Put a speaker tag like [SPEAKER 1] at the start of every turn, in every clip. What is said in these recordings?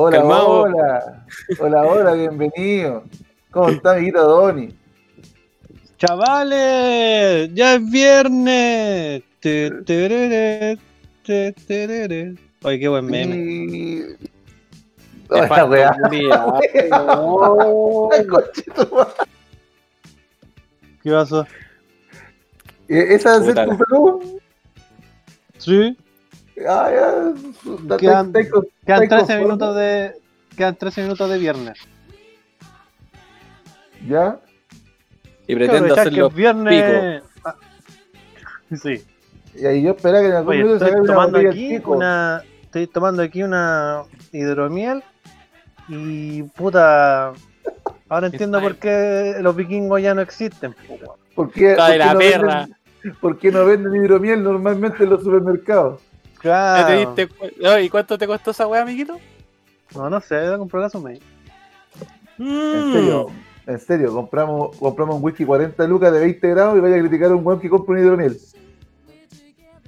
[SPEAKER 1] Hola,
[SPEAKER 2] Calmado.
[SPEAKER 1] hola. Hola, hola, bienvenido. ¿Cómo está, amiguito Donny?
[SPEAKER 3] Chavales, ya es viernes. Te, terere, te, terere. Oye, qué buen meme.
[SPEAKER 1] Y... Weá. Ay, conchetumare.
[SPEAKER 3] ¿Qué pasó?
[SPEAKER 1] ¿E- ¿Esa es tu pelú?
[SPEAKER 3] Sí,
[SPEAKER 1] Ah, ya.
[SPEAKER 3] Quedan-
[SPEAKER 1] está
[SPEAKER 3] 13
[SPEAKER 1] conforme.
[SPEAKER 3] minutos de. Quedan 13 minutos de viernes.
[SPEAKER 1] ¿Ya?
[SPEAKER 2] Y pretendo hacerlo.
[SPEAKER 3] es viernes. Ah, Sí.
[SPEAKER 1] Y ahí yo esperaba que en algún
[SPEAKER 3] Oye,
[SPEAKER 1] minuto
[SPEAKER 3] estoy
[SPEAKER 1] una
[SPEAKER 3] tomando aquí
[SPEAKER 1] pico.
[SPEAKER 3] una. Estoy tomando aquí una hidromiel. Y puta. Ahora entiendo por qué los vikingos ya no existen.
[SPEAKER 1] ¿Por qué, por qué
[SPEAKER 2] la
[SPEAKER 1] no
[SPEAKER 2] perra.
[SPEAKER 1] venden- ¿Por qué no venden hidromiel normalmente en los supermercados?
[SPEAKER 2] ¿Ya
[SPEAKER 3] Claro.
[SPEAKER 2] te diste cu- Oye, ¿Y cuánto te costó esa weá, amiguito?
[SPEAKER 3] No, no sé, voy a comprar la Sumei.
[SPEAKER 1] En serio, en serio, compramos, compramos un whisky 40 lucas de 20 grados y vaya a criticar a un weón que compra un hidromiel.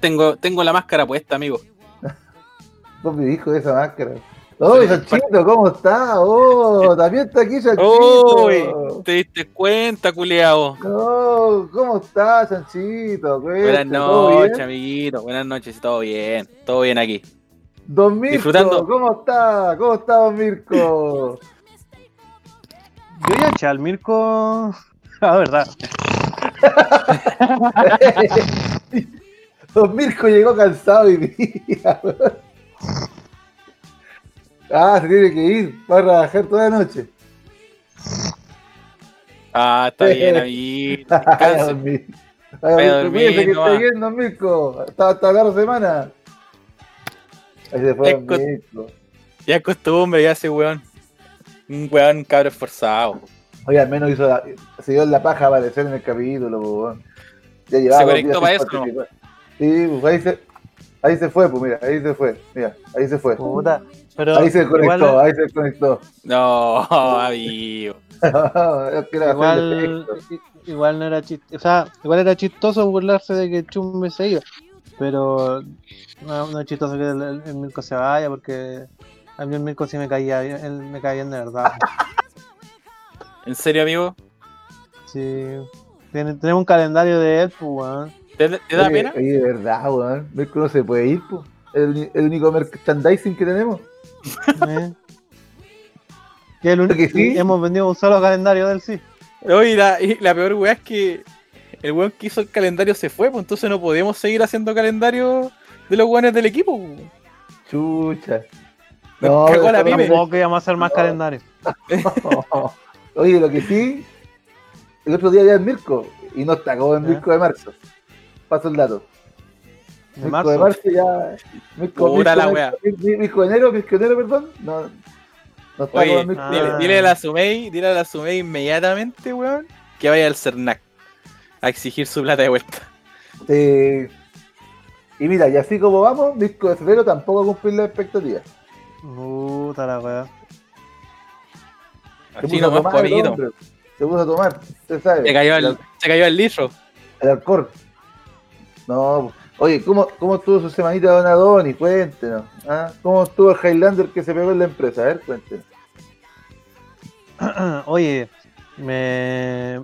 [SPEAKER 2] Tengo, tengo la máscara puesta, amigo.
[SPEAKER 1] Vos me dijo de esa máscara. ¡Oh, Chanchito! ¿Cómo está? ¡Oh! También está aquí
[SPEAKER 2] Uy,
[SPEAKER 1] Chanchito.
[SPEAKER 2] ¿te diste cuenta, culiao?
[SPEAKER 1] ¡Oh! ¿Cómo está, Chanchito?
[SPEAKER 2] Buenas
[SPEAKER 1] Cuente, ¿todo
[SPEAKER 2] noches, amiguito. Buenas noches, todo bien. Todo bien aquí.
[SPEAKER 1] Don Mirko,
[SPEAKER 2] Disfrutando.
[SPEAKER 1] ¿cómo está? ¿Cómo está, Don Mirko?
[SPEAKER 3] Yo ya eché al Mirko. Ah, verdad.
[SPEAKER 1] Don Mirko llegó cansado hoy día. Ah, se tiene que ir. Va a trabajar toda la noche.
[SPEAKER 2] Ah, está bien, Descanse.
[SPEAKER 1] Don Mirko. Ay,
[SPEAKER 2] Voy a dormir
[SPEAKER 1] que está Don Mirko. Está hasta la semana. Ahí se fue Mirko.
[SPEAKER 2] Ya es costumbre, ya ese weón. Un weón cabro esforzado.
[SPEAKER 1] Oye, al menos hizo la- se dio la paja a aparecer en el capítulo, weón. Ya llevaba
[SPEAKER 2] ¿Se conectó para eso, no?
[SPEAKER 1] participar. Sí, pues ahí se, ahí se fue, pues mira, ahí se fue. Mira, ahí se fue.
[SPEAKER 3] Puta. Pero
[SPEAKER 1] Ahí se conectó,
[SPEAKER 3] igual,
[SPEAKER 1] ahí se conectó.
[SPEAKER 2] No, amigo.
[SPEAKER 1] Es que era hacer el
[SPEAKER 3] igual, igual no era chistoso. O sea, igual era chistoso burlarse de que Chumbe se iba. Pero no, no es chistoso que el, el- el Mirko se vaya porque a mí el Mirko sí me caía bien, él me caía bien de verdad.
[SPEAKER 2] ¿En serio, amigo?
[SPEAKER 3] Sí. Tiene- tenemos un calendario de él, pues, weón.
[SPEAKER 2] ¿Te, te da
[SPEAKER 1] Oye,
[SPEAKER 2] pena?
[SPEAKER 1] oye, de verdad, weón. Mirko no se puede ir, pues. El, el único merchandising que tenemos.
[SPEAKER 3] ¿eh? Que el uni-
[SPEAKER 1] Que sí.
[SPEAKER 3] Hemos vendido un solo calendario de él, sí.
[SPEAKER 2] Oye, la, y la peor weá es que el weón que hizo el calendario se fue, pues entonces no podemos seguir haciendo calendario de los weones del equipo. pues.
[SPEAKER 1] Chucha.
[SPEAKER 2] Me
[SPEAKER 1] No,
[SPEAKER 2] cagó la
[SPEAKER 1] no
[SPEAKER 2] pyme.
[SPEAKER 3] Tampoco íbamos a hacer más calendarios.
[SPEAKER 1] Oye, lo que sí, el otro día ya es Mirko y no está como el
[SPEAKER 3] ¿Ya?
[SPEAKER 1] Mirko de marzo. Paso el dato.
[SPEAKER 3] De marzo.
[SPEAKER 1] de marzo ya.
[SPEAKER 2] La
[SPEAKER 1] Mirko-
[SPEAKER 2] wea.
[SPEAKER 1] Mir- Mirko de enero, enero, perdón. No, no está
[SPEAKER 2] Oye,
[SPEAKER 1] el Mirko de
[SPEAKER 3] Ah.
[SPEAKER 2] dile, dile a la Sumei, dile a la Sumei inmediatamente, weón, que vaya al Cernac a exigir su plata de vuelta.
[SPEAKER 1] Y mira, y así como vamos, Mirko de febrero tampoco cumple las expectativas.
[SPEAKER 3] Puta la weá.
[SPEAKER 1] Se puso a
[SPEAKER 2] nomás,
[SPEAKER 1] tomar,
[SPEAKER 2] pues,
[SPEAKER 1] el. Se puso a tomar, usted sabe.
[SPEAKER 2] Se cayó,
[SPEAKER 1] el,
[SPEAKER 2] el, se cayó el litro.
[SPEAKER 1] el alcohol. No, oye, ¿cómo, ¿cómo estuvo su semanita Don Adoni? Cuéntenos. ¿ah? ¿Cómo estuvo el Highlander que se pegó en la empresa? A ver, cuéntenos.
[SPEAKER 3] Oye, me...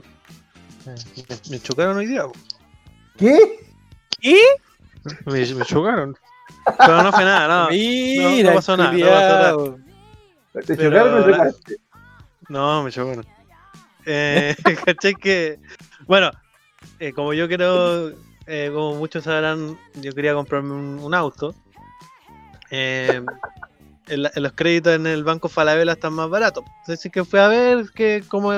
[SPEAKER 3] me. Me chocaron hoy día.
[SPEAKER 1] ¿Qué?
[SPEAKER 2] ¿Qué?
[SPEAKER 3] Me, me chocaron. Pero no fue nada, no.
[SPEAKER 2] Mira,
[SPEAKER 3] no pasó nada, no
[SPEAKER 2] culiao.
[SPEAKER 1] ¿Te
[SPEAKER 3] Pero-
[SPEAKER 1] chocaron o chocaste?
[SPEAKER 3] No, me chocaron. Eh, ¿Cachai que? Bueno, eh, como yo quiero, eh, como muchos sabrán, yo quería comprarme un, un auto. Eh, en, la- en los créditos en el Banco Falabella están más baratos. Entonces que fui a ver que cómo,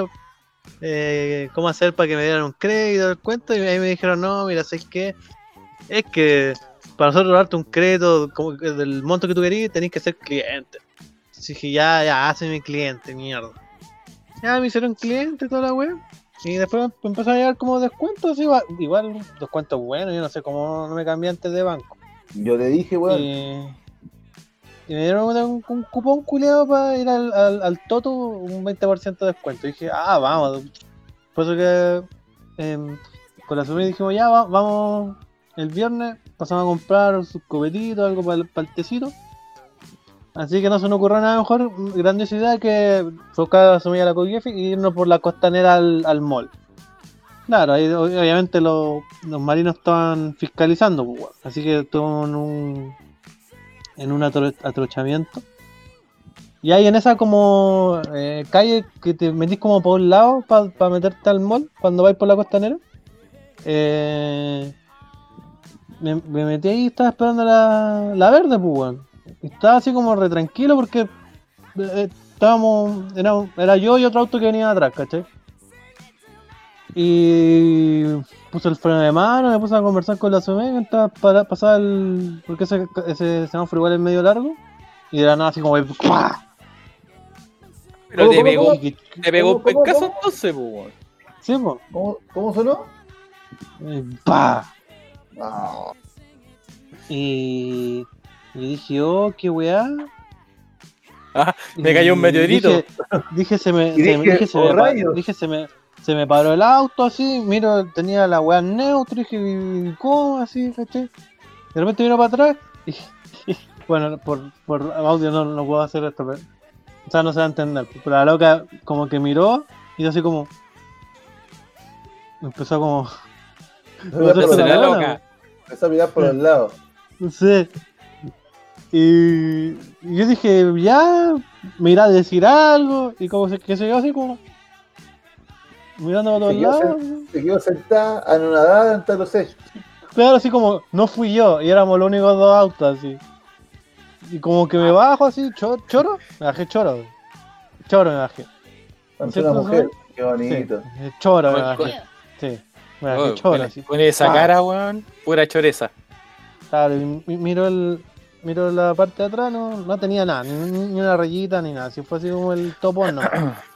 [SPEAKER 3] eh, cómo hacer para que me dieran un crédito, el cuento, y ahí me dijeron, no, mira, ¿sabes qué? Es que para nosotros darte un crédito como del monto que tú querías, tenés que ser cliente. Así que ya, ya, hazme mi cliente, mierda. Ya me hicieron cliente toda la web. Y después empezaron a llegar como descuentos, igual, igual descuentos buenos, yo no sé cómo no me cambié antes de banco.
[SPEAKER 1] Yo le dije, weón.
[SPEAKER 3] Y, y me dieron un, un cupón culiado para ir al, al, al Toto, un 20% de descuento. Y dije, ah, vamos. Por eso que em, con la suma dijimos, ya, va- vamos el viernes, pasamos a comprar sus copetitos, algo para el, para el tecito. Así que no se nos ocurrió nada mejor, grandiosidad que buscar a Sumilla la Coquefi y irnos por la costanera al, al mall. Claro, ahí obviamente los, los marinos estaban fiscalizando, pues, así que en un, en un atro- atrochamiento. Y hay en esa como eh, calle que te metís como por un lado para meterte al mall cuando vais por la costanera. Eh, me, me metí ahí y estaba esperando la, la verde, pues. Estaba así como re tranquilo porque eh, estábamos. Era, era yo y otro auto que venía atrás, ¿cachai? Y puse el freno de mano, me puse a conversar con la SUME para, pasaba el. Porque ese, ese semáforo igual es medio largo. Y de la nada así como. ¡pua!
[SPEAKER 2] Pero
[SPEAKER 1] ¿Cómo,
[SPEAKER 2] te
[SPEAKER 1] cómo,
[SPEAKER 2] pegó,
[SPEAKER 1] cómo?
[SPEAKER 2] te pegó un
[SPEAKER 1] ¿Cómo, cómo,
[SPEAKER 2] pencazo
[SPEAKER 1] cómo?
[SPEAKER 2] entonces, pues.
[SPEAKER 3] Sí, po.
[SPEAKER 1] ¿Cómo, cómo sonó?
[SPEAKER 3] Y ¡pa!
[SPEAKER 1] No.
[SPEAKER 3] Y, y dije, oh, qué weá.
[SPEAKER 2] Ah, me cayó un meteorito.
[SPEAKER 3] Dije, dije, se me,
[SPEAKER 1] Y
[SPEAKER 3] se me-
[SPEAKER 1] dije,
[SPEAKER 3] se
[SPEAKER 1] oh,
[SPEAKER 3] me,
[SPEAKER 1] rayos.
[SPEAKER 3] dije, se me, se me paró el auto así, miro, tenía la weá en neutro, dije, ¿y ¿cómo así, caché? De repente miro para atrás y, y- bueno, por, por audio no, no puedo hacer esto, pero, o sea, no se va a entender. Pero la loca como que miró y así como, empezó como,
[SPEAKER 1] Empezó a mirar por
[SPEAKER 2] será
[SPEAKER 1] los lados,
[SPEAKER 3] Y, y yo dije, ya, me irá a decir algo. Y como se, que se quedó así como. Mirando para todos
[SPEAKER 1] Se
[SPEAKER 3] lados.
[SPEAKER 1] Se quedó sentada, anonadada ante los hechos.
[SPEAKER 3] Claro, así como, no fui yo. Y éramos los únicos dos autos así. Y como que me bajo así, cho- choro. Me bajé choro. Choro me bajé.
[SPEAKER 1] Ante
[SPEAKER 3] ¿Cierto,
[SPEAKER 1] una mujer. Qué
[SPEAKER 3] Sí,
[SPEAKER 1] bonito.
[SPEAKER 3] choro me bajé. Sí, me bajé
[SPEAKER 2] Oh,
[SPEAKER 3] choro
[SPEAKER 2] con esa
[SPEAKER 3] Ah.
[SPEAKER 2] cara, weón, pura choreza.
[SPEAKER 3] Claro, y miro el. Miro la parte de atrás, no, no tenía nada, ni, una rayita ni nada, si fue así como el topón, no.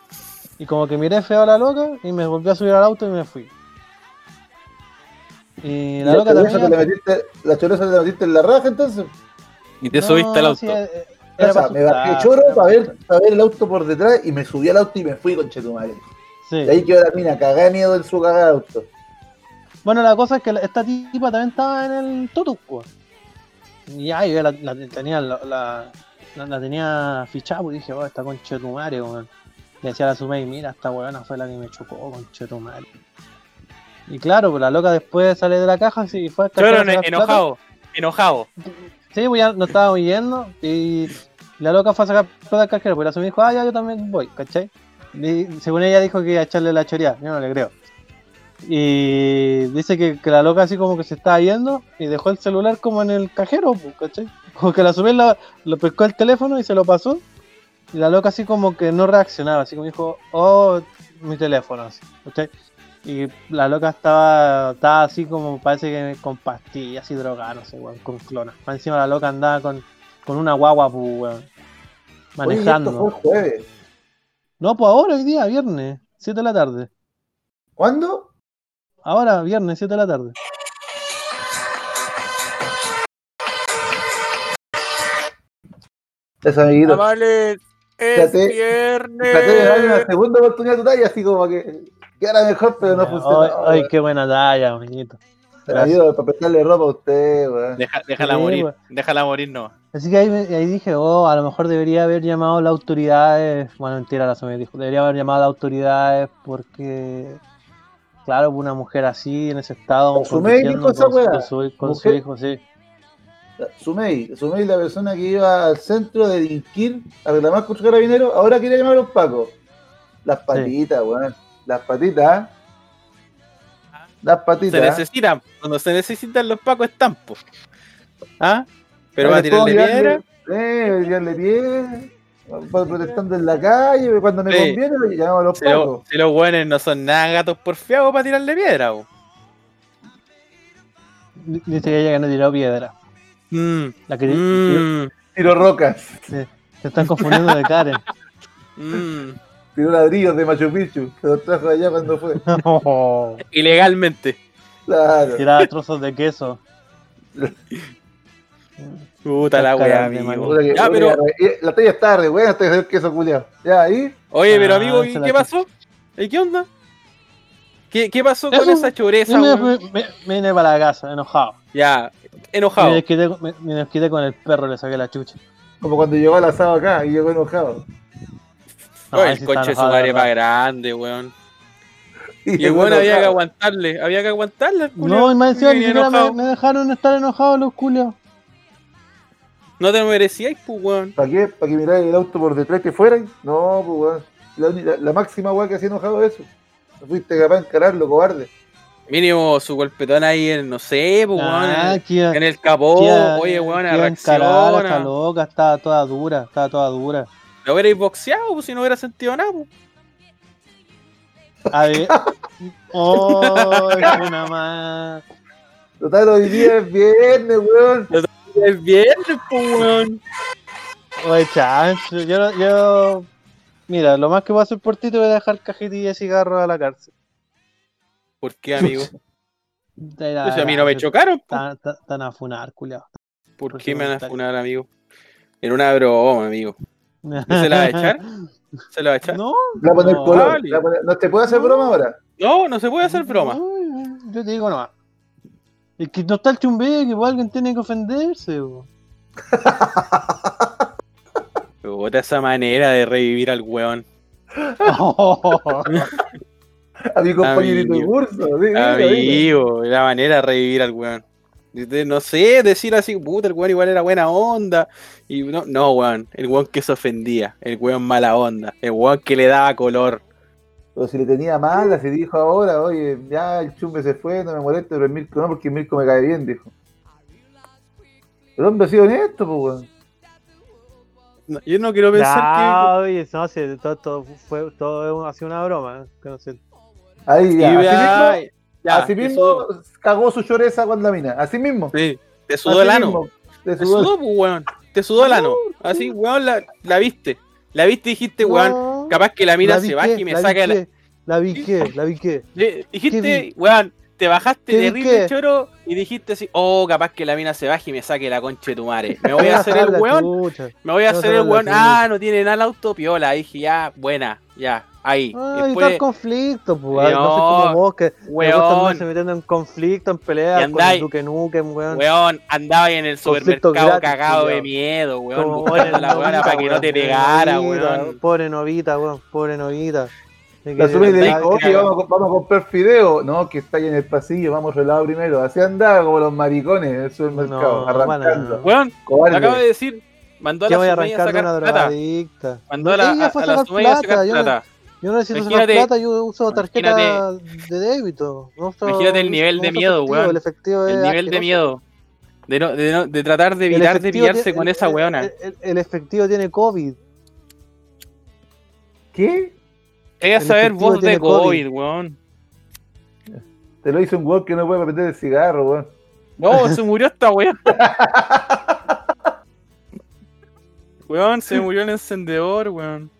[SPEAKER 3] Y como que miré feo a la loca y me volví a subir al auto y me fui. Y
[SPEAKER 1] ¿Y
[SPEAKER 3] la loca
[SPEAKER 1] te la
[SPEAKER 3] también.
[SPEAKER 1] metiste, la choreza te la metiste en la raja entonces?
[SPEAKER 2] Y te
[SPEAKER 3] No,
[SPEAKER 2] subiste al auto.
[SPEAKER 3] sí, eh, eh,
[SPEAKER 1] O
[SPEAKER 3] era
[SPEAKER 1] sea,
[SPEAKER 3] pa'
[SPEAKER 1] me bajé choro para
[SPEAKER 3] pa'
[SPEAKER 1] ver, para ver el auto por detrás y me subí al auto y me fui con Chetumare.
[SPEAKER 3] Sí.
[SPEAKER 1] Y ahí quedó la mina, cagada de miedo en su cagada de auto.
[SPEAKER 3] Bueno, la cosa es que esta tipa también estaba en el pues. Y ya, yo la, la tenía, la, la, tenía fichada, pues dije, oh, esta concha de tu madre, weón. Le decía a la Sumei, mira, esta weona fue la que me chocó, concha de tu madre. Y claro, pues la loca después sale de la caja sí, y fue a las
[SPEAKER 2] enojado, enojado.
[SPEAKER 3] Sí, pues ya nos estábamos yendo y la loca fue a sacar plata al cajero, pues la Sumei dijo, ah, ya, yo también voy, ¿cachai? Y según ella dijo que iba a echarle la choreada, yo no le creo. Y dice que, que la loca así como que se estaba yendo y dejó el celular como en el cajero, ¿cachai? Como que la subí, la, lo pescó el teléfono y se lo pasó. Y la loca así como que no reaccionaba, así como dijo, oh, mi teléfono, así, ¿cachai? Y la loca estaba, estaba así como parece que con pastillas y drogadas, no sé, weón, con clona. Más encima la loca andaba con, con una guagua, pues, weón. Manejando.
[SPEAKER 1] Oye, esto fue el jueves.
[SPEAKER 3] No, pues ahora, hoy día, viernes, 7 de la tarde.
[SPEAKER 1] ¿Cuándo?
[SPEAKER 3] Ahora, viernes, 7 de la tarde.
[SPEAKER 1] Eso, amiguito.
[SPEAKER 2] Vale, es
[SPEAKER 1] Fíjate,
[SPEAKER 2] viernes.
[SPEAKER 1] Traté de darle una segunda oportunidad total y así como que quedara mejor, pero no
[SPEAKER 3] Ay,
[SPEAKER 1] funcionó.
[SPEAKER 3] ay, qué buena talla, bonito.
[SPEAKER 1] Me ayuda para prestarle ropa a usted, weón.
[SPEAKER 2] Deja- déjala
[SPEAKER 3] Sí,
[SPEAKER 2] morir,
[SPEAKER 3] weón.
[SPEAKER 2] déjala morir, no.
[SPEAKER 3] Así que ahí, me- ahí dije, oh, a lo mejor debería haber llamado a las autoridades. Bueno, mentira, la me dijo, debería haber llamado a las autoridades porque, claro, una mujer así, en ese estado,
[SPEAKER 1] ¿La Sumei
[SPEAKER 3] conduciendo
[SPEAKER 1] dijo esa
[SPEAKER 3] con,
[SPEAKER 1] weá?
[SPEAKER 3] con su, con su hijo, sí.
[SPEAKER 1] Sumei, Sumei, la persona que iba al centro de delinquir a reclamar contra carabineros, ahora quiere llamar a los pacos. Las patitas, weón. Las patitas. ¿eh? Las
[SPEAKER 2] Se
[SPEAKER 1] patitas.
[SPEAKER 2] necesitan, cuando se necesitan los pacos están. ¿Ah? Pero va a tirarle piedra.
[SPEAKER 1] Eh, tirarle piedra. Protestando en la calle, cuando me
[SPEAKER 2] Sí.
[SPEAKER 1] conviene, lo llamamos a los
[SPEAKER 2] Si, lo- si los buenos no son nada gatos porfiados para tirarle piedra, po.
[SPEAKER 3] Dice que ella que no tiró piedra.
[SPEAKER 2] Mm,
[SPEAKER 3] La que
[SPEAKER 2] mm,
[SPEAKER 1] Tiro rocas,
[SPEAKER 3] se están confundiendo de Karen.
[SPEAKER 2] mm.
[SPEAKER 1] tiro ladrillos de Machu Picchu. Se los trajo allá cuando fue.
[SPEAKER 2] Ilegalmente.
[SPEAKER 1] Claro.
[SPEAKER 3] Tiraba trozos de queso.
[SPEAKER 2] Puta la
[SPEAKER 3] de
[SPEAKER 2] amigo.
[SPEAKER 1] Que-
[SPEAKER 2] Ya, pero,
[SPEAKER 1] eh, La talla está re buena hasta que el queso culiado. Ya, ahí.
[SPEAKER 2] oye, pero
[SPEAKER 3] Ah,
[SPEAKER 2] amigo,
[SPEAKER 3] se
[SPEAKER 2] ¿y
[SPEAKER 3] la
[SPEAKER 2] qué pasó? ¿Y qué onda? ¿Qué, qué pasó con esa choreza,
[SPEAKER 3] Yo me,
[SPEAKER 2] weón?
[SPEAKER 3] me- me- me vine para la casa, enojado.
[SPEAKER 2] Ya,
[SPEAKER 3] Me
[SPEAKER 2] enojado.
[SPEAKER 3] desquité, me, me desquité con el perro, le saqué la chucha.
[SPEAKER 1] Como cuando llegó al asado acá y llegó enojado.
[SPEAKER 2] No,
[SPEAKER 3] No,
[SPEAKER 2] el
[SPEAKER 3] sí
[SPEAKER 2] coche de su
[SPEAKER 3] enojado,
[SPEAKER 2] madre
[SPEAKER 3] verdad.
[SPEAKER 2] grande, weón. Y el weón había que
[SPEAKER 1] enojado.
[SPEAKER 2] aguantarle, había que aguantarle. al
[SPEAKER 3] No, y más encima
[SPEAKER 2] que
[SPEAKER 3] ni
[SPEAKER 2] venía
[SPEAKER 3] siquiera me,
[SPEAKER 2] enojado.
[SPEAKER 3] me dejaron estar enojados los culios.
[SPEAKER 2] No te lo merecíais, pues, weón.
[SPEAKER 1] ¿Para qué? ¿Para que miráis el auto por detrás que fuera? No, pues weón. La, uni- la- la máxima weá que hacía enojado es eso. No fuiste capaz de encararlo, cobarde.
[SPEAKER 2] Mínimo su golpetón ahí en, no sé, pues, weón.
[SPEAKER 3] Ah,
[SPEAKER 2] en-
[SPEAKER 3] iba-
[SPEAKER 2] En el capó, oye, weón,
[SPEAKER 3] que iba a encarar, Está
[SPEAKER 2] reacciona.
[SPEAKER 3] loca, estaba toda dura, estaba toda dura.
[SPEAKER 2] Lo hubierais boxeado, pues, si no hubiera sentido nada, pues.
[SPEAKER 3] A ver. ¡Oh! una más.
[SPEAKER 1] Total, hoy día es viernes, weón.
[SPEAKER 2] Viernes, pues, weón.
[SPEAKER 3] Oye, chancho, yo, no- yo. Mira, lo más que voy a hacer por ti te voy a dejar cajetilla de cigarros a la cárcel.
[SPEAKER 2] ¿Por qué, amigo? Pues a mí no me chocaron.
[SPEAKER 3] Tan, tan, tan a funar, culiao.
[SPEAKER 2] ¿Por
[SPEAKER 3] por
[SPEAKER 2] qué me van a funar, amigo? Era una broma, amigo. ¿No se la va a echar? ¿Se la va a echar?
[SPEAKER 3] No,
[SPEAKER 1] Le va a poner
[SPEAKER 3] No,
[SPEAKER 1] No te puedo hacer
[SPEAKER 3] No.
[SPEAKER 1] broma ahora.
[SPEAKER 2] No, no se puede hacer broma.
[SPEAKER 3] no, yo te digo nomás. Es que no está el chumbe, que pues, alguien tiene que ofenderse. bo.
[SPEAKER 2] Puta esa manera de revivir al weón.
[SPEAKER 1] A mi compañerito de
[SPEAKER 2] Amigo.
[SPEAKER 1] curso.
[SPEAKER 2] Amigo, la manera de revivir al weón. No sé, decir así, puta, el weón igual era buena onda. Y no, no, weón, el weón que se ofendía, el weón mala onda, el weón que le daba color.
[SPEAKER 1] Pero si le tenía mala, se dijo ahora, oye, ya el chumbe se fue, no me molesta, pero el Mirko no, porque el Mirko me cae bien, dijo. El hombre ha sido honesto, pues, weón.
[SPEAKER 2] No, yo no quiero pensar
[SPEAKER 3] No, oye, no, sí, todo, todo fue, todo ha sido una broma. que no sé.
[SPEAKER 1] Ahí,
[SPEAKER 2] que.
[SPEAKER 1] ya. Así
[SPEAKER 2] vea-
[SPEAKER 1] mismo,
[SPEAKER 2] ya,
[SPEAKER 1] así
[SPEAKER 2] te
[SPEAKER 1] mismo cagó su choreza con la mina. Así mismo.
[SPEAKER 2] sí, te sudó
[SPEAKER 1] Así
[SPEAKER 2] el ano.
[SPEAKER 1] mismo.
[SPEAKER 2] Te
[SPEAKER 1] sudó.
[SPEAKER 2] sudó, pues, weón. Te sudó el ano. Así, weón, la, la viste. La viste y dijiste, weón, capaz que la mina
[SPEAKER 3] la
[SPEAKER 2] se baje y me
[SPEAKER 3] la
[SPEAKER 2] saca la.
[SPEAKER 3] biqué, La biqué, la biqué.
[SPEAKER 2] Di- Dijiste, weón, te bajaste
[SPEAKER 3] ¿Qué vi
[SPEAKER 2] terrible choro y dijiste así, oh, capaz que la mina se baje y me saque la concha de tu madre. Me voy a hacer el
[SPEAKER 3] La
[SPEAKER 2] weón, me voy a hacer el
[SPEAKER 3] la
[SPEAKER 2] weón, ah, no tiene nada el auto, piola. Dije, ya, buena, ya, ahí.
[SPEAKER 3] Ah,
[SPEAKER 2] Después,
[SPEAKER 3] evitar conflicto, pues.
[SPEAKER 2] No,
[SPEAKER 3] No, sé como vos que
[SPEAKER 2] weón,
[SPEAKER 3] andarse metiendo en conflicto, en
[SPEAKER 2] Y
[SPEAKER 3] peleas con el Duque Nukem, weón.
[SPEAKER 2] weón, andaba ahí en el supermercado
[SPEAKER 3] gratis,
[SPEAKER 2] cagado de miedo, weón,
[SPEAKER 3] Como
[SPEAKER 2] buscando la
[SPEAKER 3] novita,
[SPEAKER 2] weona para que no te
[SPEAKER 3] weón,
[SPEAKER 2] pegara,
[SPEAKER 3] novita,
[SPEAKER 2] weón.
[SPEAKER 3] Pobre novita, weón, pobre novita.
[SPEAKER 1] La sube y le dijo, oye, vamos, a- vamos a comprar fideo. No, que está ahí en el pasillo, vamos relado primero. Así andaba como los maricones en el supermercado,
[SPEAKER 3] No,
[SPEAKER 1] arrancando.
[SPEAKER 2] Weón,
[SPEAKER 1] Cobarde.
[SPEAKER 2] acabo de decir, mandó a
[SPEAKER 3] ¿Qué
[SPEAKER 2] la
[SPEAKER 3] voy a
[SPEAKER 2] Sumaya a
[SPEAKER 3] arrancar de una
[SPEAKER 2] sacar plata.
[SPEAKER 3] drogadicta?
[SPEAKER 2] Mandó a la, a,
[SPEAKER 3] a
[SPEAKER 2] a la
[SPEAKER 3] sacar plata. Yo no necesito sacar plata, yo uso tarjeta de débito. No uso-
[SPEAKER 2] Imagínate el nivel
[SPEAKER 3] no
[SPEAKER 2] de miedo,
[SPEAKER 3] efectivo,
[SPEAKER 2] weón.
[SPEAKER 3] El, efectivo es
[SPEAKER 2] El nivel de miedo. De, no, de, no- de tratar de evitar de pillarse
[SPEAKER 3] tiene-
[SPEAKER 2] con
[SPEAKER 3] el-
[SPEAKER 2] esa
[SPEAKER 3] el-
[SPEAKER 2] weona.
[SPEAKER 3] El, el- el efectivo tiene COVID.
[SPEAKER 1] ¿Qué?
[SPEAKER 2] Querías
[SPEAKER 3] el
[SPEAKER 2] saber vos de
[SPEAKER 3] tiene
[SPEAKER 2] COVID,
[SPEAKER 3] COVID.
[SPEAKER 2] weón.
[SPEAKER 1] Te lo hizo un weón que no puede prender el cigarro, weón.
[SPEAKER 2] No, se murió esta weón. weón, se murió el encendedor, weón.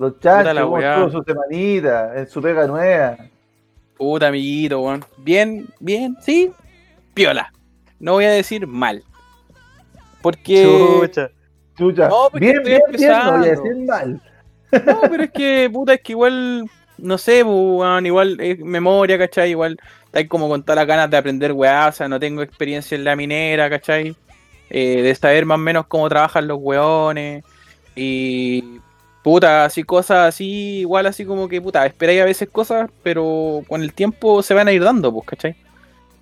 [SPEAKER 1] Los
[SPEAKER 2] Puta
[SPEAKER 1] chanchos,
[SPEAKER 2] la weá.
[SPEAKER 1] su semanita, en su pega nueva.
[SPEAKER 2] Puta amiguito, weón. Bien, bien, sí. Piola. No voy a decir mal. Porque.
[SPEAKER 3] Chucha.
[SPEAKER 1] Chucha.
[SPEAKER 2] No, porque
[SPEAKER 1] bien,
[SPEAKER 2] estoy
[SPEAKER 1] bien, bien, no voy a decir mal.
[SPEAKER 2] No, pero es que, puta, es que igual, no sé, weón, igual es memoria, ¿cachai? Igual hay como con todas las ganas de aprender weá, o sea, no tengo experiencia en la minera, ¿cachai? Eh, de saber más o menos cómo trabajan los weones y, puta, así cosas así, igual así como que, puta, esperáis a veces cosas, pero con el tiempo se van a ir dando, pues, ¿cachai?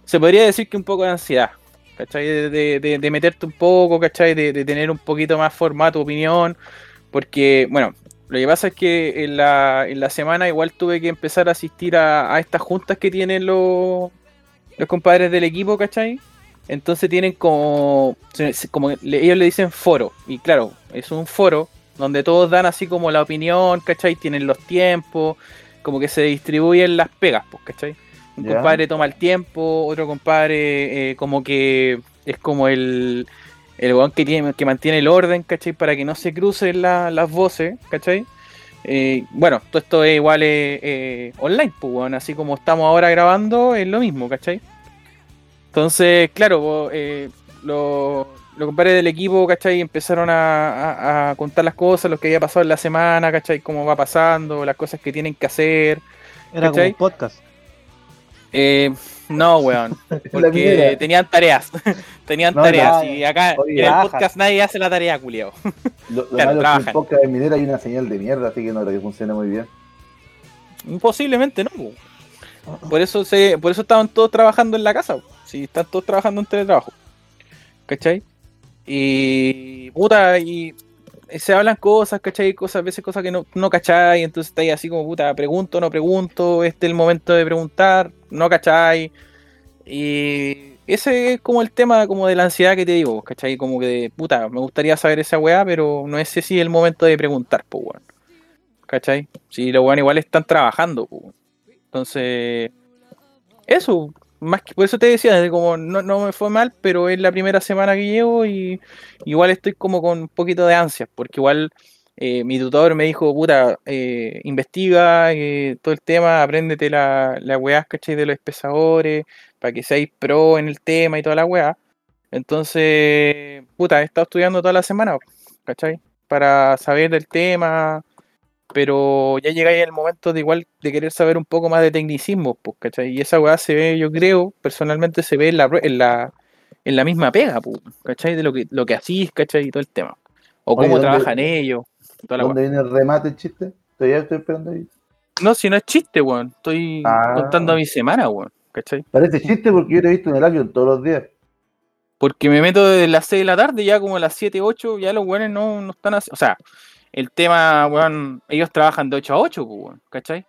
[SPEAKER 2] Se podría decir que un poco de ansiedad, ¿cachai? De, de- de- meterte un poco, ¿cachai? De, de tener un poquito más formato, opinión, porque, bueno, lo que pasa es que en la, en la semana igual tuve que empezar a asistir a, a estas juntas que tienen los, los compadres del equipo, ¿cachai? Entonces tienen como, como ellos le dicen foro, y claro, es un foro donde todos dan así como la opinión, ¿cachai? Tienen los tiempos, como que se distribuyen las pegas, pues, ¿cachai? Un compadre toma el tiempo, otro compadre eh, como que es como el, el weón que, tiene, que mantiene el orden, ¿cachai? Para que no se crucen la- las voces, ¿cachai? Eh, bueno, todo esto es igual eh, eh, online, pues, weón, así como estamos ahora grabando, es lo mismo, ¿cachai? Entonces, claro, los, los compadres del equipo, ¿cachai? Empezaron a, a- a contar las cosas, lo que había pasado en la semana, ¿cachai? Cómo va pasando, las cosas que tienen que hacer.
[SPEAKER 3] Era como un podcast.
[SPEAKER 2] Eh, No, weón. Porque tenían tareas. tenían
[SPEAKER 1] No,
[SPEAKER 2] tareas.
[SPEAKER 3] no,
[SPEAKER 2] y acá
[SPEAKER 1] oye,
[SPEAKER 2] en el podcast nadie hace la tarea, culiao.
[SPEAKER 1] Lo, lo
[SPEAKER 2] Claro,
[SPEAKER 1] malo es que
[SPEAKER 2] trabajan.
[SPEAKER 1] en podcast de minera hay una señal de mierda, así que no creo que funcione muy bien.
[SPEAKER 2] Posiblemente no. po. Por eso se, por eso estaban todos trabajando en la casa. Si están todos trabajando en teletrabajo. ¿Cachai? Y puta, y se hablan cosas, ¿cachai? Cosas, a veces cosas que no, no cachai, entonces está ahí así como puta, pregunto, no pregunto, este es el momento de preguntar, no cachai. Y ese es como el tema como de la ansiedad que te digo, ¿cachai? Como que de, puta, me gustaría saber esa weá, pero no es ese el momento de preguntar, pues weón. ¿Cachai? Si los weones igual están trabajando, pues. weón. Entonces, eso, más que por eso te decía, de como no, no me fue mal, pero es la primera semana que llevo y igual estoy como con un poquito de ansias, porque igual eh, mi tutor me dijo, puta, eh, investiga eh, todo el tema, apréndete la, la weá, ¿cachai? De los espesadores, para que seáis pro en el tema y toda la weá. Entonces, puta, he estado estudiando toda la semana, ¿cachai? Para saber del tema, pero ya llegáis al momento de igual de querer saber un poco más de tecnicismo, pues, ¿cachai? Y esa weá se ve, yo creo, personalmente se ve en la, en la, en la misma pega, pues, ¿cachai? De lo que, lo que hacís, ¿cachai? Y todo el tema. O
[SPEAKER 1] Oye,
[SPEAKER 2] cómo
[SPEAKER 1] ¿dónde-
[SPEAKER 2] trabajan ellos. Toda la
[SPEAKER 1] ¿Dónde viene el remate, el chiste? Todavía estoy esperando ahí.
[SPEAKER 2] No, si no es chiste, weón. Estoy
[SPEAKER 1] Ah.
[SPEAKER 2] contando mi semana, weón. ¿Cachai?
[SPEAKER 1] Parece chiste porque yo te he visto en el avión todos los días.
[SPEAKER 2] Porque me meto desde las 6 de la tarde, ya como a las 7, 8, ya los weones no, no están así. O sea, el tema, weón, ellos trabajan de 8 a 8, pues, weón, ¿cachai?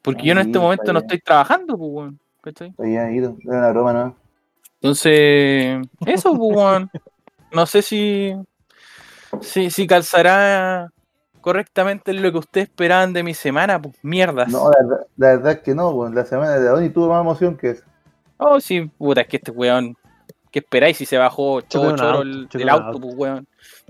[SPEAKER 2] Porque yo en este momento no estoy trabajando, pues, weón, ¿cachai?
[SPEAKER 1] Había ido, era una broma, ¿no?
[SPEAKER 2] Entonces, eso, pues, weón. No sé si, si, si calzará correctamente lo que ustedes esperaban de mi semana, pues, mierdas.
[SPEAKER 1] No, la verdad, la verdad es que no, weón. La semana de Adoni tuvo más emoción que eso.
[SPEAKER 2] Oh, sí, puta, es que este weón. ¿Qué esperáis si se bajó
[SPEAKER 3] Chocó
[SPEAKER 2] todo
[SPEAKER 3] un
[SPEAKER 2] choro
[SPEAKER 3] auto,
[SPEAKER 2] el, auto. pues, weón?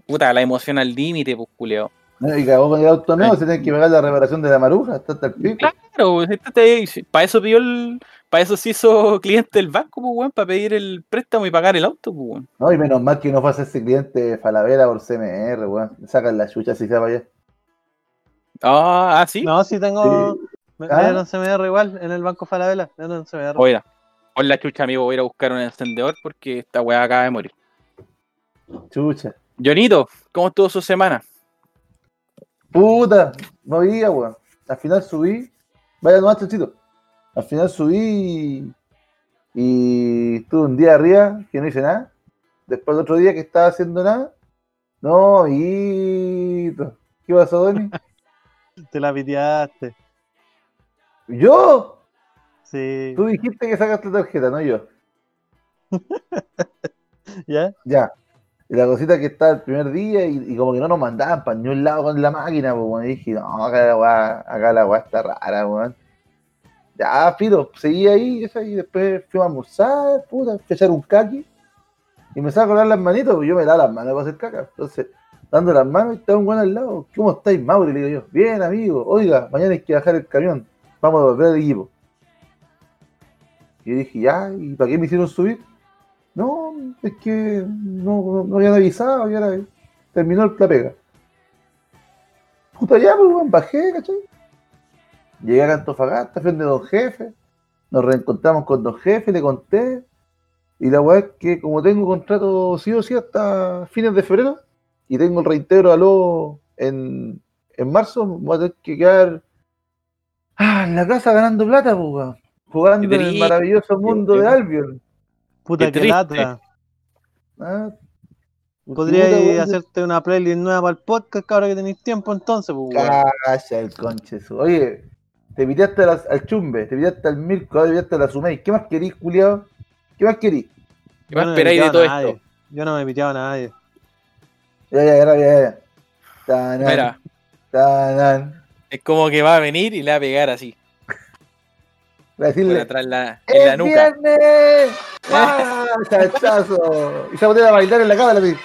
[SPEAKER 2] Puta, la emoción al límite, pues, culeo.
[SPEAKER 1] ¿no? Y cagó con el auto nuevo, se tiene que pagar la reparación de la maruja, está hasta el pico.
[SPEAKER 2] Claro, pues, para eso pidió el. Para eso se hizo cliente del banco, pues, weón, para pedir el préstamo y pagar el auto, pues, weón.
[SPEAKER 1] No, y menos mal que no fue a hacerse cliente Falabella por CMR, weón. Sacan la chucha si se va allá.
[SPEAKER 2] Ah, ah, sí.
[SPEAKER 3] No, sí tengo. Me, me
[SPEAKER 1] Ah.
[SPEAKER 3] dieron CMR igual en el Banco Falabella. Me dieron CMR.
[SPEAKER 2] Oiga, pon la chucha, amigo, voy a ir a buscar un encendedor porque esta weá acaba de morir.
[SPEAKER 1] Chucha.
[SPEAKER 2] Jonito, ¿cómo estuvo su semana?
[SPEAKER 1] Puta, no había, weón. Al final subí. Vaya nomás, chuchito. Al final subí y, y estuve un día arriba que no hice nada. Después el otro día que estaba haciendo nada. No, y ¿Qué pasó, Doni?
[SPEAKER 3] Te la piteaste.
[SPEAKER 1] ¿Yo?
[SPEAKER 3] Sí.
[SPEAKER 1] Tú dijiste que sacaste tarjeta, no yo.
[SPEAKER 3] ¿Ya?
[SPEAKER 1] Ya. Y la cosita que está el primer día y, como que no nos mandaban para ningún lado con la máquina, pues bueno, y dije, no, acá la weá, acá la weá está rara, weón. Ya, filo, seguí ahí, esa, y después fui a almorzar, puta, fui a echar un caqui y me saco a las manitos, pues yo me lavo las manos para hacer caca. Entonces, dando las manos y estaba un weón al lado. ¿Cómo estáis, Mauri? Le digo yo, bien, amigo, oiga, mañana hay que bajar el camión, vamos a volver al equipo. Y yo dije, ya, ¿y para qué me hicieron subir? No, es que no, no, no habían avisado, ya era- terminó la pega. Puta ya, pues, bajé, ¿cachai? Llegué a Antofagasta, frente a Don Jefe, nos reencontramos con Don Jefe, le conté, y la weá es que como tengo contrato sí o sí hasta fines de febrero, y tengo el reintegro a lo en, en marzo, voy a tener que quedar ah, en la casa ganando plata, pues, jugando en el maravilloso mundo de Albion.
[SPEAKER 3] Puta
[SPEAKER 2] Qué
[SPEAKER 3] que lata.
[SPEAKER 1] Ah, puta, weón,
[SPEAKER 3] hacerte una playlist nueva para el podcast, ahora que tenéis tiempo entonces, pues.
[SPEAKER 1] Calla el conche su- Oye, te piteaste al chumbe, te piteaste al Mirko, te piteaste a la Sumei. ¿Qué más querís, culiado? ¿Qué más querís?
[SPEAKER 2] ¿Qué más
[SPEAKER 3] no
[SPEAKER 2] esperáis de todo
[SPEAKER 3] nadie.
[SPEAKER 2] esto?
[SPEAKER 3] Yo no me piteaba a nadie.
[SPEAKER 1] Ya, ya, ya, ya, ya. Tanan,
[SPEAKER 2] Mira,
[SPEAKER 1] tanan.
[SPEAKER 2] es como que va a venir y le va a pegar así,
[SPEAKER 1] Voy a
[SPEAKER 2] por
[SPEAKER 1] decirle,
[SPEAKER 2] atrás la, en la
[SPEAKER 1] ¡Es
[SPEAKER 2] nuca.
[SPEAKER 1] viernes! ¡Ah, chachazo! Y se va a poner a bailar en la cámara, así.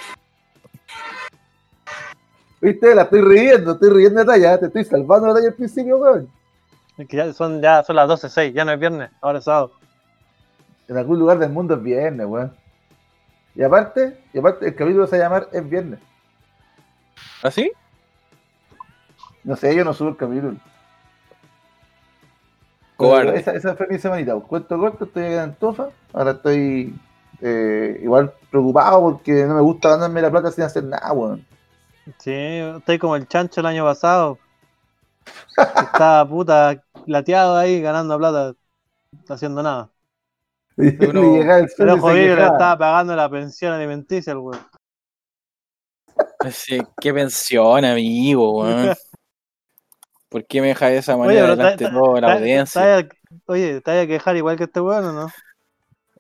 [SPEAKER 1] ¿Viste? La estoy riendo, estoy riendo de talla, te estoy salvando la talla al principio, weón.
[SPEAKER 3] Es que ya son, ya son las 12.06, ya no es viernes, ahora es sábado.
[SPEAKER 1] En algún lugar del mundo es viernes, weón. Y aparte, y aparte, el capítulo se va a llamar Es viernes.
[SPEAKER 2] ¿Así?
[SPEAKER 1] No sé, yo no subo el capítulo.
[SPEAKER 2] Cobarde.
[SPEAKER 1] Esa, esa fue mi semanita. Cuento corto, estoy aquí en Antofa. Ahora estoy eh, igual preocupado porque no me gusta ganarme la plata sin hacer nada, weón.
[SPEAKER 3] Sí, estoy como el chancho el año pasado. Estaba puta lateado ahí ganando plata, no haciendo nada.
[SPEAKER 1] El
[SPEAKER 3] Pero jodido, le estaba pagando la pensión alimenticia al weón.
[SPEAKER 2] Sí, qué pensión, amigo, weón. ¿Por qué me dejas de esa
[SPEAKER 3] Oye,
[SPEAKER 2] manera delante de toda la audiencia?
[SPEAKER 3] Oye, ¿te vas a quejar igual que este weón o no?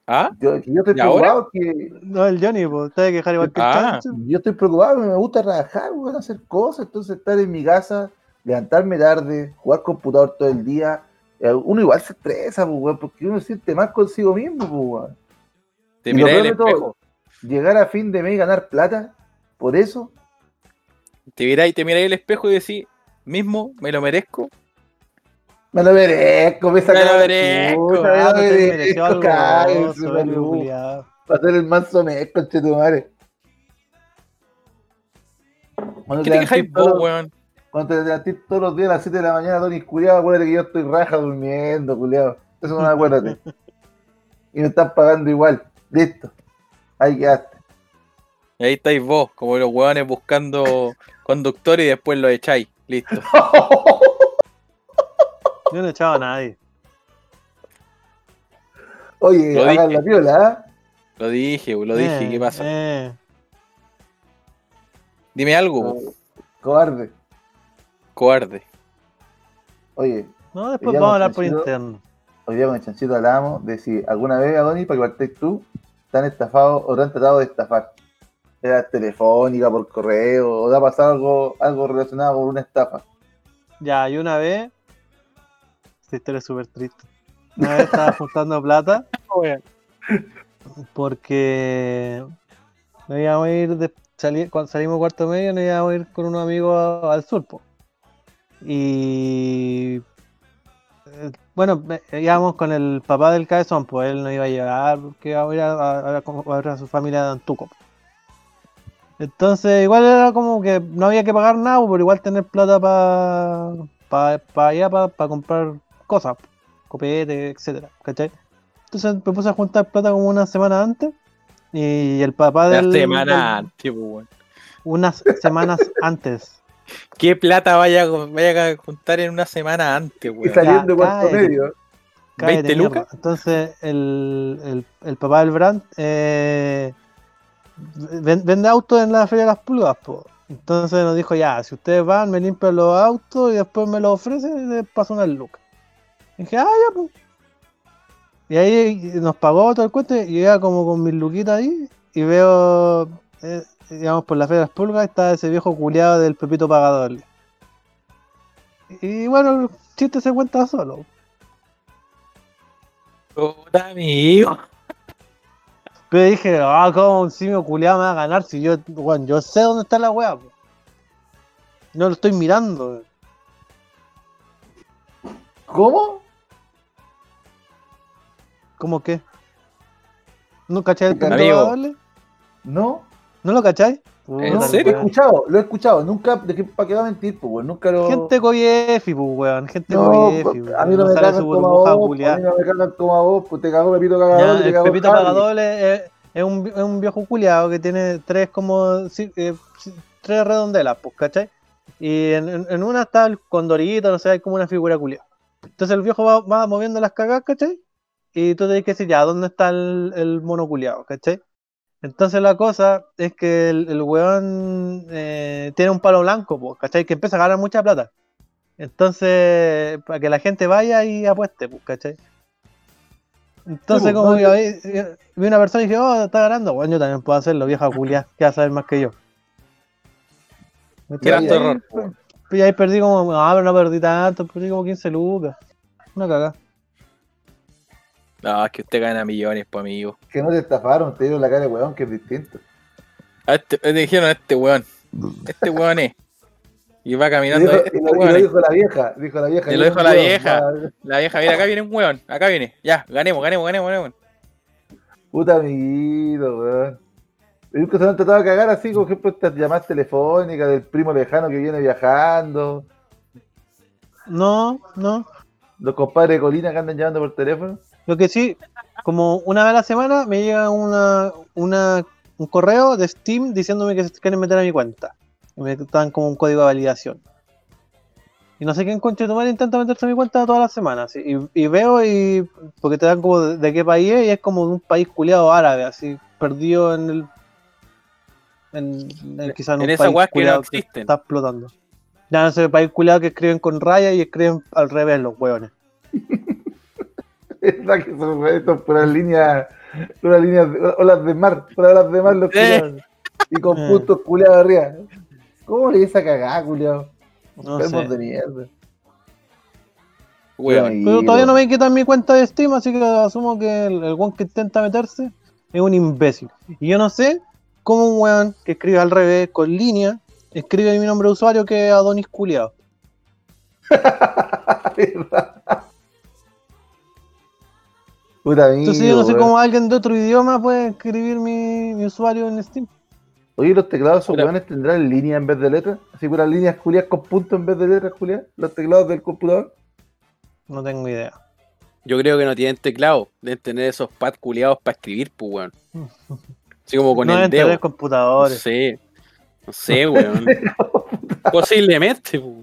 [SPEAKER 2] ¿Ah?
[SPEAKER 1] Yo, yo estoy preocupado que
[SPEAKER 3] No, el Johnny, pues, te vas a quejar igual que el
[SPEAKER 2] Ah.
[SPEAKER 3] chancho.
[SPEAKER 1] yo estoy preocupado, me gusta trabajar, weón, hacer cosas, entonces estar en mi casa, levantarme tarde, jugar computador todo el día, eh, uno igual se estresa, pues, weón, porque uno se siente más consigo mismo, pues, weón.
[SPEAKER 2] Te
[SPEAKER 1] Y lo peor de todo. Llegar a fin de mes y ganar plata, por eso,
[SPEAKER 2] Te miráis, te miráis al espejo y decís, mismo, me lo merezco.
[SPEAKER 1] me lo merezco, me
[SPEAKER 2] Me lo merezco.
[SPEAKER 1] Puta, me
[SPEAKER 3] Ah,
[SPEAKER 1] lo merezco. Para ser el manso mes, conchetumare. Cuando
[SPEAKER 2] ¿Qué
[SPEAKER 1] te
[SPEAKER 2] te quejáis vos,
[SPEAKER 1] todos-
[SPEAKER 2] weón?
[SPEAKER 1] Cuando te levantís todos los días a las 7 de la mañana, Tony culiado, acuérdate que yo estoy raja durmiendo, culiado. Eso no me acuérdate. y me están pagando igual. Listo. Ahí quedaste.
[SPEAKER 2] Y ahí estáis vos, como los weones buscando conductor y después lo echáis. Listo.
[SPEAKER 3] Yo no he echado a nadie.
[SPEAKER 1] Oye,
[SPEAKER 2] Lo
[SPEAKER 1] hagan
[SPEAKER 2] dije.
[SPEAKER 1] la piola, ¿eh?
[SPEAKER 2] Lo dije, lo dije,
[SPEAKER 3] Eh,
[SPEAKER 2] ¿qué pasa?
[SPEAKER 3] eh.
[SPEAKER 2] Dime algo,
[SPEAKER 1] Cobarde.
[SPEAKER 2] cobarde.
[SPEAKER 1] Oye,
[SPEAKER 3] No, después vamos a hablar por interno.
[SPEAKER 1] hoy día con el chanchito hablábamos de si alguna vez, Adonis, para que partáis tú, te han estafado o te han tratado de estafar. Era telefónica, por correo, o te ha pasado algo, algo relacionado con una estafa.
[SPEAKER 3] Ya, y una vez. Esta historia es súper triste. Una vez estaba juntando plata porque nos íbamos a ir de, sali- cuando salimos cuarto medio nos íbamos a ir con unos amigos a- al sur po. y eh, bueno íbamos con el papá del cabezón pues él nos iba a llevar porque íbamos a ir a, a- a- a ver a su familia de Antuco entonces igual era como que no había que pagar nada pero igual tener plata para pa, pa allá para comprar cosas copete etcétera ¿cachai? entonces me puse a juntar plata como una semana antes y el papá del,
[SPEAKER 2] semana
[SPEAKER 3] del-
[SPEAKER 2] antes, pues, weón.
[SPEAKER 3] unas semanas antes.
[SPEAKER 2] ¿Qué plata vaya, a- vaya a juntar en una semana antes,
[SPEAKER 1] Y
[SPEAKER 2] weón?
[SPEAKER 1] saliendo de cuarto medio.
[SPEAKER 3] Cállate,
[SPEAKER 2] 20
[SPEAKER 3] mierda.
[SPEAKER 2] lucas.
[SPEAKER 3] Entonces, el, el, el papá del Brand eh, vende autos en la Feria de las Pulgas. po. Entonces nos dijo, ya, si ustedes van, me limpian los autos y después me los ofrecen les paso unas lucas. Y dije, ah, ya, pues. Y ahí nos pagó todo el cuento y yo iba como con mis luquitas ahí y veo, eh, digamos, por la Feria de las Pulgas está ese viejo culiado del Pepito Pagador. Y bueno, el chiste se cuenta solo.
[SPEAKER 2] Puta, amigo.
[SPEAKER 3] Pero dije, ah, como un simio culiado me va a ganar si yo, bueno, yo sé dónde está la weá. po. No lo estoy mirando.
[SPEAKER 1] ¿Cómo?
[SPEAKER 3] ¿Cómo qué? ¿No cacháis el
[SPEAKER 2] Amigo.
[SPEAKER 1] No.
[SPEAKER 3] ¿No lo cacháis?
[SPEAKER 2] ¿En
[SPEAKER 3] Puta,
[SPEAKER 2] serio?
[SPEAKER 1] Lo he escuchado, lo he escuchado. Nunca, ¿de qué, ¿para qué va a mentir? Pues, weón? Nunca lo.
[SPEAKER 3] Gente coyefi, pues, weón. Gente
[SPEAKER 1] no,
[SPEAKER 3] coyefi. weón.
[SPEAKER 1] a mí no me cagan como a vos, a mí no me cagan como a vos, pues te cagó Pepito
[SPEAKER 3] Ya,
[SPEAKER 1] Cagador, te
[SPEAKER 3] el
[SPEAKER 1] cagó
[SPEAKER 3] Pepito. Pagadole es, es un, es un viejo culiado que tiene tres como sí, eh, tres redondelas, pues, ¿cachai? Y en, en- en una está el condorito, no sé, hay como una figura culiada. Entonces el viejo va, va moviendo las cagas, ¿cachai? Y tú tienes que decir, ya, ¿dónde está el, el mono culiado, ¿cachai? Entonces la cosa es que el, el weón eh, tiene un palo blanco, pues, ¿cachai? Que empieza a ganar mucha plata. Entonces, para que la gente vaya y apueste, pues, ¿cachai? Entonces,
[SPEAKER 1] Sí,
[SPEAKER 3] como
[SPEAKER 1] no,
[SPEAKER 3] que vi, vi una persona y dije, oh, está ganando, bueno, yo también puedo hacerlo, vieja culia, que va a saber más que yo.
[SPEAKER 2] Gran error. po.
[SPEAKER 3] Y ahí perdí como, ah, pero no perdí tanto, perdí como 15 lucas. Una cagada.
[SPEAKER 2] No, es que usted gana millones, pues, amigo.
[SPEAKER 1] Que no te estafaron, te dieron la cara de weón, que es distinto.
[SPEAKER 2] A este, le dijeron a este weón. Este weón es. Y va
[SPEAKER 1] Y,
[SPEAKER 2] caminando.
[SPEAKER 1] dijo-
[SPEAKER 2] este
[SPEAKER 1] y lo, y lo dijo la vieja, dijo la vieja.
[SPEAKER 2] Y lo dijo la vieja. La vieja, mira, acá viene un weón. Acá viene. Ya, ganemos, ganemos, ganemos, ganemos.
[SPEAKER 1] Puta amiguito, weón. Y nunca se han tratado de cagar así, por ejemplo, estas llamadas telefónicas del primo lejano que viene viajando.
[SPEAKER 3] No, no.
[SPEAKER 1] los compadres de Colina que andan llamando por teléfono.
[SPEAKER 3] Lo que sí, como una vez a la semana me llega una, una, un correo de Steam diciéndome que se quieren meter a mi cuenta. Y me dan como un código de validación. Y no sé conche tu madre intenta meterse a mi cuenta todas las semanas. Y, y veo y. porque te dan como de, de qué país es, y es como de un país culiado árabe, así, perdido en el. En, en quizás en,
[SPEAKER 2] En
[SPEAKER 3] un
[SPEAKER 2] esa
[SPEAKER 3] país
[SPEAKER 2] weá que no
[SPEAKER 3] que está explotando. Ya no sé, país culiado que escriben con raya y escriben al revés los hueones.
[SPEAKER 1] Es verdad que son estos por las líneas, por las líneas, de- olas de mar, por olas de mar los
[SPEAKER 2] Eh.
[SPEAKER 1] culiados. Y con
[SPEAKER 3] Eh.
[SPEAKER 1] puntos culiados arriba. ¿Cómo le esa cagada, culiado?
[SPEAKER 3] No sé.
[SPEAKER 1] de mierda.
[SPEAKER 2] Weón.
[SPEAKER 3] Pero todavía no me quitan mi cuenta de Steam, así que asumo que el, el weón que intenta meterse es un imbécil. Y yo no sé cómo un weón que escribe al revés, con línea, escribe mi nombre de usuario que es Adonis Culeado.
[SPEAKER 1] Puta amigo,
[SPEAKER 3] Entonces yo no sé cómo alguien de otro idioma puede escribir mi, mi usuario en Steam.
[SPEAKER 1] Oye, los teclados esos weones tendrán línea en vez de letras. Así puras líneas culiadas con puntos en vez de letras culiadas. Los teclados del computador.
[SPEAKER 3] No tengo idea.
[SPEAKER 2] Yo creo que no tienen teclado. Deben tener esos pads culiados para escribir, pues, weón. Así como con
[SPEAKER 3] no
[SPEAKER 2] el
[SPEAKER 3] deben tener
[SPEAKER 2] dedo. No
[SPEAKER 3] computadores.
[SPEAKER 2] sé. No sé, weón. Posiblemente, pues.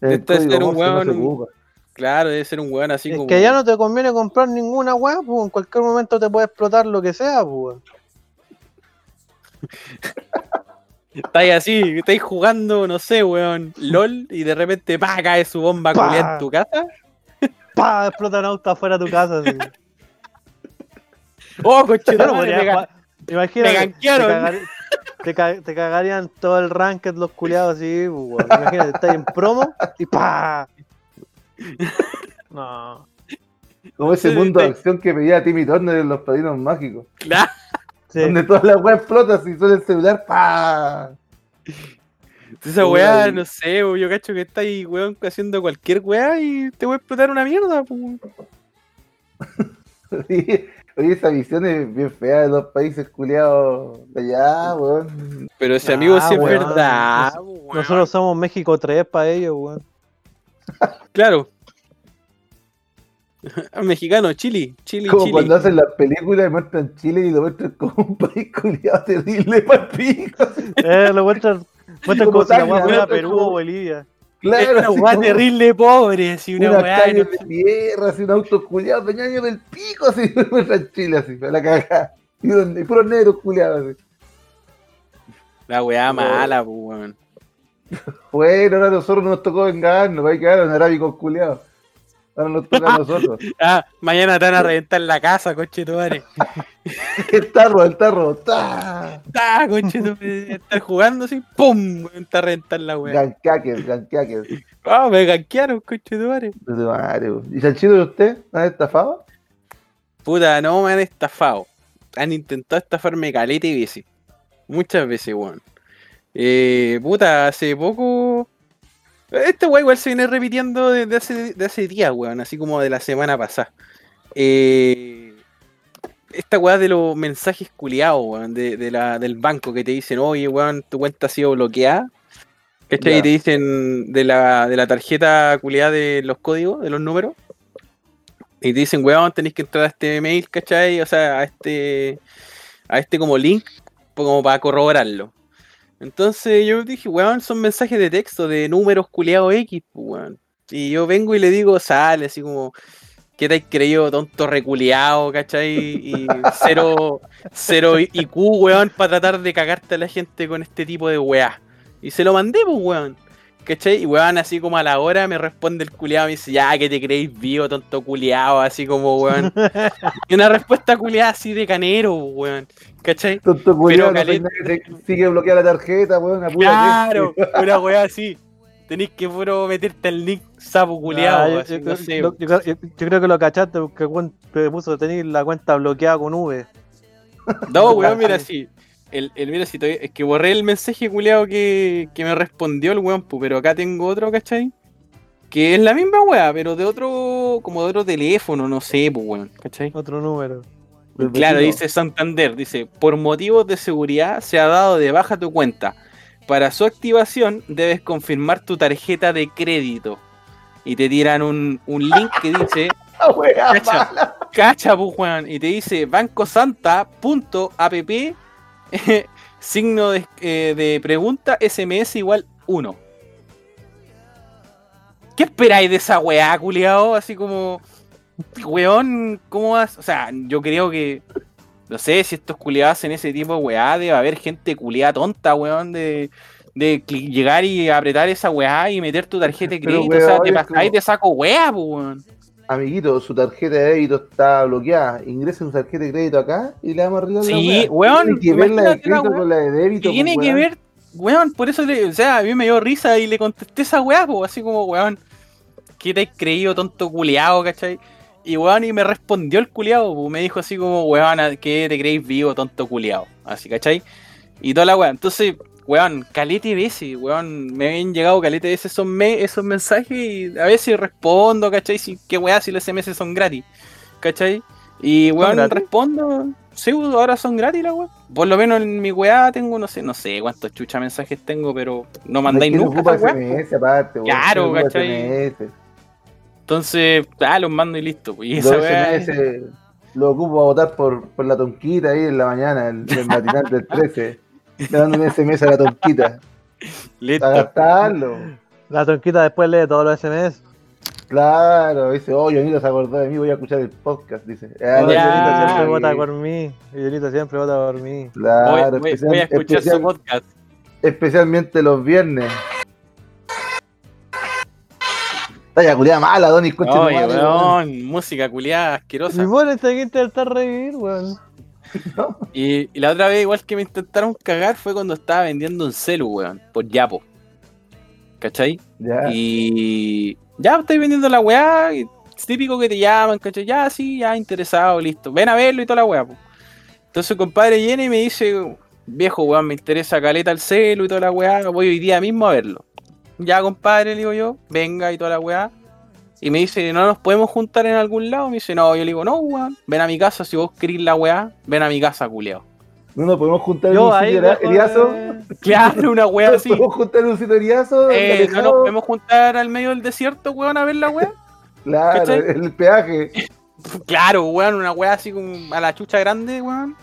[SPEAKER 2] Debe ser un
[SPEAKER 1] no
[SPEAKER 2] weón-
[SPEAKER 1] ocupa.
[SPEAKER 2] Claro, debe ser un weón así
[SPEAKER 3] es
[SPEAKER 2] como.
[SPEAKER 3] que ya no te conviene comprar ninguna weá, pues en cualquier momento te puede explotar lo que sea, pues.
[SPEAKER 2] Estáis así, estáis jugando, no sé, weón, LOL, y de repente, pa, cae su bomba
[SPEAKER 3] Pa.
[SPEAKER 2] culiada en tu casa.
[SPEAKER 3] ¡Pah! Explota un auto afuera de tu casa. así.
[SPEAKER 2] Oh, coche,
[SPEAKER 3] Yo no podría jugar. Imagínate. Te, cagar- te ca- te cagarían todo el ranked los culiados así, pues, weón. Imagínate, estás en promo y pa. No.
[SPEAKER 1] Como ese mundo de acción que pedía Timmy Turner en los padrinos mágicos.
[SPEAKER 2] Claro,
[SPEAKER 3] Sí.
[SPEAKER 1] Donde toda la weá explota si suena el celular. ¡pa!
[SPEAKER 2] esa
[SPEAKER 1] Uy.
[SPEAKER 2] weá, no sé, yo cacho que estáis, weón, haciendo cualquier weá y te voy a explotar una mierda, pues.
[SPEAKER 1] Oye, esa visión es bien fea de los países culiados de allá, weón.
[SPEAKER 2] Pero ese amigo
[SPEAKER 3] Ah,
[SPEAKER 2] sí es verdad, weón.
[SPEAKER 3] Nosotros somos México 3 para ellos, weón.
[SPEAKER 2] Claro. Mexicano, Chile, Chile,
[SPEAKER 1] Como
[SPEAKER 2] Chile.
[SPEAKER 1] cuando hacen las películas y muestran Chile y lo muestran como un país culiado terrible para pico.
[SPEAKER 3] Eh, lo muestran, muestran
[SPEAKER 1] Como
[SPEAKER 3] como si la fuera Perú
[SPEAKER 1] como-
[SPEAKER 3] o Bolivia.
[SPEAKER 1] Claro,
[SPEAKER 2] una weá
[SPEAKER 1] como
[SPEAKER 2] terrible pobre, así una
[SPEAKER 1] unas
[SPEAKER 2] weá.
[SPEAKER 1] de tierra, así un auto culiado de ñaño del pico, así muestran Chile, así, para la cagada. Y, donde- y puros negros culiados, así.
[SPEAKER 2] La weá mala, pues, weón.
[SPEAKER 1] Bueno, ahora a nosotros nos tocó vengarnos, va a quedar en arábicos culiados. Ahora nos toca a nosotros.
[SPEAKER 2] Ah, mañana te van a reventar la casa, coche tu madre.
[SPEAKER 1] El tarro, el tarro, ¡ta!
[SPEAKER 2] Ah, coche tu. Estar jugando así, ¡pum! Te a reventar la weá.
[SPEAKER 1] Gancaques, gancaques.
[SPEAKER 2] Ah, me ganquearon, coche tu madre.
[SPEAKER 1] ¿Y Sanchito de usted? ¿Me han estafado?
[SPEAKER 2] Puta, no me han estafado. Han intentado estafarme caleta y veces. Muchas veces, weón. Eh, puta, hace poco. Este weón igual se viene repitiendo desde hace, de hace días, weón. Así como de la semana pasada. Eh, esta weá de los mensajes culiados, weón. De, de la, del banco que te dicen, oye, weón, tu cuenta ha sido bloqueada. ¿Cachai? Y te dicen de la, de la tarjeta culiada de los códigos, de los números. Y te dicen, weón, tenéis que entrar a este mail, ¿cachai? O sea, a este, a este como link, como para corroborarlo. Entonces yo dije, weón, son mensajes de texto de números culiados X, pues, weón. Y yo vengo y le digo, sale, así como, ¿qué te has creído, tonto reculeado, cachai? Y cero, cero IQ, weón, para tratar de cagarte a la gente con este tipo de weá. Y se lo mandé, pues, weón. ¿Cachai? Y weón, así como a la hora me responde el culiado, me dice, ya que te creéis vivo, tonto culiado, así como, weón. y una respuesta culiada así de canero, weón. ¿Cachai?
[SPEAKER 1] Tonto culiado, no nadie, se- sigue bloqueada la tarjeta, weón, apúrate.
[SPEAKER 2] Claro, una weá así. Tenéis que puro meterte el link sapo
[SPEAKER 3] Ah,
[SPEAKER 2] culiado,
[SPEAKER 3] yo,
[SPEAKER 2] así,
[SPEAKER 3] yo-
[SPEAKER 2] no sé.
[SPEAKER 3] yo- yo creo- que lo cachaste porque weón, te puso tener la cuenta bloqueada con V.
[SPEAKER 2] No, weón, mira, sí. El, el mira, si es que borré el mensaje culiado que, que me respondió el weón, pero acá tengo otro, ¿cachai? Que es la misma weá, pero de otro, como de otro teléfono, no sé, pues weón, ¿cachai?
[SPEAKER 3] Otro número.
[SPEAKER 2] Claro, dice Santander, dice, por motivos de seguridad se ha dado de baja tu cuenta. Para su activación debes confirmar tu tarjeta de crédito. y te tiran un, un link que dice, Cacha. cacha, pues, weón, y te dice bancosanta.app signo de, eh, de pregunta SMS igual 1. ¿Qué esperáis de esa weá, culiao? Así como, weón, ¿cómo vas? O sea, yo creo que, no sé, si estos culiados hacen ese tipo de weá, debe haber gente culiada tonta, weón, de, de llegar y apretar esa weá y meter tu tarjeta de
[SPEAKER 1] Pero,
[SPEAKER 2] crédito. o sea, te pasáis
[SPEAKER 1] como-
[SPEAKER 2] de saco weá, pues, weón.
[SPEAKER 1] Amiguito, su tarjeta de débito está bloqueada. Ingrese su tarjeta de crédito acá y le vamos a arreglar la
[SPEAKER 2] Sí,
[SPEAKER 1] wea.
[SPEAKER 2] weón,
[SPEAKER 1] Tiene que ver la de
[SPEAKER 2] la
[SPEAKER 1] crédito con la de débito.
[SPEAKER 2] ¿Qué tiene
[SPEAKER 1] pues,
[SPEAKER 2] que ver, weón? Por eso, le, o sea, a mí me dio risa y le contesté esa weá, pues, así como, weón, ¿qué te has creído, tonto culiao, cachai? Y weón, y me respondió el culiao, pues, me dijo así como, weón, ¿qué te creéis vivo, tonto culiao? Así, cachai? Y toda la weá. Entonces, weón, calete veces, weón, me habían llegado calete veces esos, me, esos mensajes y a veces respondo, cachai? Si, ¿Qué weá si los SMS son gratis? ¿Cachai? Y weón,
[SPEAKER 3] gratis?
[SPEAKER 2] respondo, sí, ahora son gratis la weá. Por lo menos en mi weá tengo, no sé, no sé cuántos chucha mensajes tengo, pero no mandáis
[SPEAKER 1] no
[SPEAKER 2] nunca.
[SPEAKER 1] SMS aparte, weón.
[SPEAKER 2] Claro, ¿cachai?
[SPEAKER 1] SMS.
[SPEAKER 2] Entonces, ah, los mando y listo. pues, Y
[SPEAKER 1] Los
[SPEAKER 2] esa weá.
[SPEAKER 1] Lo ocupo a votar por, por la tonquita ahí en la mañana, el, el matinal del 13. Le mando un SMS a la tonquita.
[SPEAKER 2] Listo.
[SPEAKER 1] A gastarlo.
[SPEAKER 3] La tonquita después lee todos los SMS.
[SPEAKER 1] Claro, dice, oh, Jonito se acordó de mí, voy a escuchar el podcast, dice. Ah,
[SPEAKER 3] siempre vota por mí. Yolito siempre vota por mí.
[SPEAKER 2] Voy,
[SPEAKER 1] Claro,
[SPEAKER 2] voy-
[SPEAKER 1] especial-
[SPEAKER 2] voy a escuchar
[SPEAKER 1] especial-
[SPEAKER 2] su podcast.
[SPEAKER 1] especialmente los viernes. Está ya culiada mala, Donny, tu
[SPEAKER 2] Oye,
[SPEAKER 1] weón.
[SPEAKER 2] weón, música culiada, asquerosa.
[SPEAKER 3] Mi mono está aquí intentar revivir, weón.
[SPEAKER 2] Y, y la otra vez, igual que me intentaron cagar, fue cuando estaba vendiendo un celu, weón, por Yapo. ¿Cachai?
[SPEAKER 1] Ya.
[SPEAKER 2] Y ya estoy vendiendo la weá, y es típico que te llaman, ¿cachai? Ya, sí, ya interesado, listo. Ven a verlo y toda la weá, po. Entonces, compadre viene y me dice, viejo, weón, me interesa caleta el celu y toda la weá, voy hoy día mismo a verlo. Ya, compadre, le digo yo, venga y toda la weá. Y me dice, ¿no nos podemos juntar en algún lado? Me dice, no, yo le digo, no, weón, ven a mi casa, si vos querés la weá, ven a mi casa, culiao.
[SPEAKER 1] No nos podemos juntar en un
[SPEAKER 3] ahí
[SPEAKER 1] sitio eriazo.
[SPEAKER 3] de-
[SPEAKER 2] Claro, una weá
[SPEAKER 1] ¿No
[SPEAKER 2] así.
[SPEAKER 1] podemos juntar en un sitio eriazo?
[SPEAKER 2] Eh, no nos podemos juntar al medio del desierto, weón, a ver la weá.
[SPEAKER 1] Claro,
[SPEAKER 2] ¿cachai?
[SPEAKER 1] el peaje.
[SPEAKER 2] Claro, weón, una weá así como a la chucha grande, weón.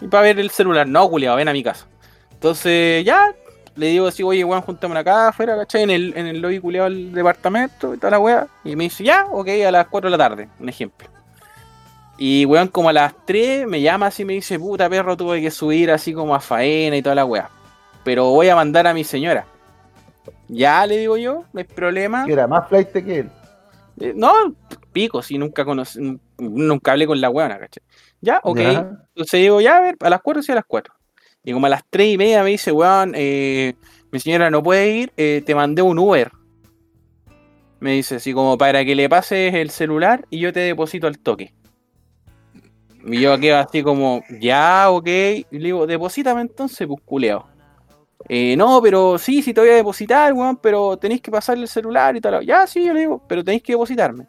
[SPEAKER 2] Y para ver el celular. No, culiao, ven a mi casa. Entonces, ya, le digo así, oye, weón, juntémonos acá afuera, ¿cachai? En el, en el lobby culiao del departamento y toda la weá. Y me dice, ya, ok, a las 4 de la tarde, un ejemplo. Y weón, como a las 3 me llama así y me dice, puta perro, tuve que subir así como a faena y toda la weá. Pero voy a mandar a mi señora. Ya, le digo yo, no hay problema.
[SPEAKER 1] Era más flight que él.
[SPEAKER 2] Eh, no, pico, si nunca conocí, nun- nunca hablé con la weona, ¿cachai? Ya, ok.
[SPEAKER 1] Ya.
[SPEAKER 2] Entonces digo, ya, a ver, a las 4 sí, a las 4. Y como a las 3 y media me dice, weón, eh, mi señora no puede ir, eh, te mandé un Uber. Me dice, así como para que le pases el celular y yo te deposito al toque. Y yo quedo así como, ya, ok. Y le digo, deposítame entonces, pues culeo. Eh, no, pero sí, sí te voy a depositar, weón, pero tenéis que pasarle el celular y tal. Ya, sí, yo le digo, pero tenéis que depositarme.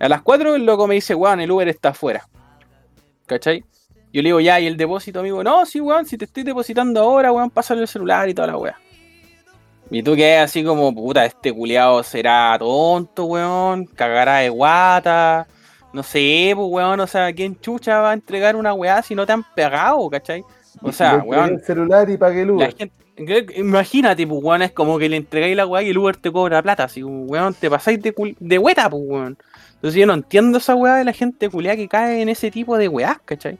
[SPEAKER 2] A las 4 el loco me dice, weón, el Uber está afuera. ¿Cachai? Yo le digo, ya, y el depósito, amigo, no, sí, weón, si te estoy depositando ahora, weón, pásale el celular y toda la weá. Y tú que así como, puta, este culiado será tonto, weón, cagará de guata. No sé, pues, weón, o sea, ¿quién chucha va a entregar una weá si no te han pegado, cachai? O sea,
[SPEAKER 1] Le
[SPEAKER 2] weón,
[SPEAKER 1] el celular y pagué el Uber.
[SPEAKER 2] gente, imagínate, pues, weón, es como que le entregáis la weá y el Uber te cobra plata. Así, weón, te pasáis de, cul- de hueta, pues, weón. Entonces yo no entiendo esa weá de la gente culiada que cae en ese tipo de weás, ¿cachai?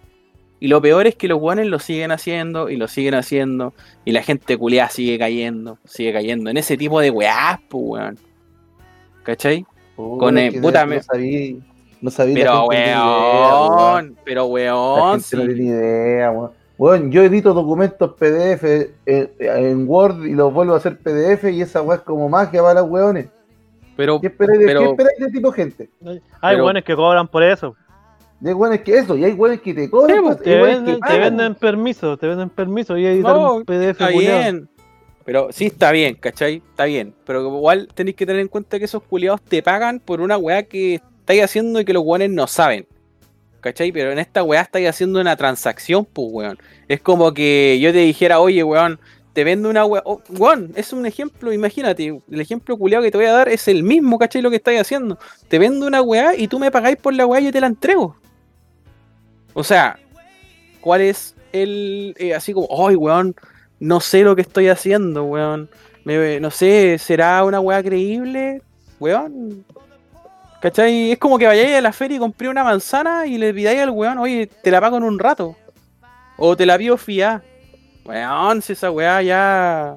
[SPEAKER 2] Y lo peor es que los weones lo siguen haciendo y lo siguen haciendo. Y la gente culiada sigue cayendo, sigue cayendo en ese tipo de weás, pues, weón. ¿Cachai?
[SPEAKER 1] Uy,
[SPEAKER 2] con el- puta,
[SPEAKER 1] no
[SPEAKER 2] me-
[SPEAKER 1] sabí. No sabía.
[SPEAKER 2] Pero,
[SPEAKER 1] idea, weón.
[SPEAKER 2] weón, pero
[SPEAKER 1] La
[SPEAKER 2] weón,
[SPEAKER 1] gente no
[SPEAKER 2] sí.
[SPEAKER 1] tiene idea, weón. Weón, yo edito documentos PDF eh, en Word y los vuelvo a hacer PDF y esa weá es como magia para los weones.
[SPEAKER 2] Pero,
[SPEAKER 1] ¿Qué esperáis de,
[SPEAKER 2] pero-
[SPEAKER 1] ¿qué esperáis de tipo de gente?
[SPEAKER 3] Hay buenos que cobran por eso.
[SPEAKER 1] Y hay weones que eso, y hay weones que te cobran.
[SPEAKER 2] Sí, pues,
[SPEAKER 1] pues,
[SPEAKER 3] Te venden, te venden permiso, te venden permiso y editar
[SPEAKER 2] No,
[SPEAKER 3] un PDF
[SPEAKER 2] Está bien. Pero sí está bien, ¿cachai? Está bien. Pero igual tenéis que tener en cuenta que esos culiados te pagan por una weá que estáis haciendo y que los weones no saben. ¿Cachai? Pero en esta weá estáis haciendo una transacción, pues weón. Es como que yo te dijera, oye, weón, te vende una weá. Oh, weón, es un ejemplo, imagínate. El ejemplo culiado que te voy a dar es el mismo, ¿cachai? Lo que estáis haciendo. Te vendo una weá y tú me pagáis por la weá y yo te la entrego. O sea, ¿cuál es el. eh, así como, ay, weón, no sé lo que estoy haciendo, weón. Me- no sé, ¿será una weá creíble? Weón. ¿Cachai? Es como que vayáis a la feria y compré una manzana y le pidáis al weón, oye, te la pago en un rato. O te la pido fiá. Weón, si esa weá ya.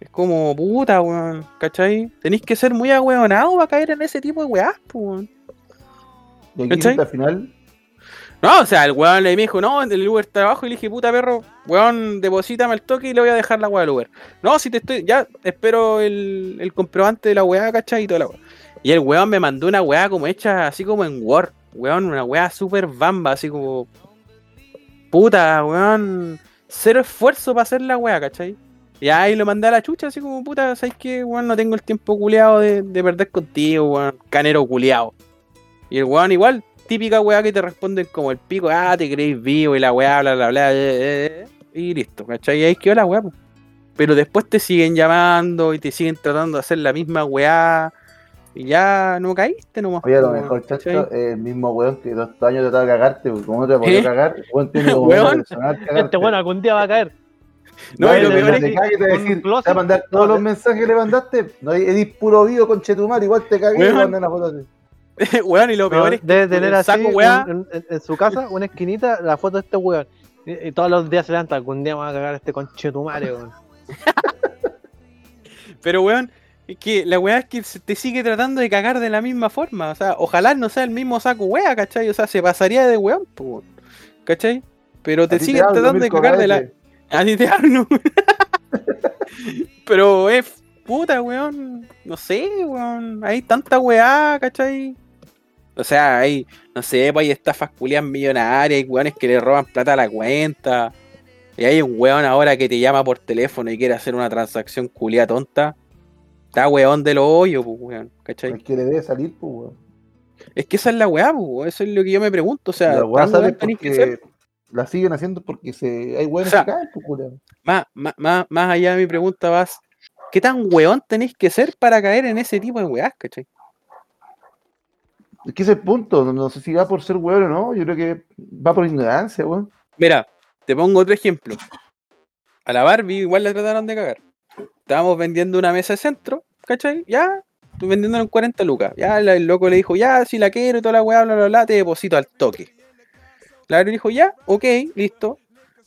[SPEAKER 2] Es como puta, weón. ¿Cachai? Tenéis que ser muy ahueonado para caer en ese tipo de weás, pues, weón.
[SPEAKER 1] Y aquí
[SPEAKER 2] ¿Cachai?
[SPEAKER 1] al final,
[SPEAKER 2] No, o sea, el weón le dijo, no, el Uber está abajo y le dije, puta perro, weón, deposítame el toque y le voy a dejar la weá del Uber. No, si te estoy, ya espero el, el comprobante de la weá, ¿cachai? Y toda la weá. Y el weón me mandó una weá como hecha así como en Word, weón, una weá súper bamba, así como. Puta, weón. Cero esfuerzo para hacer la weá, ¿cachai? Y ahí lo mandé a la chucha, así como, puta, ¿sabes qué? Weón, no tengo el tiempo culeado de, de perder contigo, weón, canero culeado. Y el weón igual, típica weá que te responden como el pico, ah, te creéis vivo y la weá, bla, bla, bla, eh, eh, eh, y listo, ¿cachai? Y ahí quedó la weá, po. Pero después te siguen llamando y te siguen tratando de hacer la misma weá. Y ya no caíste nomás.
[SPEAKER 1] oye, a lo mejor, chacho, es el mismo weón que dos años trataba de cagarte, pues, ¿cómo no te podía
[SPEAKER 2] ¿Eh?
[SPEAKER 1] cagar? Weón tiene como
[SPEAKER 2] Weón.
[SPEAKER 3] Este bueno algún día va a caer.
[SPEAKER 2] No, y lo
[SPEAKER 1] te-
[SPEAKER 2] peor es que-
[SPEAKER 1] te va a
[SPEAKER 3] con un
[SPEAKER 1] decir,
[SPEAKER 3] closet,
[SPEAKER 1] te va a mandar todos
[SPEAKER 3] no,
[SPEAKER 1] los mensajes que le mandaste. No, eres puro vivo con Chetumar, igual te cagué y
[SPEAKER 2] Weón.
[SPEAKER 1] te mandé una foto así.
[SPEAKER 2] weón, y lo peor es que
[SPEAKER 3] debe tener así
[SPEAKER 2] saco
[SPEAKER 3] en, en- en su casa, una esquinita, la foto de este weón. Y, y todos los días se levanta, algún día me va a cagar este conchetumare, weón.
[SPEAKER 2] Pero weón, es que la weá es que te sigue tratando de cagar de la misma forma. O sea, ojalá no sea el mismo saco weá, ¿cachai? O sea, se pasaría de weón, po, ¿cachai? Pero te
[SPEAKER 1] A
[SPEAKER 2] siguen
[SPEAKER 1] hablo,
[SPEAKER 2] tratando de cagar de la. A ti te hablo. Pero es puta, weón. No sé, weón. Hay tanta weá, ¿cachai? O sea, hay, no sé, pues hay estafas culias millonarias, hay weones que le roban plata a la cuenta. Y hay un weón ahora que te llama por teléfono y quiere hacer una transacción culia tonta. Está weón de los hoyos, pues, weón, ¿cachai?
[SPEAKER 1] Es que le debe salir, pues, weón.
[SPEAKER 2] Es que esa es la weá, pues, weón, eso es lo que yo me pregunto. O sea,
[SPEAKER 1] la weá
[SPEAKER 2] ¿tan
[SPEAKER 1] sale
[SPEAKER 2] weón
[SPEAKER 1] porque la siguen haciendo porque se, hay weones
[SPEAKER 2] O sea,
[SPEAKER 1] que caen, pues,
[SPEAKER 2] más, más, más, más allá de mi pregunta vas, ¿qué tan weón tenéis que ser para caer en ese tipo de weás, cachai?
[SPEAKER 1] Es que ese punto, no, sé si va por ser weón o no, yo creo que va por ignorancia, weón.
[SPEAKER 2] Mira, te pongo otro ejemplo. A la Barbie igual la trataron de cagar. Estábamos vendiendo una mesa de centro, ¿cachai? Ya, estoy vendiéndola en 40 lucas. Ya el loco le dijo, ya, si la quiero y toda la weá, bla, bla, bla, te deposito al toque. La Barbie dijo, ya, ok, listo.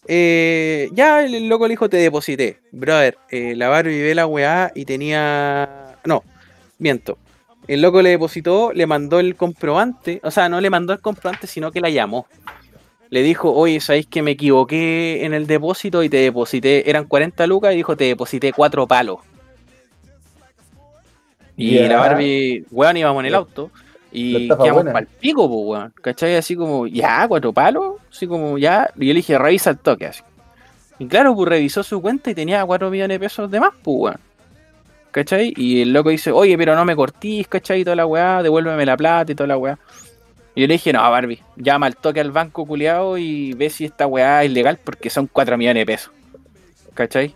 [SPEAKER 2] Eh, ya, el, el loco le dijo, te deposité. Brother, eh, la Barbie ve la weá y tenía... No, miento. El loco le depositó, le mandó el comprobante. O sea, no le mandó el comprobante, sino que la llamó le dijo, oye, ¿sabéis que me equivoqué en el depósito y te deposité, eran 40 lucas y dijo, te deposité cuatro palos? Y la Barbie, weón, íbamos en el auto y quedamos
[SPEAKER 1] buena.
[SPEAKER 2] pa'l pico, pues, weón, ¿cachai? Así como, ya, cuatro palos, así como, ya, y yo le dije, revisa el toque, así. Y claro, pues revisó su cuenta y tenía 4 millones de pesos de más, pues, weón. ¿Cachai? Y el loco dice, oye, pero no me cortís, ¿cachai? Y toda la weá, devuélveme la plata y toda la weá. Y yo le dije, no, Barbie, llama al toque al banco culiado y ve si esta weá es legal porque son 4 millones de pesos. ¿Cachai?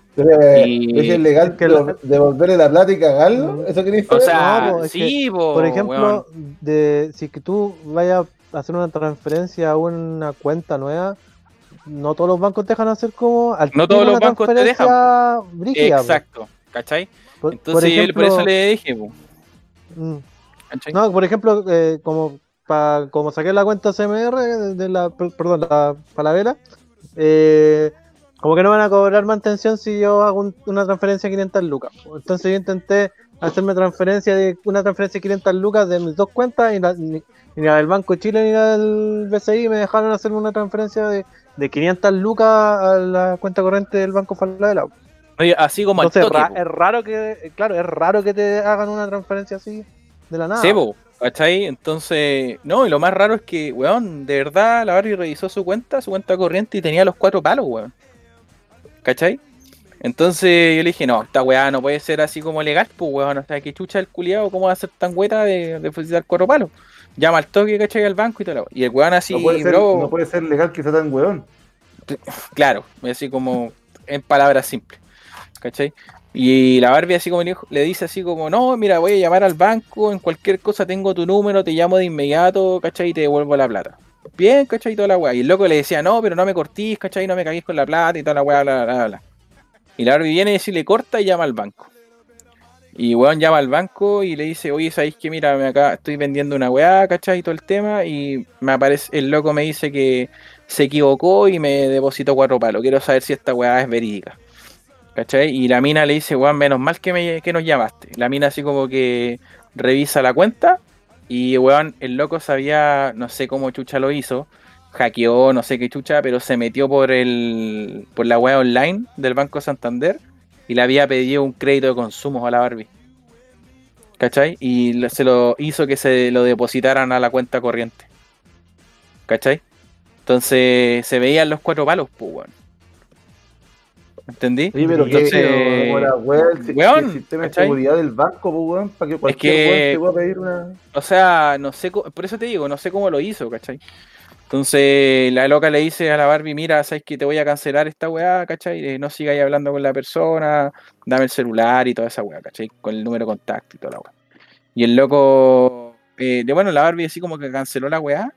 [SPEAKER 2] Y-
[SPEAKER 1] ¿Es legal
[SPEAKER 3] que
[SPEAKER 1] devol- devolverle la plata y cagarlo? ¿Eso queréis
[SPEAKER 2] O sea,
[SPEAKER 3] po,
[SPEAKER 2] sí, po,
[SPEAKER 3] Por ejemplo,
[SPEAKER 2] weón.
[SPEAKER 3] de, si que tú vayas a hacer una transferencia a una cuenta nueva, no todos los bancos te dejan hacer como. al
[SPEAKER 2] No todos los bancos te dejan,
[SPEAKER 3] brígida, po.
[SPEAKER 2] Exacto, ¿cachai?
[SPEAKER 3] Por,
[SPEAKER 2] Entonces
[SPEAKER 3] por
[SPEAKER 2] yo por eso
[SPEAKER 3] ejemplo,
[SPEAKER 2] le dije, po,
[SPEAKER 3] mm. No, por ejemplo, eh, como pa, como saqué la cuenta CMR de, la, per- perdón, la Palavela, eh, como que no van a cobrar mantención si yo hago un- una transferencia de 500 lucas. Entonces yo intenté hacerme transferencia de una transferencia de 500 lucas de mis dos cuentas y, la- ni, ni la del Banco de Chile ni la del BCI me dejaron hacerme una transferencia de, de 500 lucas a la cuenta corriente del Banco Falabella.
[SPEAKER 2] Oye, así como al
[SPEAKER 3] Entonces
[SPEAKER 2] toque,
[SPEAKER 3] ra-
[SPEAKER 2] po.
[SPEAKER 3] es raro que, claro, es raro que te hagan una transferencia así de la nada.
[SPEAKER 2] Sí, po, ¿cachai? Entonces, no, y lo más raro es que, weón, de verdad, la Barbie revisó su cuenta, su cuenta corriente y tenía los cuatro palos, weón. ¿Cachai? Entonces yo le dije, no, esta weá no puede ser así como legal, pues weón, o sea, que chucha el culiado, ¿cómo va a ser tan hueta de, de felicitar cuatro palos? Llama al toque, ¿cachai? Al banco y todo. Y el weón así,
[SPEAKER 1] no, puede ser,
[SPEAKER 2] bro,
[SPEAKER 1] no puede ser legal que sea tan weón.
[SPEAKER 2] claro, así como en palabras simples. ¿Cachai? Y la Barbie así como le, dice así como, no, mira, voy a llamar al banco, en cualquier cosa tengo tu número, te llamo de inmediato, ¿cachai? Y te devuelvo la plata. Bien, ¿cachai? Toda la weá. Y el loco le decía, no, pero no me cortís, ¿cachai? No me caguís con la plata y toda la weá, bla, bla, bla. Y la Barbie viene y le corta y llama al banco. Y weón llama al banco y le dice, oye, ¿sabéis que mira, me acá estoy vendiendo una weá, ¿cachai? Y todo el tema. Y me aparece, el loco me dice que se equivocó y me depositó cuatro palos. Quiero saber si esta weá es verídica. ¿Cachai? Y la mina le dice, weón, menos mal que, me, que nos llamaste. La mina así como que revisa la cuenta y, weón, el loco sabía, no sé cómo chucha lo hizo, hackeó, no sé qué chucha, pero se metió por el por la web online del Banco Santander y le había pedido un crédito de consumo a la Barbie. ¿Cachai? Y se lo hizo que se lo depositaran a la cuenta corriente. ¿Cachai? Entonces se veían los cuatro palos, pues, weón. ¿Entendí?
[SPEAKER 1] Sí, pero
[SPEAKER 2] Entonces,
[SPEAKER 1] que si-
[SPEAKER 2] weón,
[SPEAKER 1] el sistema de seguridad del banco, pues, weón, para que cualquier
[SPEAKER 2] que-
[SPEAKER 1] weón te pueda pedir una.
[SPEAKER 2] O sea, no sé, por eso te digo, no sé cómo lo hizo, ¿cachai? Entonces la loca le dice a la Barbie, mira, sabes que te voy a cancelar esta weá, ¿cachai? Eh, no sigáis hablando con la persona, dame el celular y toda esa weá, ¿cachai? Con el número de contacto y toda la weá. Y el loco, eh, de- bueno, la Barbie así como que canceló la weá,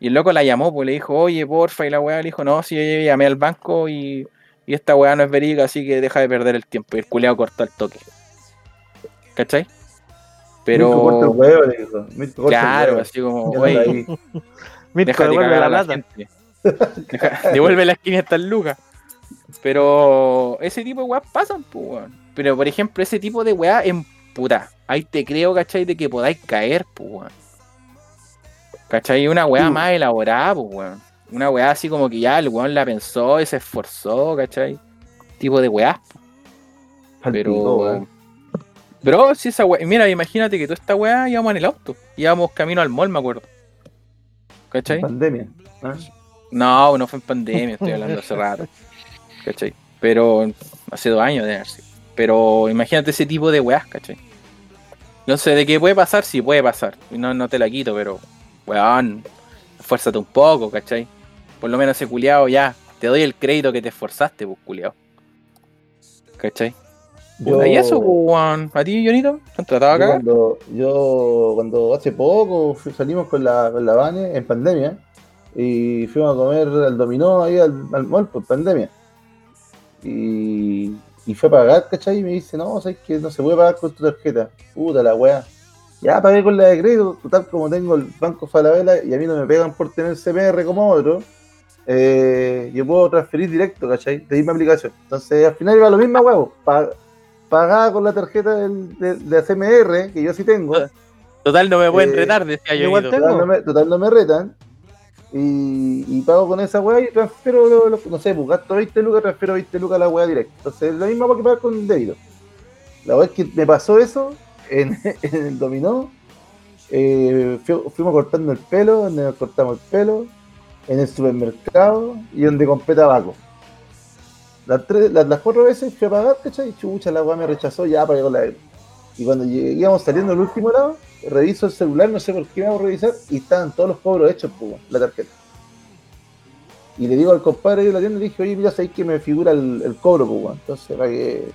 [SPEAKER 2] y el loco la llamó, pues le dijo, oye, porfa, y la weá le dijo, no, si yo llamé al banco y, y esta weá no es verídica, así que deja de perder el tiempo. Y el culeado cortó el toque. ¿Cachai?
[SPEAKER 1] Mirko, corta el
[SPEAKER 2] Pero,
[SPEAKER 1] huevo, le dijo. Mirko, corta el
[SPEAKER 2] claro,
[SPEAKER 1] huevo.
[SPEAKER 2] así como,
[SPEAKER 1] ahí.
[SPEAKER 3] Mirko, devuelve
[SPEAKER 2] cagar
[SPEAKER 3] la
[SPEAKER 2] a la gente. Deja- Devuelve las 500 lucas. Pero ese tipo de weas pasan, pues, weón. Pero por ejemplo, ese tipo de weas en puta. Ahí te creo, ¿cachai? De que podáis caer, pues, weón. ¿Cachai? Una wea
[SPEAKER 1] Sí.
[SPEAKER 2] más elaborada, pues, weón. Una wea así como que ya el weón la pensó y se esforzó, ¿cachai? Tipo de.
[SPEAKER 1] Al
[SPEAKER 2] Pero. Bro, si esa wea. Mira, imagínate que toda esta wea íbamos en el auto. Íbamos camino al mall, me acuerdo. ¿Cachai?
[SPEAKER 1] Pandemia. ¿ah?
[SPEAKER 2] No, no fue en pandemia, estoy hablando hace rato. ¿Cachai? Pero hace dos años de haber sido. Pero imagínate ese tipo de weas, ¿cachai? No sé, de qué puede pasar, sí puede pasar. No, no te la quito, pero, weón, esfuérzate un poco, ¿cachai? Por lo menos ese culiado ya, te doy el crédito que te esforzaste, pues, culiado. ¿Cachai? Y eso, pues, weón. ¿A ti, Jonito? ¿Te han tratado
[SPEAKER 1] yo
[SPEAKER 2] acá?
[SPEAKER 1] cuando, yo cuando hace poco salimos con la, con la Vane en pandemia y fuimos a comer al dominó ahí al, al mall por pandemia. Y, y fue a pagar, ¿cachai? Y me dice, no, sabes que no se puede pagar con tu tarjeta. Puta la weá. Ya pagué con la de crédito, total como tengo el banco Falabella y a mí no me pegan por tener CPR como otro. Eh, yo puedo transferir directo, ¿cachai? De misma aplicación. Entonces al final iba lo mismo, huevo. Pa- pagaba con la tarjeta del, de, de CMR, que yo sí tengo.
[SPEAKER 2] Total, no me pueden
[SPEAKER 1] Eh,
[SPEAKER 2] retar, decía
[SPEAKER 3] igual
[SPEAKER 2] Jonito.
[SPEAKER 3] tengo.
[SPEAKER 1] Total no, me, total no me retan. Y, y pago con esa weá y transfiero, lo- lo- no sé, pues gasto 20 lucas, transfiero 20 lucas a la weá directa. Entonces es lo mismo que pagar con débito. La weá es que me pasó eso en, en el dominó. Eh, fu- fuimos cortando el pelo, donde nos cortamos el pelo, en el supermercado y donde compré tabaco. Las, tres, cuatro veces fui a pagar, ¿cachai? Y chucha, la weá me rechazó, ya con la. Y cuando íbamos saliendo al último lado, reviso el celular, no sé por qué me hago revisar, y estaban todos los cobros hechos, pues, la tarjeta. Y le digo al compadre de la tienda, le dije, oye, mira, sabéis que me figura el, cobro, pues. Entonces, para que.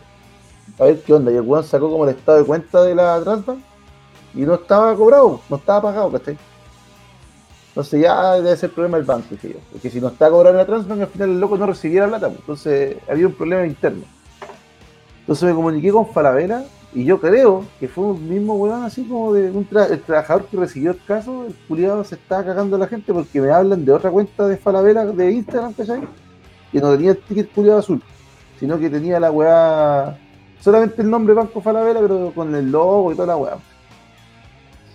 [SPEAKER 1] A ver qué onda. Y el weón sacó como el estado de cuenta de la Transbank y no estaba cobrado, no estaba pagado, ¿cachai? Entonces ya debe ser problema del banco, yo. Porque si no está cobrado en la Transbank, al final el loco no recibiera plata, pues. Entonces había un problema interno. Entonces me comuniqué con Falabella y yo creo que fue un mismo weón así como de un el trabajador que recibió el caso, el culiado se estaba cagando a la gente porque me hablan de otra cuenta de Falabella de Instagram, ¿cachai? Que no tenía el ticket culiado azul, sino que tenía la weá, solamente el nombre Banco Falabella, pero con el logo y toda la weá.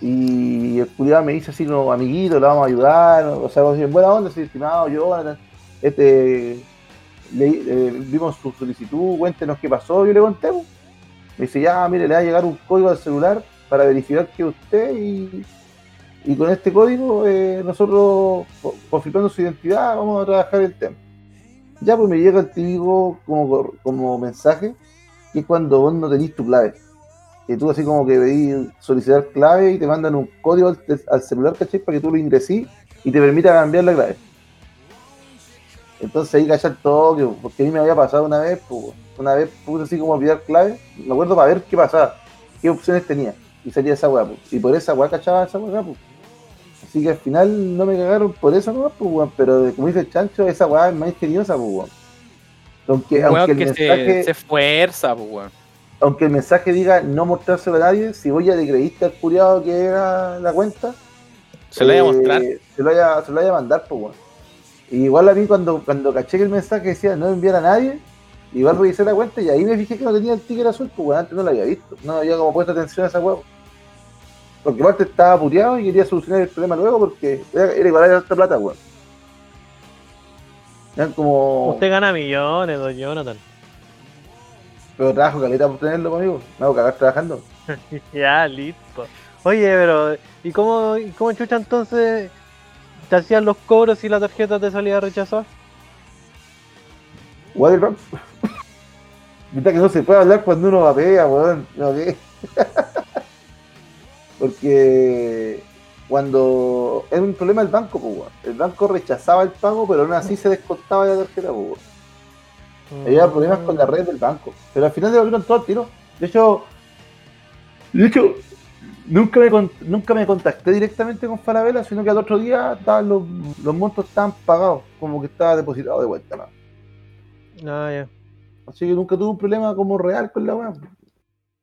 [SPEAKER 1] Y el culiado me dice así como, amiguito, le vamos a ayudar, o sea, como buena onda, así, estimado, Jonathan, este, le- eh, vimos su solicitud, cuéntenos qué pasó, yo le conté, me dice, ya, mire, le va a llegar un código al celular para verificar que usted y, y con este código eh, nosotros, co- confirmando su identidad, vamos a trabajar el tema. Ya, pues me llega el típico como, como mensaje, que es cuando vos no tenés tu clave. Que tú así como que pedís solicitar clave y te mandan un código al, al celular, ¿cachai? Para que tú lo ingresís y te permita cambiar la clave. Entonces ahí cachar todo, que- porque a mí me había pasado una vez, pues, una vez puse así como olvidar clave, me acuerdo para ver qué pasaba, qué opciones tenía, y salía esa weá, pues. Y por esa weá cachaba esa weá, pues. Así que al final no me cagaron por eso no, pues, weón. Pero como dice el chancho, esa weá es más ingeniosa, pues, weón. Aunque,
[SPEAKER 2] weón
[SPEAKER 1] aunque, el
[SPEAKER 2] que
[SPEAKER 1] mensaje,
[SPEAKER 2] se, se esfuerza, pues, weón.
[SPEAKER 1] Aunque el mensaje diga no mostrárselo a nadie, si vos ya le creíste al curiado que era la cuenta,
[SPEAKER 2] Se lo voy a
[SPEAKER 1] eh,
[SPEAKER 2] mostrar.
[SPEAKER 1] Se lo vaya, se lo vaya a mandar, pues, weón. Y igual a mí cuando, cuando caché que el mensaje decía no enviar a nadie, igual revisé la cuenta y ahí me fijé que no tenía el ticket azul, pues weón, antes no lo había visto. No había como puesto atención a esa huevo. Porque aparte estaba puteado y quería solucionar el problema luego porque era, era igual a esta plata, weón. Eran como.
[SPEAKER 3] Usted gana millones, don Jonathan.
[SPEAKER 1] Pero trabajo caleta por tenerlo conmigo. Me hago cagar trabajando.
[SPEAKER 3] Ya, listo. Oye, pero, ¿y cómo, y cómo chucha entonces te hacían los cobros y la tarjeta te salía rechazada?
[SPEAKER 1] Water Rock. Viste que no se puede hablar cuando uno vapea, weón. No, ¿qué? Porque cuando era un problema el banco, pues, weón. El banco rechazaba el pago, pero aún así se descontaba de la tarjeta, pues, weón. Había problemas con la red del banco. Pero al final devolvieron todo el tiro. De hecho, de hecho, nunca me, nunca me contacté directamente con Falabella, sino que al otro día estaban los, los montos estaban pagados, como que estaba depositado de vuelta. ¿no?
[SPEAKER 3] Ah, ya.
[SPEAKER 1] Así que nunca tuve un problema como real con la weá.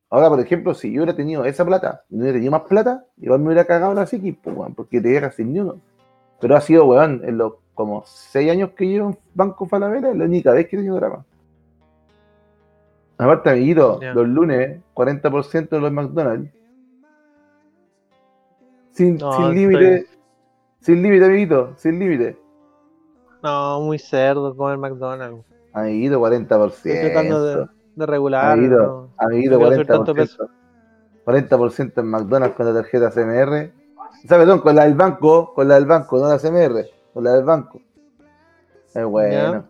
[SPEAKER 1] Ahora, por ejemplo, si yo hubiera tenido esa plata y no hubiera tenido más plata, igual me hubiera cagado la pues, weón, porque te dejas sin ni uno. Pero ha sido, weón, en los como seis años que llevo en Banco Falabella, es la única vez que he tenido drama. Aparte, amiguito,
[SPEAKER 3] Ya.
[SPEAKER 1] los lunes, 40% de los McDonald's. Sin,
[SPEAKER 3] No,
[SPEAKER 1] sin
[SPEAKER 3] estoy-
[SPEAKER 1] límite, sin límite, amiguito, sin límite.
[SPEAKER 3] No, muy cerdo comer McDonald's.
[SPEAKER 1] Amiguito, 40%.
[SPEAKER 3] Estoy tratando de, de regular.
[SPEAKER 1] Amiguito,
[SPEAKER 3] ¿no?
[SPEAKER 1] amiguito,
[SPEAKER 3] No quiero subir tanto
[SPEAKER 1] 40%. 40% en McDonald's con la tarjeta CMR. O sea, perdón, con la del banco, con la del banco, no la CMR, con la del banco. Es bueno.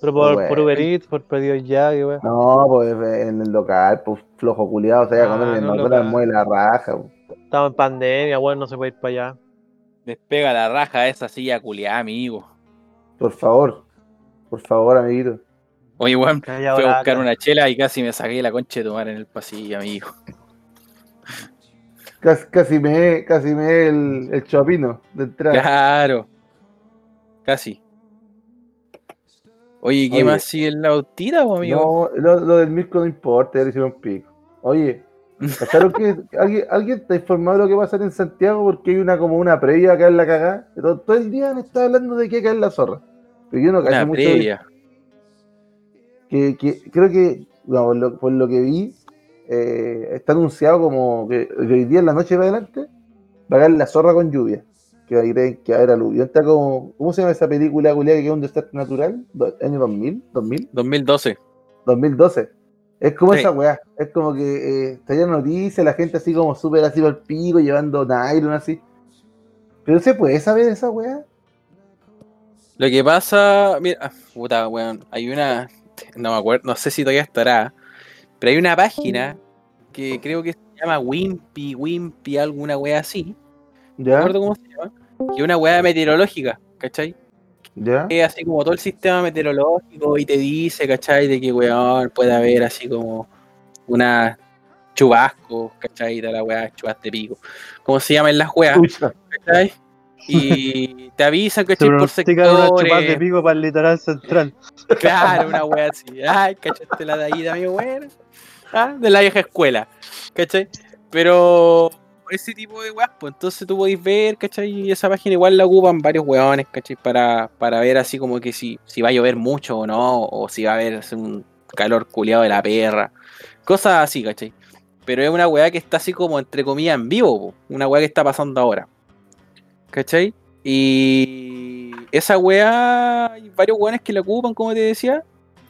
[SPEAKER 3] Pero por,
[SPEAKER 1] Bueno.
[SPEAKER 3] por Uber Eats, por pedido ya, que weón.
[SPEAKER 1] No, pues en el local, pues flojo culiado, se vaya a
[SPEAKER 3] Ah,
[SPEAKER 1] el
[SPEAKER 3] no,
[SPEAKER 1] mueve la raja. pues.
[SPEAKER 3] Estamos en pandemia, weón, no se puede ir para allá.
[SPEAKER 2] Despega la raja de esa silla culiada, amigo.
[SPEAKER 1] Por favor, por favor, amiguito.
[SPEAKER 2] Oye, weón, fui a buscar una chela y casi me saqué la concha de tomar en el pasillo, amigo.
[SPEAKER 1] Casi, casi me casi me el, el chapino de entrada.
[SPEAKER 2] Claro. Casi. Oye, ¿qué
[SPEAKER 1] Oye.
[SPEAKER 2] más sigue en la po, amigo?
[SPEAKER 1] No, lo, lo del Mirko no importa, ya le hicieron pico. Oye, ¿cacharon que alguien, alguien está informado de lo que va a pasar en Santiago? Porque hay una como una previa acá en la cagada. Todo, todo el día han estado hablando de que cae la zorra. Pero yo no cacho
[SPEAKER 2] Una
[SPEAKER 1] mucho.
[SPEAKER 2] previa.
[SPEAKER 1] Que, que creo que, no, por, lo, por lo que vi, eh, está anunciado como que, que hoy día en la noche para adelante va a caer la zorra con lluvia. Que ahí creen que haber aluvión. Está como, ¿cómo se llama esa película culiada que es un desastre natural? ¿Año 2000? ¿2000?
[SPEAKER 2] 2012.
[SPEAKER 1] 2012. Es como
[SPEAKER 2] Sí.
[SPEAKER 1] esa weá. Es como que eh, estaría noticia, la gente así como súper así al pico, llevando nylon así. Pero se puede saber esa weá.
[SPEAKER 2] Lo que pasa, mira, puta, weón, hay una, no me acuerdo, no sé si todavía estará, pero hay una página que creo que se llama Wimpy, Wimpy, alguna wea así, no
[SPEAKER 1] ¿Ya?
[SPEAKER 2] cómo se llama, que una wea meteorológica, ¿cachai?
[SPEAKER 1] ¿Ya?
[SPEAKER 2] Es así como todo el sistema meteorológico y te dice, ¿cachai? De que, weón, puede haber así como una chubasco, ¿cachai? De la weá, chubas de pico. ¿Cómo se llaman las weas? ¿cachai? Y te avisan,
[SPEAKER 3] Se
[SPEAKER 2] ¿cachai? Por
[SPEAKER 3] pronostican unas chupas de
[SPEAKER 2] sectores.
[SPEAKER 3] pico para el litoral central.
[SPEAKER 2] Claro, una wea así. Ay, ¿cachaste la de ahí de bueno? Ah, de la vieja escuela, ¿cachai? Pero ese tipo de weas, pues entonces tú podéis ver, ¿cachai? Y esa página igual la ocupan varios weones, ¿cachai? Para, para ver así como que si, si va a llover mucho o no, o si va a haber un calor culiado de la perra. Cosas así, ¿cachai? Pero es una weá que está así como entre comillas en vivo, una weá que está pasando ahora. ¿Cachai? Y esa weá, hay varios weones que la ocupan, como te decía.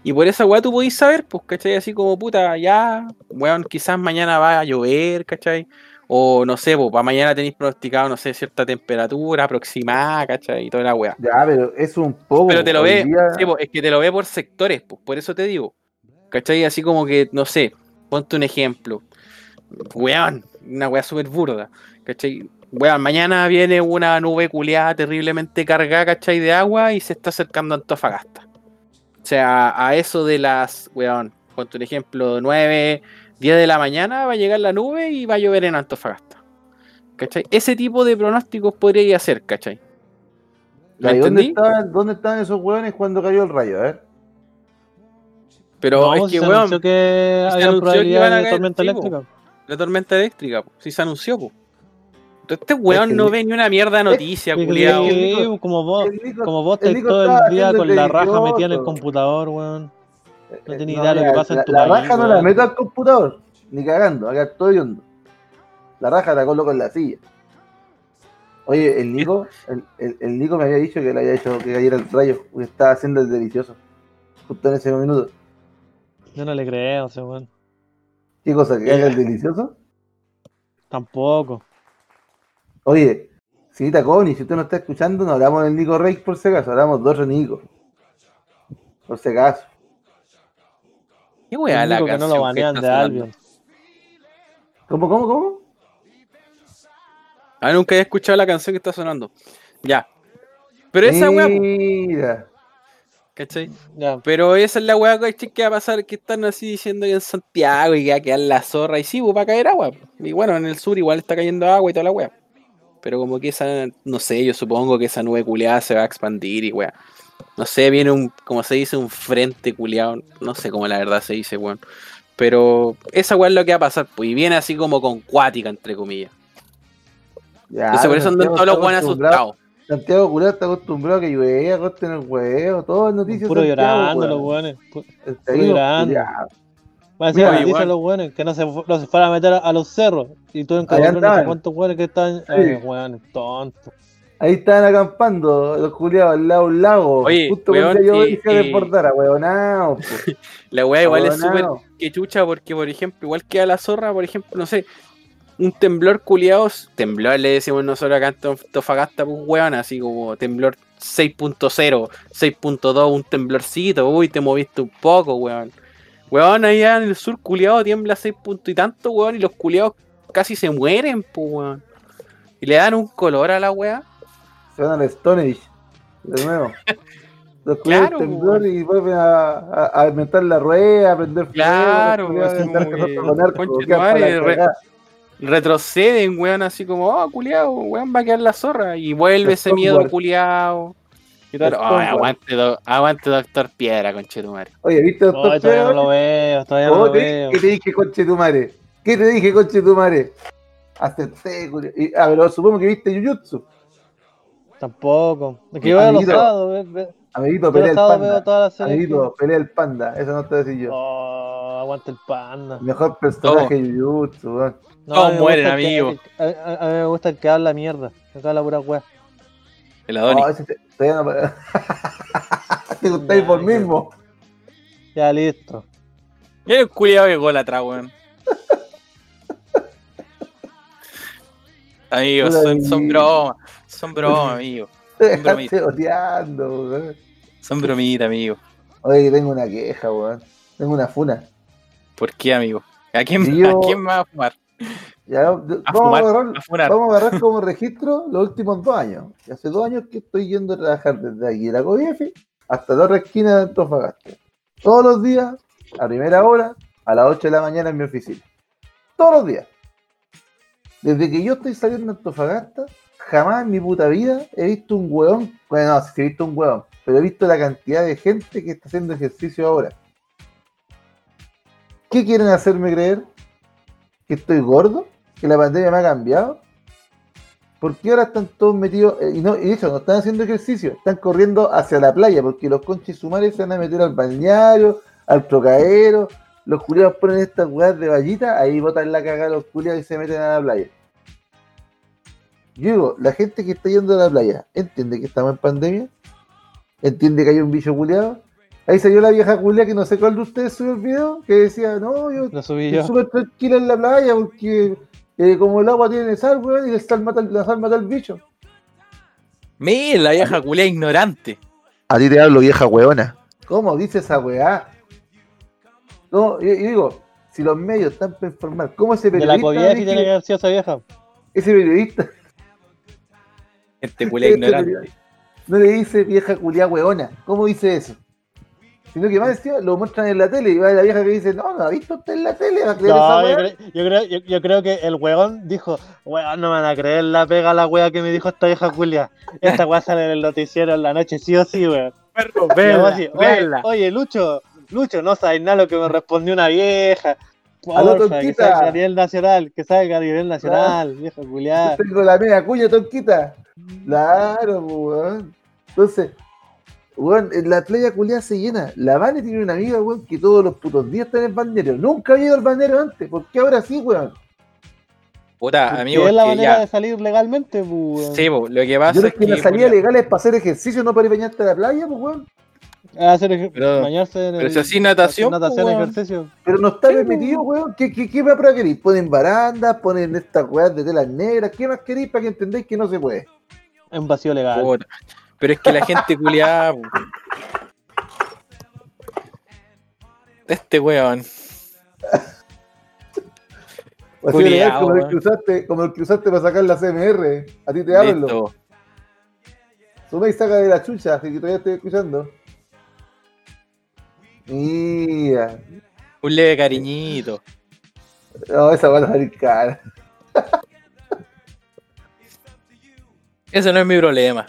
[SPEAKER 2] Y por esa weá tú podís saber, pues, ¿cachai? Así como, puta, ya, weón, quizás mañana va a llover, ¿cachai? O no sé, pues, para mañana tenéis pronosticado, no sé, cierta temperatura aproximada, ¿cachai? Y toda la weá.
[SPEAKER 1] Ya, pero es un poco.
[SPEAKER 2] Pero te lo ve,
[SPEAKER 1] día-
[SPEAKER 2] sí, po, es que te lo ve por sectores, pues, por eso te digo. ¿Cachai? Así como que, no sé, ponte un ejemplo. Weón, una weá súper burda. ¿Cachai? weón, mañana viene una nube culiada terriblemente cargada, ¿cachai? De agua y se está acercando a Antofagasta. O sea, a eso de las, weón, con un ejemplo, 9, 10 de la mañana va a llegar la nube y va a llover en Antofagasta. ¿Cachai? Ese tipo de pronósticos podría hacer, ¿cachai? ¿Lo
[SPEAKER 1] ¿Y dónde
[SPEAKER 2] entendí?
[SPEAKER 1] estaban, ¿Dónde estaban esos hueones cuando cayó el rayo? A ver.
[SPEAKER 2] Pero
[SPEAKER 3] No,
[SPEAKER 2] es que,
[SPEAKER 3] se
[SPEAKER 2] weón,
[SPEAKER 3] anunció que
[SPEAKER 2] se
[SPEAKER 3] había
[SPEAKER 2] anunció que iban a caer,
[SPEAKER 3] tormenta
[SPEAKER 2] sí, po.
[SPEAKER 3] eléctrica.
[SPEAKER 2] la tormenta eléctrica, si se anunció, po. Este weón
[SPEAKER 1] que
[SPEAKER 2] no ve ni una mierda de noticia,
[SPEAKER 3] Sí,
[SPEAKER 2] culiao.
[SPEAKER 3] como vos,
[SPEAKER 1] El
[SPEAKER 3] como vos
[SPEAKER 1] el
[SPEAKER 3] todo el día con la raja metida en el computador, weón. No
[SPEAKER 1] Eh,
[SPEAKER 3] tenía idea de lo que pasa en
[SPEAKER 1] la,
[SPEAKER 3] tu
[SPEAKER 1] la
[SPEAKER 3] país,
[SPEAKER 1] raja no la meto al computador, ni cagando, acá estoy hondo. La raja la coloco en la silla. Oye, el Nico, el, el, el Nico me había dicho que le había hecho que cayera el rayo, porque estaba haciendo el delicioso. Justo en ese minuto.
[SPEAKER 3] Yo no le creo, ese weón.
[SPEAKER 1] ¿Qué cosa? ¿Que haga el delicioso?
[SPEAKER 3] Tampoco.
[SPEAKER 1] Oye, señorita Connie, si usted no está escuchando, no hablamos del Nico Rey por si acaso, hablamos de otro Nico. Por si acaso.
[SPEAKER 2] ¿Qué weá la
[SPEAKER 3] que no
[SPEAKER 2] canción
[SPEAKER 3] lo banean de? Albion.
[SPEAKER 1] ¿Cómo, cómo, cómo?
[SPEAKER 2] Ah, nunca he escuchado la canción que está sonando. Ya. Pero esa weá. ¿cachai?
[SPEAKER 3] Ya.
[SPEAKER 2] Pero esa es la weá ¿cachai? que va a pasar, que están así diciendo que en Santiago y que va a quedar la zorra. Y sí, pues va a caer agua. Y bueno, en el sur igual está cayendo agua y toda la weá. Pero como que esa, no sé, yo supongo que esa nube culeada se va a expandir y weá. No sé, viene un, como se dice, un frente culeado. No sé cómo la verdad se dice, weón. Pero esa weá es lo que va a pasar, pues. Y viene así como con cuática, entre comillas.
[SPEAKER 1] Ya,
[SPEAKER 2] Entonces por eso andan todos los weones asustados.
[SPEAKER 1] Santiago Culá está acostumbrado a que llueva, corten el huevo, todas las noticias.
[SPEAKER 3] Puro
[SPEAKER 1] Santiago,
[SPEAKER 3] llorando
[SPEAKER 1] weón.
[SPEAKER 3] los weones. Puro llorando.
[SPEAKER 1] culiao.
[SPEAKER 3] Va a decir,
[SPEAKER 1] Mira,
[SPEAKER 3] dicen
[SPEAKER 2] igual.
[SPEAKER 3] los weones que no se, no se fueran a meter a, a los cerros. Y tú en no sé cuántos weones que están. Ay, weones, tontos.
[SPEAKER 1] Ahí estaban acampando los culiados al lado de un lago.
[SPEAKER 2] Oye,
[SPEAKER 1] justo cuando yo
[SPEAKER 2] eh,
[SPEAKER 1] dije
[SPEAKER 2] eh,
[SPEAKER 1] desbordar a huevonao.
[SPEAKER 2] La weá igual es súper que chucha porque, por ejemplo, igual que a la zorra, por ejemplo, no sé, un temblor culiado, temblor le decimos nosotros acá en Antofagasta, pues weón, así como temblor 6.0, 6.2, un temblorcito, uy, te moviste un poco, weón. Weón, allá en el sur culiado tiembla 6 puntos y tanto, weón, y los culiados casi se mueren, pues weón. Y le dan un color a la weá.
[SPEAKER 1] Se van al Stone Age. De nuevo. Los
[SPEAKER 2] Claro,
[SPEAKER 1] temblor y vuelven a, a, a inventar la rueda, a prender fuego.
[SPEAKER 2] Claro,
[SPEAKER 1] a
[SPEAKER 2] retroceden, weón, así como, oh, culiao, weón, va a quedar la zorra. Y vuelve ese miedo culiao. Y tal.
[SPEAKER 1] Stonewall.
[SPEAKER 2] Ay, aguante, do- aguante, doctor Piedra, conchetumare.
[SPEAKER 1] Oye, ¿viste, doctor
[SPEAKER 3] Ay, todavía no lo veo, todavía no
[SPEAKER 1] Oh,
[SPEAKER 3] lo
[SPEAKER 1] te-
[SPEAKER 3] veo.
[SPEAKER 1] ¿Qué te dije, conche tu madre? ¿Qué te dije, conche tu madre? Acepté, culiao. Y- Ah, pero supongo que viste Jujutsu.
[SPEAKER 3] Tampoco. Es que yo veo los
[SPEAKER 1] Amiguito.
[SPEAKER 3] sábados, ve- ve-
[SPEAKER 1] Amiguito, pelea el panda. Amiguito, pelea el panda. Eso no te voy a decir
[SPEAKER 3] que-
[SPEAKER 1] yo.
[SPEAKER 3] Oh, aguanta el panda.
[SPEAKER 1] Mejor personaje de Jujutsu, weón.
[SPEAKER 3] No,
[SPEAKER 2] mueren,
[SPEAKER 3] que-
[SPEAKER 2] amigo.
[SPEAKER 3] A, a- a mí me gusta el que habla mierda. Que habla pura weá.
[SPEAKER 2] El Adoni.
[SPEAKER 1] No, ese te-. Te gustáis
[SPEAKER 3] Ya,
[SPEAKER 1] por mismo.
[SPEAKER 3] Ya listo.
[SPEAKER 2] Mira el culiao de gol atrás, weón. Amigos, son, son bromas. Son bromas, amigos.
[SPEAKER 1] Te
[SPEAKER 2] bromita.
[SPEAKER 1] dejaste odiando, weón.
[SPEAKER 2] Son bromitas, amigo.
[SPEAKER 1] Oye, tengo una queja, weón. Tengo una funa.
[SPEAKER 2] ¿Por qué, amigo? ¿A quién,
[SPEAKER 1] yo-
[SPEAKER 2] ¿a quién va a fumar?
[SPEAKER 1] Ya,
[SPEAKER 2] A
[SPEAKER 1] vamos,
[SPEAKER 2] fumar,
[SPEAKER 1] a agarrar,
[SPEAKER 2] a funar.
[SPEAKER 1] vamos a agarrar como registro los últimos dos años. Y hace dos años que estoy yendo a trabajar desde aquí de la COIF hasta la otra esquina de Antofagasta. Todos los días, a primera hora, a las 8 de la mañana en mi oficina. Todos los días. Desde que yo estoy saliendo de Antofagasta, jamás en mi puta vida he visto un hueón. Bueno, no, sí he visto un hueón, pero he visto la cantidad de gente que está haciendo ejercicio ahora. ¿Qué quieren hacerme creer? ¿Que estoy gordo? ¿Que la pandemia me ha cambiado? ¿Por qué ahora están todos metidos? eh, y, no, y hecho, no están haciendo ejercicio, están corriendo hacia la playa, porque los conchis sumares se van a meter al balneario, al trocadero, los culiados ponen estas weas de vallita, ahí botan la cagada los culiados y se meten a la playa. Yo digo, la gente que está yendo a la playa, ¿entiende que estamos en pandemia? ¿Entiende que hay un bicho culiado? Ahí salió la vieja culia que no sé cuál de ustedes subió el video, que decía, no, yo Estoy
[SPEAKER 3] yo.
[SPEAKER 1] súper tranquila en la playa porque eh, como el agua tiene sal, weón, y la sal mata, la sal mata al bicho.
[SPEAKER 2] Mira, la vieja culia ignorante.
[SPEAKER 1] A ti te hablo, vieja weona. ¿Cómo dice esa weá? No, yo, yo digo, si los medios están para informar, ¿cómo ese
[SPEAKER 3] De la
[SPEAKER 1] periodista,
[SPEAKER 3] COVID
[SPEAKER 1] dice-
[SPEAKER 3] tiene que haber sido esa vieja.
[SPEAKER 1] ese periodista,
[SPEAKER 2] Gente culia ignorante.
[SPEAKER 1] No le dice vieja culia hueona. ¿Cómo dice eso? Sino que más encima lo muestran en la tele y va la vieja que dice, no, no ha visto usted en la tele, va a creer esa
[SPEAKER 3] No, yo,
[SPEAKER 1] weá?"
[SPEAKER 3] creo, yo, creo, yo, yo creo que el weón dijo, weón, no me van a creer la pega la wea que me dijo esta vieja Julia. Esta wea sale en el noticiero en la noche, sí o sí, weón.
[SPEAKER 2] Perro,
[SPEAKER 3] Y luego
[SPEAKER 2] vela,
[SPEAKER 3] así, oye,
[SPEAKER 2] vela.
[SPEAKER 3] oye, Lucho, Lucho, no sabes nada lo que me respondió una vieja. Porfa, que
[SPEAKER 1] tonquita.
[SPEAKER 3] salga a nivel nacional, que salga a nivel nacional, vieja culiada.
[SPEAKER 1] Tengo la media cuña tonquita. Claro, pues, weón. Entonces, weón, en la playa culiada se llena. La Vane tiene una amiga, weón, que todos los putos días está en el bandero. Nunca había ido al bandero antes. ¿Por qué ahora sí, weón?
[SPEAKER 2] Puta, amigo,
[SPEAKER 3] es la
[SPEAKER 2] que
[SPEAKER 3] manera
[SPEAKER 2] ya.
[SPEAKER 3] de salir legalmente, weón.
[SPEAKER 2] Sí, po, lo que pasa
[SPEAKER 1] Yo creo
[SPEAKER 2] es
[SPEAKER 1] que la salida legal es para hacer ejercicio, no para ir a bañarte a la playa, pues, weón.
[SPEAKER 3] A hacer ej-
[SPEAKER 2] Pero-
[SPEAKER 3] bañarse en
[SPEAKER 2] pero
[SPEAKER 3] el-
[SPEAKER 2] si así natación,
[SPEAKER 3] natación,
[SPEAKER 2] pues, weón.
[SPEAKER 3] ejercicio.
[SPEAKER 1] Pero no está permitido, weón. ¿Qué, qué, qué más para queréis? Ponen barandas, ponen estas weas de telas negras. ¿Qué más queréis para que entendáis que no se puede?
[SPEAKER 3] En vacío legal.
[SPEAKER 2] Pero es que la gente culiada. Este weón.
[SPEAKER 1] Legal como el que usaste, como el que usaste para sacar la CMR. A ti te hablo. Suma y saca de la chucha, así que todavía estoy escuchando. Mira.
[SPEAKER 2] Un leve cariñito.
[SPEAKER 1] No, esa va a salir cara.
[SPEAKER 2] Ese no es mi problema.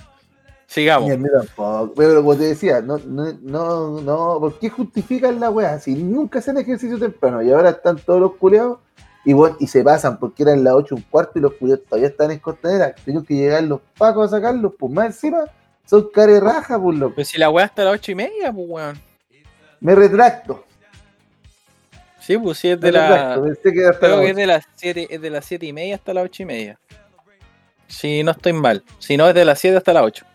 [SPEAKER 2] Sigamos.
[SPEAKER 1] Tampoco. Pero como te decía, no, no, no, no, ¿por qué justifican la wea? Si nunca hacen ejercicio temprano y ahora están todos los culeados y, bueno, y se pasan porque eran las 8 y un cuarto y los culeados todavía están en costanera. Tienen que llegar los pacos a sacarlos, pues más encima son care raja, pues loco.
[SPEAKER 2] Pero si la weá hasta las ocho y media, pues weón.
[SPEAKER 1] Me retracto.
[SPEAKER 2] Sí, pues sí, es de la.
[SPEAKER 1] que
[SPEAKER 2] Creo que es de las siete, es de las siete y media hasta las ocho y media. Si no estoy mal. Si no, es de las 7 hasta las 8.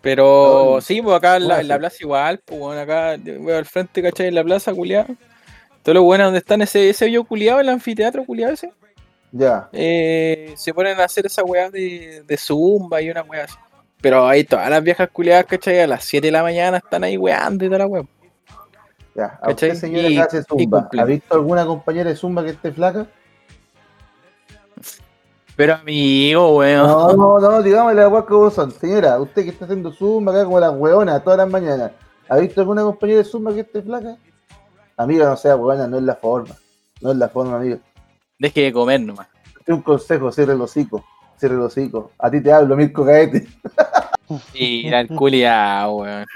[SPEAKER 2] Pero sí, pues acá en la, en la
[SPEAKER 1] bueno,
[SPEAKER 2] plaza igual, pues bueno, acá yo veo al frente, ¿cachai? En la plaza, culiado. Todo lo bueno donde están ese, ese hoyo culiado, el anfiteatro culiado ese.
[SPEAKER 1] Ya.
[SPEAKER 2] eh, se ponen a hacer esa weá de, de zumba y una weá así. Pero ahí todas las viejas culiadas, ¿cachai? A las 7 de la mañana están ahí weando y toda la weá.
[SPEAKER 1] Ya, a
[SPEAKER 2] ¿Cachai?
[SPEAKER 1] usted señora
[SPEAKER 2] Y-
[SPEAKER 1] que hace zumba. ¿ha visto alguna compañera de zumba que esté flaca?
[SPEAKER 2] Pero amigo, weón.
[SPEAKER 1] No, no, no, digámosle a las como son. Señora, usted que está haciendo zumba acá como las hueonas todas las mañanas, ¿ha visto alguna compañera de zumba que esté flaca? Amiga, no sea hueona, no es la forma. No es la forma, amigo.
[SPEAKER 2] Deje de comer nomás.
[SPEAKER 1] Un consejo, cierre el hocico. Cierre el hocico. A ti te hablo, Mirko Caete.
[SPEAKER 2] Y el culiado, weón.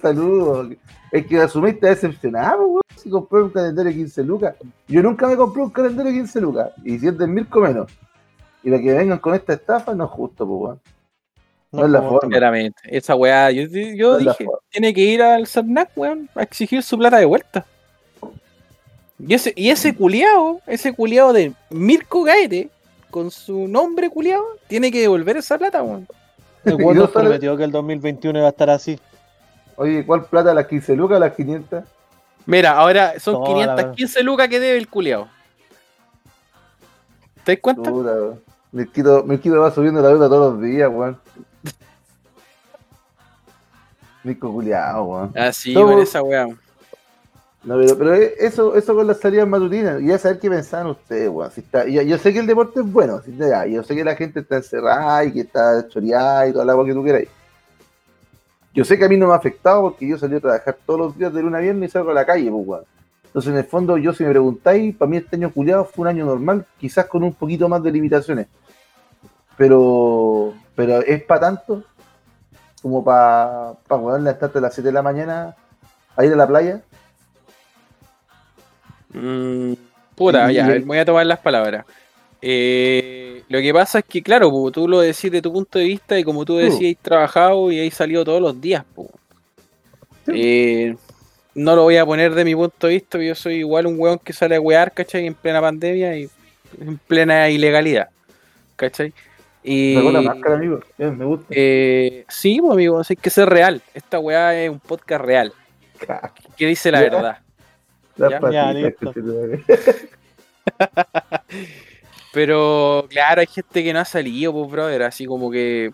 [SPEAKER 1] Saludos. Es que asumiste te decepcionado, weón. Si compré un calendario de 15 lucas. Yo nunca me compré un calendario de 15 lucas. Y si es del Mirko menos. Y para que vengan con esta estafa no es justo, pues, weón. No es la forma.
[SPEAKER 2] Claramente. Esa weá, yo, yo
[SPEAKER 1] No la
[SPEAKER 2] dije, tiene que ir al Sarnac, weón, a exigir su plata de vuelta. Y ese, y ese culiao, ese culiao de Mirko Gaete, con su nombre culiao, tiene que devolver esa plata, weón.
[SPEAKER 3] El weón
[SPEAKER 1] no
[SPEAKER 3] nos prometió que el 2021 iba a estar así.
[SPEAKER 1] Oye, ¿cuál plata? ¿Las 15 lucas o las 500?
[SPEAKER 2] Mira, ahora son
[SPEAKER 3] Toda la
[SPEAKER 2] 515 lucas que debe el culiao. ¿Te das cuenta?
[SPEAKER 1] Puta, weón. Mirquito, Mirquito va subiendo la deuda todos los días, weón. Mirko culiao, weón.
[SPEAKER 2] Así,
[SPEAKER 1] No,
[SPEAKER 2] con esa weá.
[SPEAKER 1] No, pero, pero eso, eso con las salidas matutinas, y ya saber qué pensaban ustedes, weón. Si está, yo, sé que el deporte es bueno, si ya, yo sé que la gente está encerrada y que está choreada y toda la agua que tú quieras. Yo sé que a mí no me ha afectado porque yo salí a trabajar todos los días de luna a viernes y salgo a la calle, pues, weón. Entonces, en el fondo, yo si me preguntáis, para mí este año culiado fue un año normal, quizás con un poquito más de limitaciones. Pero, pero es para tanto como para pa, weón, levantarte a las 7 de la mañana a ir a la playa.
[SPEAKER 2] Mm, puta,
[SPEAKER 1] Y-
[SPEAKER 2] ya, ver, voy a tomar las palabras. Eh, lo que pasa es que, claro, po, tú lo decís de tu punto de vista y como tú decís, has trabajado y has salido todos los días.
[SPEAKER 1] Sí.
[SPEAKER 2] Eh, no lo voy a poner de mi punto de vista, porque yo soy igual un weón que sale a wear, ¿cachai? En plena pandemia y en plena ilegalidad, ¿cachai? Y,
[SPEAKER 1] Sacó la máscara, amigo. Bien, me gusta.
[SPEAKER 2] eh, sí, pues, amigo, hay que ser real. Esta weá es un podcast real, que dice la
[SPEAKER 1] Ya.
[SPEAKER 2] verdad.
[SPEAKER 1] Las
[SPEAKER 2] Ya,
[SPEAKER 1] patitas,
[SPEAKER 3] listo.
[SPEAKER 1] conchetumare.
[SPEAKER 2] Pero claro, hay gente que no ha salido, pues, brother. Así como que,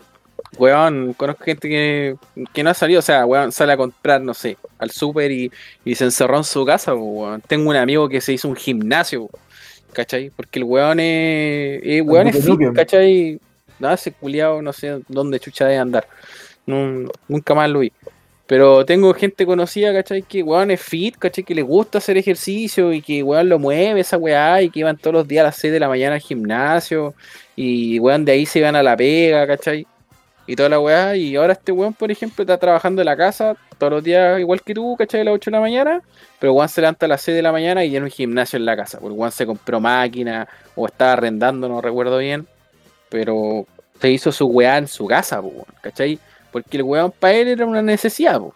[SPEAKER 2] weón, conozco gente que, que no ha salido. O sea, weón, sale a comprar, no sé, al súper y, y se encerró en su casa, pues, weón. Tengo un amigo que se hizo un gimnasio, pues, ¿cachai? Porque el weón es, es weón es fit. ¿cachai? Nada, ese culiado no sé dónde chucha de andar. No- nunca más lo vi. Pero tengo gente conocida, ¿cachai? Que weón es fit, ¿cachai? Que le gusta hacer ejercicio y que weón lo mueve esa weá y que iban todos los días a las 6 de la mañana al gimnasio y weón de ahí se iban a la pega, ¿cachai? Y toda la weá. Y ahora este weón, por ejemplo, está trabajando en la casa todos los días igual que tú, ¿cachai? A las 8 de la mañana. Pero weón se levanta a las 6 de la mañana y tiene un gimnasio en la casa. Porque weón se compró máquina o estaba arrendando, no recuerdo bien. Pero se hizo su weá en su casa, weón, ¿cachai? Porque el weón para él era una necesidad, po.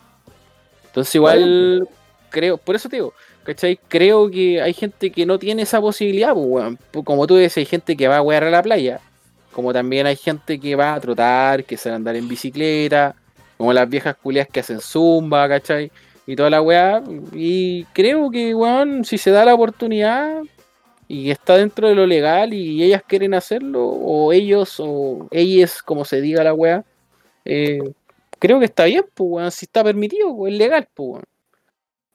[SPEAKER 2] Entonces igual creo, por eso te digo, ¿cachai? Creo que hay gente que no tiene esa posibilidad, po, weón. Como tú dices, hay gente que va a wear a la playa. Como también hay gente que va a trotar, que sale a andar en bicicleta. Como las viejas culias que hacen zumba, ¿cachai? Y toda la weá. Y creo que, weón, si se da la oportunidad y está dentro de lo legal y ellas quieren hacerlo, o ellos, o ellas, como se diga la weá, eh, creo que está bien, pues, si está permitido, pues, es legal, pues.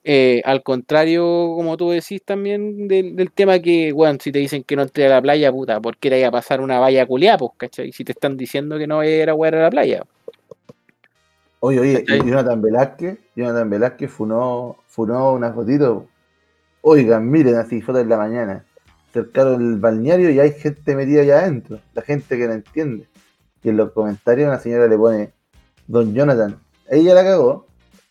[SPEAKER 2] Eh, al contrario, como tú decís también del, del tema que, weón, si te dicen que no entré a la playa, puta, ¿por qué te a pasar una valla culiá, pues, cachai? Si te están diciendo que no era weón a la playa.
[SPEAKER 1] Oye, oye,
[SPEAKER 2] ¿Cachai?
[SPEAKER 1] Jonathan Velázquez, Jonathan Velázquez funó, funó una fotito. Oigan, miren así, foto en la mañana. Cercaron el balneario y hay gente metida allá adentro. La gente que no entiende. Y en los comentarios una señora le pone, Don Jonathan, ella la cagó.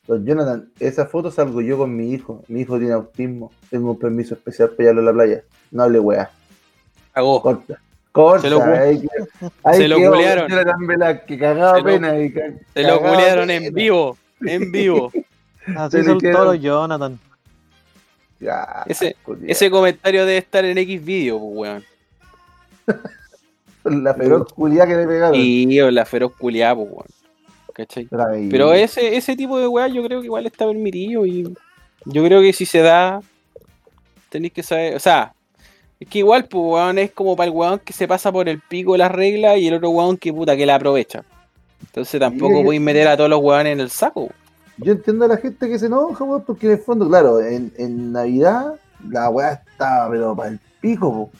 [SPEAKER 1] Don Jonathan, esa foto salgo yo con mi hijo. Mi hijo tiene autismo. Tengo un permiso especial para llevarlo a la playa. No hable weá.
[SPEAKER 2] Cagó.
[SPEAKER 1] Corta. Corta.
[SPEAKER 2] Se lo
[SPEAKER 1] que- ahí
[SPEAKER 2] se lo culearon.
[SPEAKER 1] Jonathan
[SPEAKER 2] Se lo-
[SPEAKER 1] pena. y ca-
[SPEAKER 2] Se lo culearon en vivo, en vivo.
[SPEAKER 3] Así son todos los Jonathan.
[SPEAKER 1] Ya,
[SPEAKER 2] Ese-. Ese comentario debe estar en X video, pues, weón.
[SPEAKER 1] La feroz culiá que le pegaron.
[SPEAKER 2] Y la feroz culiá, pues, weón. ¿Cachai? Pero ese, ese tipo de weá yo creo que igual está permitido y yo creo que si se da, tenéis que saber, o sea, es que igual, pues, weón, es como para el weón que se pasa por el pico de las reglas y el otro weón que puta que la aprovecha. Entonces tampoco
[SPEAKER 1] yo-
[SPEAKER 2] podéis meter a todos los weones en el saco.
[SPEAKER 1] Yo entiendo a la gente que se enoja, weón, porque en el fondo, claro, en, en Navidad la weá está, pero para el pico, po.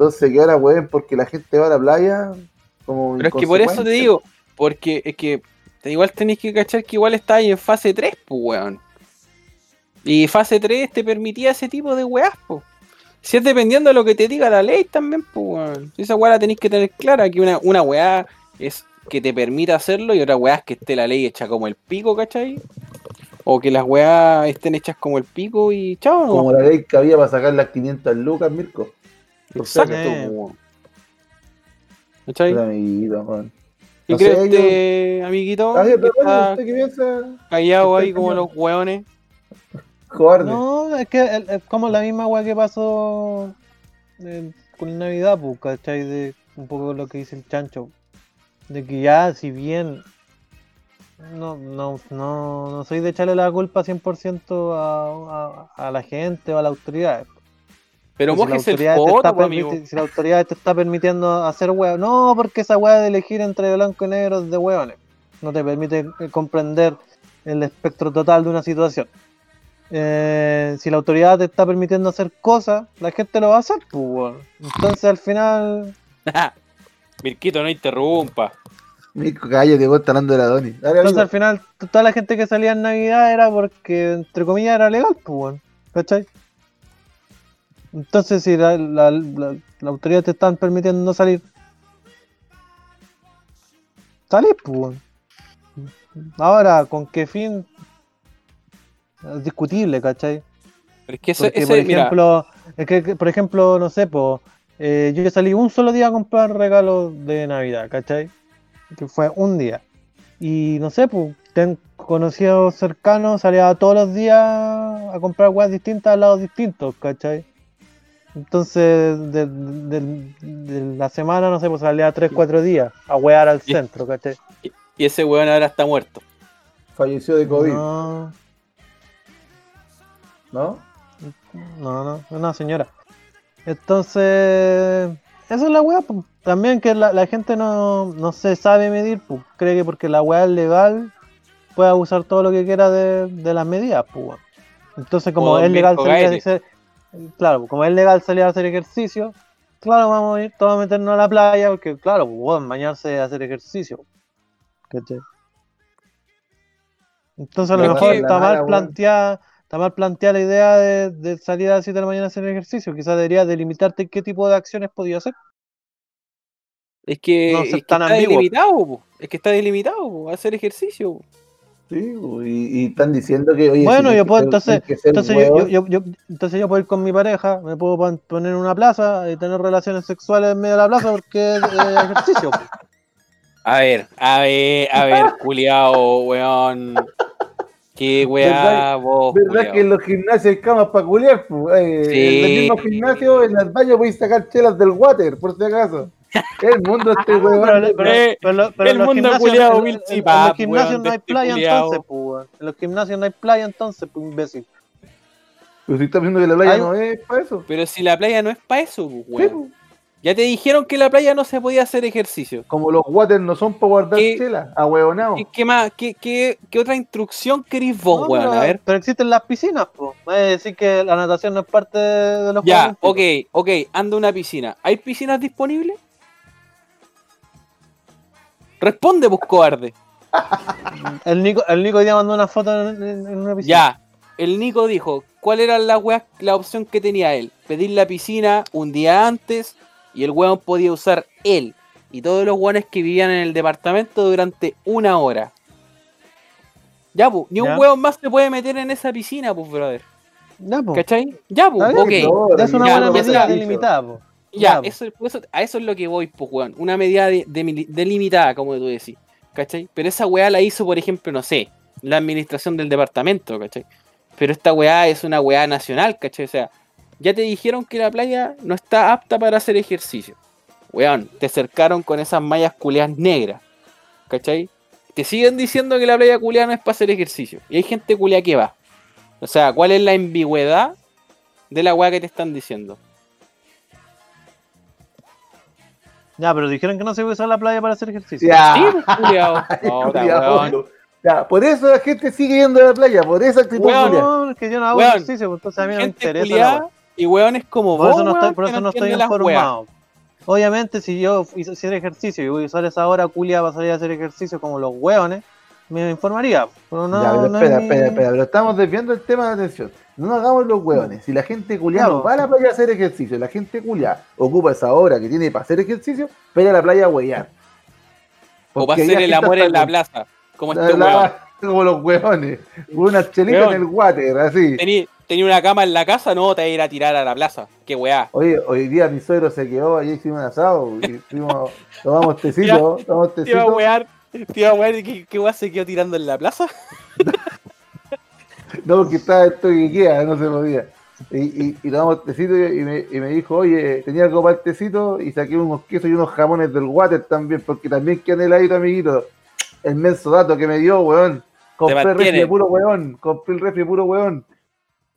[SPEAKER 1] Entonces que ahora weón, porque la gente va a la playa, como.
[SPEAKER 2] Pero es que por eso te digo, porque es que igual tenéis que cachar que igual está ahí en fase 3, pues, weón. Y fase 3 te permitía ese tipo de weás, pues. Si es dependiendo de lo que te diga la ley también, pues, weón. Esa weá la tenéis que tener clara, que una, una weá es que te permita hacerlo y otra weá es que esté la ley hecha como el pico, ¿cachai? O que las weas estén hechas como el pico y chao. ¿no?
[SPEAKER 1] Como la ley que había para sacar las 500 lucas, Mirko.
[SPEAKER 2] Exacto, weón. ¿Cachai?
[SPEAKER 1] Amiguito.
[SPEAKER 2] ¿Y
[SPEAKER 1] no
[SPEAKER 2] crees
[SPEAKER 1] sé,
[SPEAKER 2] este amiguito
[SPEAKER 1] A ver,
[SPEAKER 2] que
[SPEAKER 1] pero bueno,
[SPEAKER 2] está
[SPEAKER 1] ¿usted qué piensa?
[SPEAKER 2] callado ahí como los hueones?
[SPEAKER 1] Cobarde.
[SPEAKER 3] No, es que es como la misma weá que pasó eh, con Navidad, pues, ¿cachai? De un poco lo que dice el chancho. De que ya, si bien no, no, no, no soy de echarle la culpa 100% a, a, a la gente o a la autoridad.
[SPEAKER 2] Pero
[SPEAKER 3] Pues si la
[SPEAKER 2] mojes el
[SPEAKER 3] autoridad te
[SPEAKER 2] foto,
[SPEAKER 3] está
[SPEAKER 2] pues, amigo.
[SPEAKER 3] Si la autoridad te está permitiendo hacer weá, no, porque esa weá de elegir entre blanco y negro es de weones. No te permite eh, comprender el espectro total de una situación. Eh, si la autoridad te está permitiendo hacer cosas, la gente lo va a hacer, pues, weón. Entonces al final,
[SPEAKER 2] Mirquito, no interrumpa.
[SPEAKER 1] Mirko, cállate, vos estás hablando de la Doni. Dale,
[SPEAKER 3] entonces
[SPEAKER 1] amigo.
[SPEAKER 3] al final, toda la gente que salía en Navidad era porque, entre comillas, era legal, pues, weón. ¿Cachai? Entonces, si la, la, la- la autoridad te están permitiendo no salir, salís, pues. Ahora, ¿con qué fin? Es discutible, ¿cachai?
[SPEAKER 2] Pero es que ese,
[SPEAKER 3] Porque,
[SPEAKER 2] ese,
[SPEAKER 3] por
[SPEAKER 2] mira,
[SPEAKER 3] ejemplo, es que, por ejemplo, no sé, po, eh, yo salí un solo día a comprar regalos de Navidad, ¿cachai? Que fue un día. Y no sé, pues, ten conocidos cercanos, salía todos los días a comprar weas distintas a lados distintos, ¿cachai? Entonces, de, de- de la semana, no sé, pues salía 3, 4 días a wear al
[SPEAKER 2] Y-
[SPEAKER 3] centro, ¿cachai?
[SPEAKER 2] y ese weón ahora está muerto.
[SPEAKER 1] Falleció de COVID,
[SPEAKER 3] No,
[SPEAKER 1] ¿no?
[SPEAKER 3] No, no, es una señora. Entonces, esa es la weá, pues. También que la, la gente no, no se sabe medir, pues. Cree que porque la weá es legal, puede abusar todo lo que quiera de, de las medidas, pues. Entonces, como
[SPEAKER 2] O
[SPEAKER 3] es legal claro, como es legal salir a hacer ejercicio, claro, vamos a ir todos a meternos a la playa, porque claro, pues, bañarse es hacer ejercicio. Entonces a lo mejor está
[SPEAKER 1] mala,
[SPEAKER 3] mal planteada, está mal planteada la idea de, de salir a las 7 de la mañana a hacer ejercicio. Quizás deberías delimitarte qué tipo de acciones podías hacer.
[SPEAKER 2] Es que,
[SPEAKER 3] No
[SPEAKER 2] es
[SPEAKER 3] ser
[SPEAKER 2] que
[SPEAKER 3] tan
[SPEAKER 2] está
[SPEAKER 3] ambiguo.
[SPEAKER 2] delimitado, po. es que está delimitado, po, hacer ejercicio. po.
[SPEAKER 1] Sí, y, y están diciendo que, oye,
[SPEAKER 3] Bueno,
[SPEAKER 1] si
[SPEAKER 3] yo puedo,
[SPEAKER 1] que
[SPEAKER 3] entonces-
[SPEAKER 1] que
[SPEAKER 3] Entonces yo, entonces yo puedo ir con mi pareja, me puedo pon- poner en una plaza y tener relaciones sexuales en medio de la plaza porque es eh, ejercicio.
[SPEAKER 2] A ver, a ver, a ver, culiao, weón. Qué weá,
[SPEAKER 1] ¿Verdad-
[SPEAKER 2] vos,
[SPEAKER 1] ¿Verdad
[SPEAKER 2] culiao.
[SPEAKER 1] que en los gimnasios hay camas para culiar? Eh,
[SPEAKER 2] Sí.
[SPEAKER 1] En el mismo gimnasio, en el baño podéis sacar chelas del water, por si acaso. El mundo este huevón.
[SPEAKER 3] Pero, pero- pero lo- pero
[SPEAKER 2] el
[SPEAKER 3] los
[SPEAKER 2] mundo culiao,
[SPEAKER 3] en-
[SPEAKER 2] Will
[SPEAKER 3] en- los gimnasios
[SPEAKER 2] weón,
[SPEAKER 3] no hay playa entonces, pues, weón. En los gimnasios no hay playa entonces, pues, imbécil.
[SPEAKER 1] Pero si estás diciendo que la playa no es para eso.
[SPEAKER 2] Pero si la playa no es para eso, po,
[SPEAKER 1] Sí,
[SPEAKER 2] weón.
[SPEAKER 1] pues.
[SPEAKER 2] Ya te dijeron que la playa no se podía hacer ejercicio.
[SPEAKER 1] Como los water no son para guardar
[SPEAKER 2] ¿Qué?
[SPEAKER 1] chela, a huevonao.
[SPEAKER 2] ¿Qué, qué más? ¿Qué, qué, qué otra instrucción querís vos,
[SPEAKER 3] No,
[SPEAKER 2] weón?
[SPEAKER 3] pero,
[SPEAKER 2] A ver.
[SPEAKER 3] pero existen las piscinas, pues. Es decir que la natación no es parte de los
[SPEAKER 2] Ya,
[SPEAKER 3] Juegos
[SPEAKER 2] ok, ok, anda una piscina. ¿Hay piscinas disponibles? Responde, pues, cobarde.
[SPEAKER 3] El Nico, el Nico día mandó una foto en, en- en una piscina.
[SPEAKER 2] Ya, el Nico dijo, ¿cuál era la, weá- la opción que tenía él? Pedir la piscina un día antes y el weón podía usar él y todos los weones que vivían en el departamento durante una hora. Ya, pues, ni un
[SPEAKER 3] Ya.
[SPEAKER 2] weón más se puede meter en esa piscina, pues, brother.
[SPEAKER 3] Ya, pues.
[SPEAKER 2] ¿Cachai? Ya, pues, ok.
[SPEAKER 3] Ya es una
[SPEAKER 2] ya,
[SPEAKER 3] buena
[SPEAKER 2] ya
[SPEAKER 3] medida delimitada, pues.
[SPEAKER 2] Ya, eso, eso- a eso es lo que voy, pues, weón. Una medida de- de- delimitada, como tú decís. ¿Cachai? Pero esa weá la hizo, por ejemplo, no sé, la administración del departamento, ¿cachai? Pero esta weá es una weá nacional, ¿cachai? O sea, ya te dijeron que la playa no está apta para hacer ejercicio. Weón, te cercaron con esas mallas culeadas negras, ¿cachai? Te siguen diciendo que la playa culeada no es para hacer ejercicio. Y hay gente culeada que va. O sea, ¿cuál es la ambigüedad de la weá que te están diciendo?
[SPEAKER 3] Ya, pero dijeron que no se puede usar la playa para hacer ejercicio.
[SPEAKER 1] Ya.
[SPEAKER 2] Sí, Culiao, weón.
[SPEAKER 1] Ya, por eso la gente sigue yendo a la playa, por esa actitud
[SPEAKER 2] Weón,
[SPEAKER 1] culiao.
[SPEAKER 3] No, es que yo no hago
[SPEAKER 2] Weón,
[SPEAKER 3] ejercicio, pues, entonces a mí no me interesa. la
[SPEAKER 2] y weones como
[SPEAKER 3] Por
[SPEAKER 2] vos,
[SPEAKER 3] eso no estoy,
[SPEAKER 2] weón,
[SPEAKER 3] por eso no estoy
[SPEAKER 2] weas.
[SPEAKER 3] informado. Obviamente, si yo hice hacer ejercicio y voy a usar esa hora culia para salir a hacer ejercicio como los hueones, me informaría. Pero no,
[SPEAKER 1] ya, pero
[SPEAKER 3] no
[SPEAKER 1] espera,
[SPEAKER 3] es mi-
[SPEAKER 1] espera, espera, pero estamos desviando el tema de atención. No nos hagamos los hueones. Si la gente culia
[SPEAKER 3] Claro.
[SPEAKER 1] no va a la playa a hacer ejercicio, la gente culia ocupa esa hora que tiene para hacer ejercicio, para ir a la playa a huellar.
[SPEAKER 2] O para
[SPEAKER 1] ahí
[SPEAKER 2] hacer el amor en la plaza, como
[SPEAKER 1] la-
[SPEAKER 2] este
[SPEAKER 1] la-. Como los hueones. Una chelita
[SPEAKER 2] Weón.
[SPEAKER 1] en el water, así.
[SPEAKER 2] Tení- Tenía una cama en la casa, no te a ir a tirar a la plaza. Qué weá.
[SPEAKER 1] Oye, hoy día mi suegro se quedó, ayer hicimos un asado, y fuimos, tomamos tecito, tomamos
[SPEAKER 2] Te iba a wear, a wear, ¿qué, qué weá se quedó tirando en la plaza?
[SPEAKER 1] No, porque estaba esto que queda, no se podía. Y, y, y tomamos tecito y me, y me dijo, oye, tenía algo para el tecito y saqué unos quesos y unos jamones del water también, porque también quedan heladito, amiguito. El menso dato que me dio, weón. Compré el refri puro weón, compré el refri de puro weón.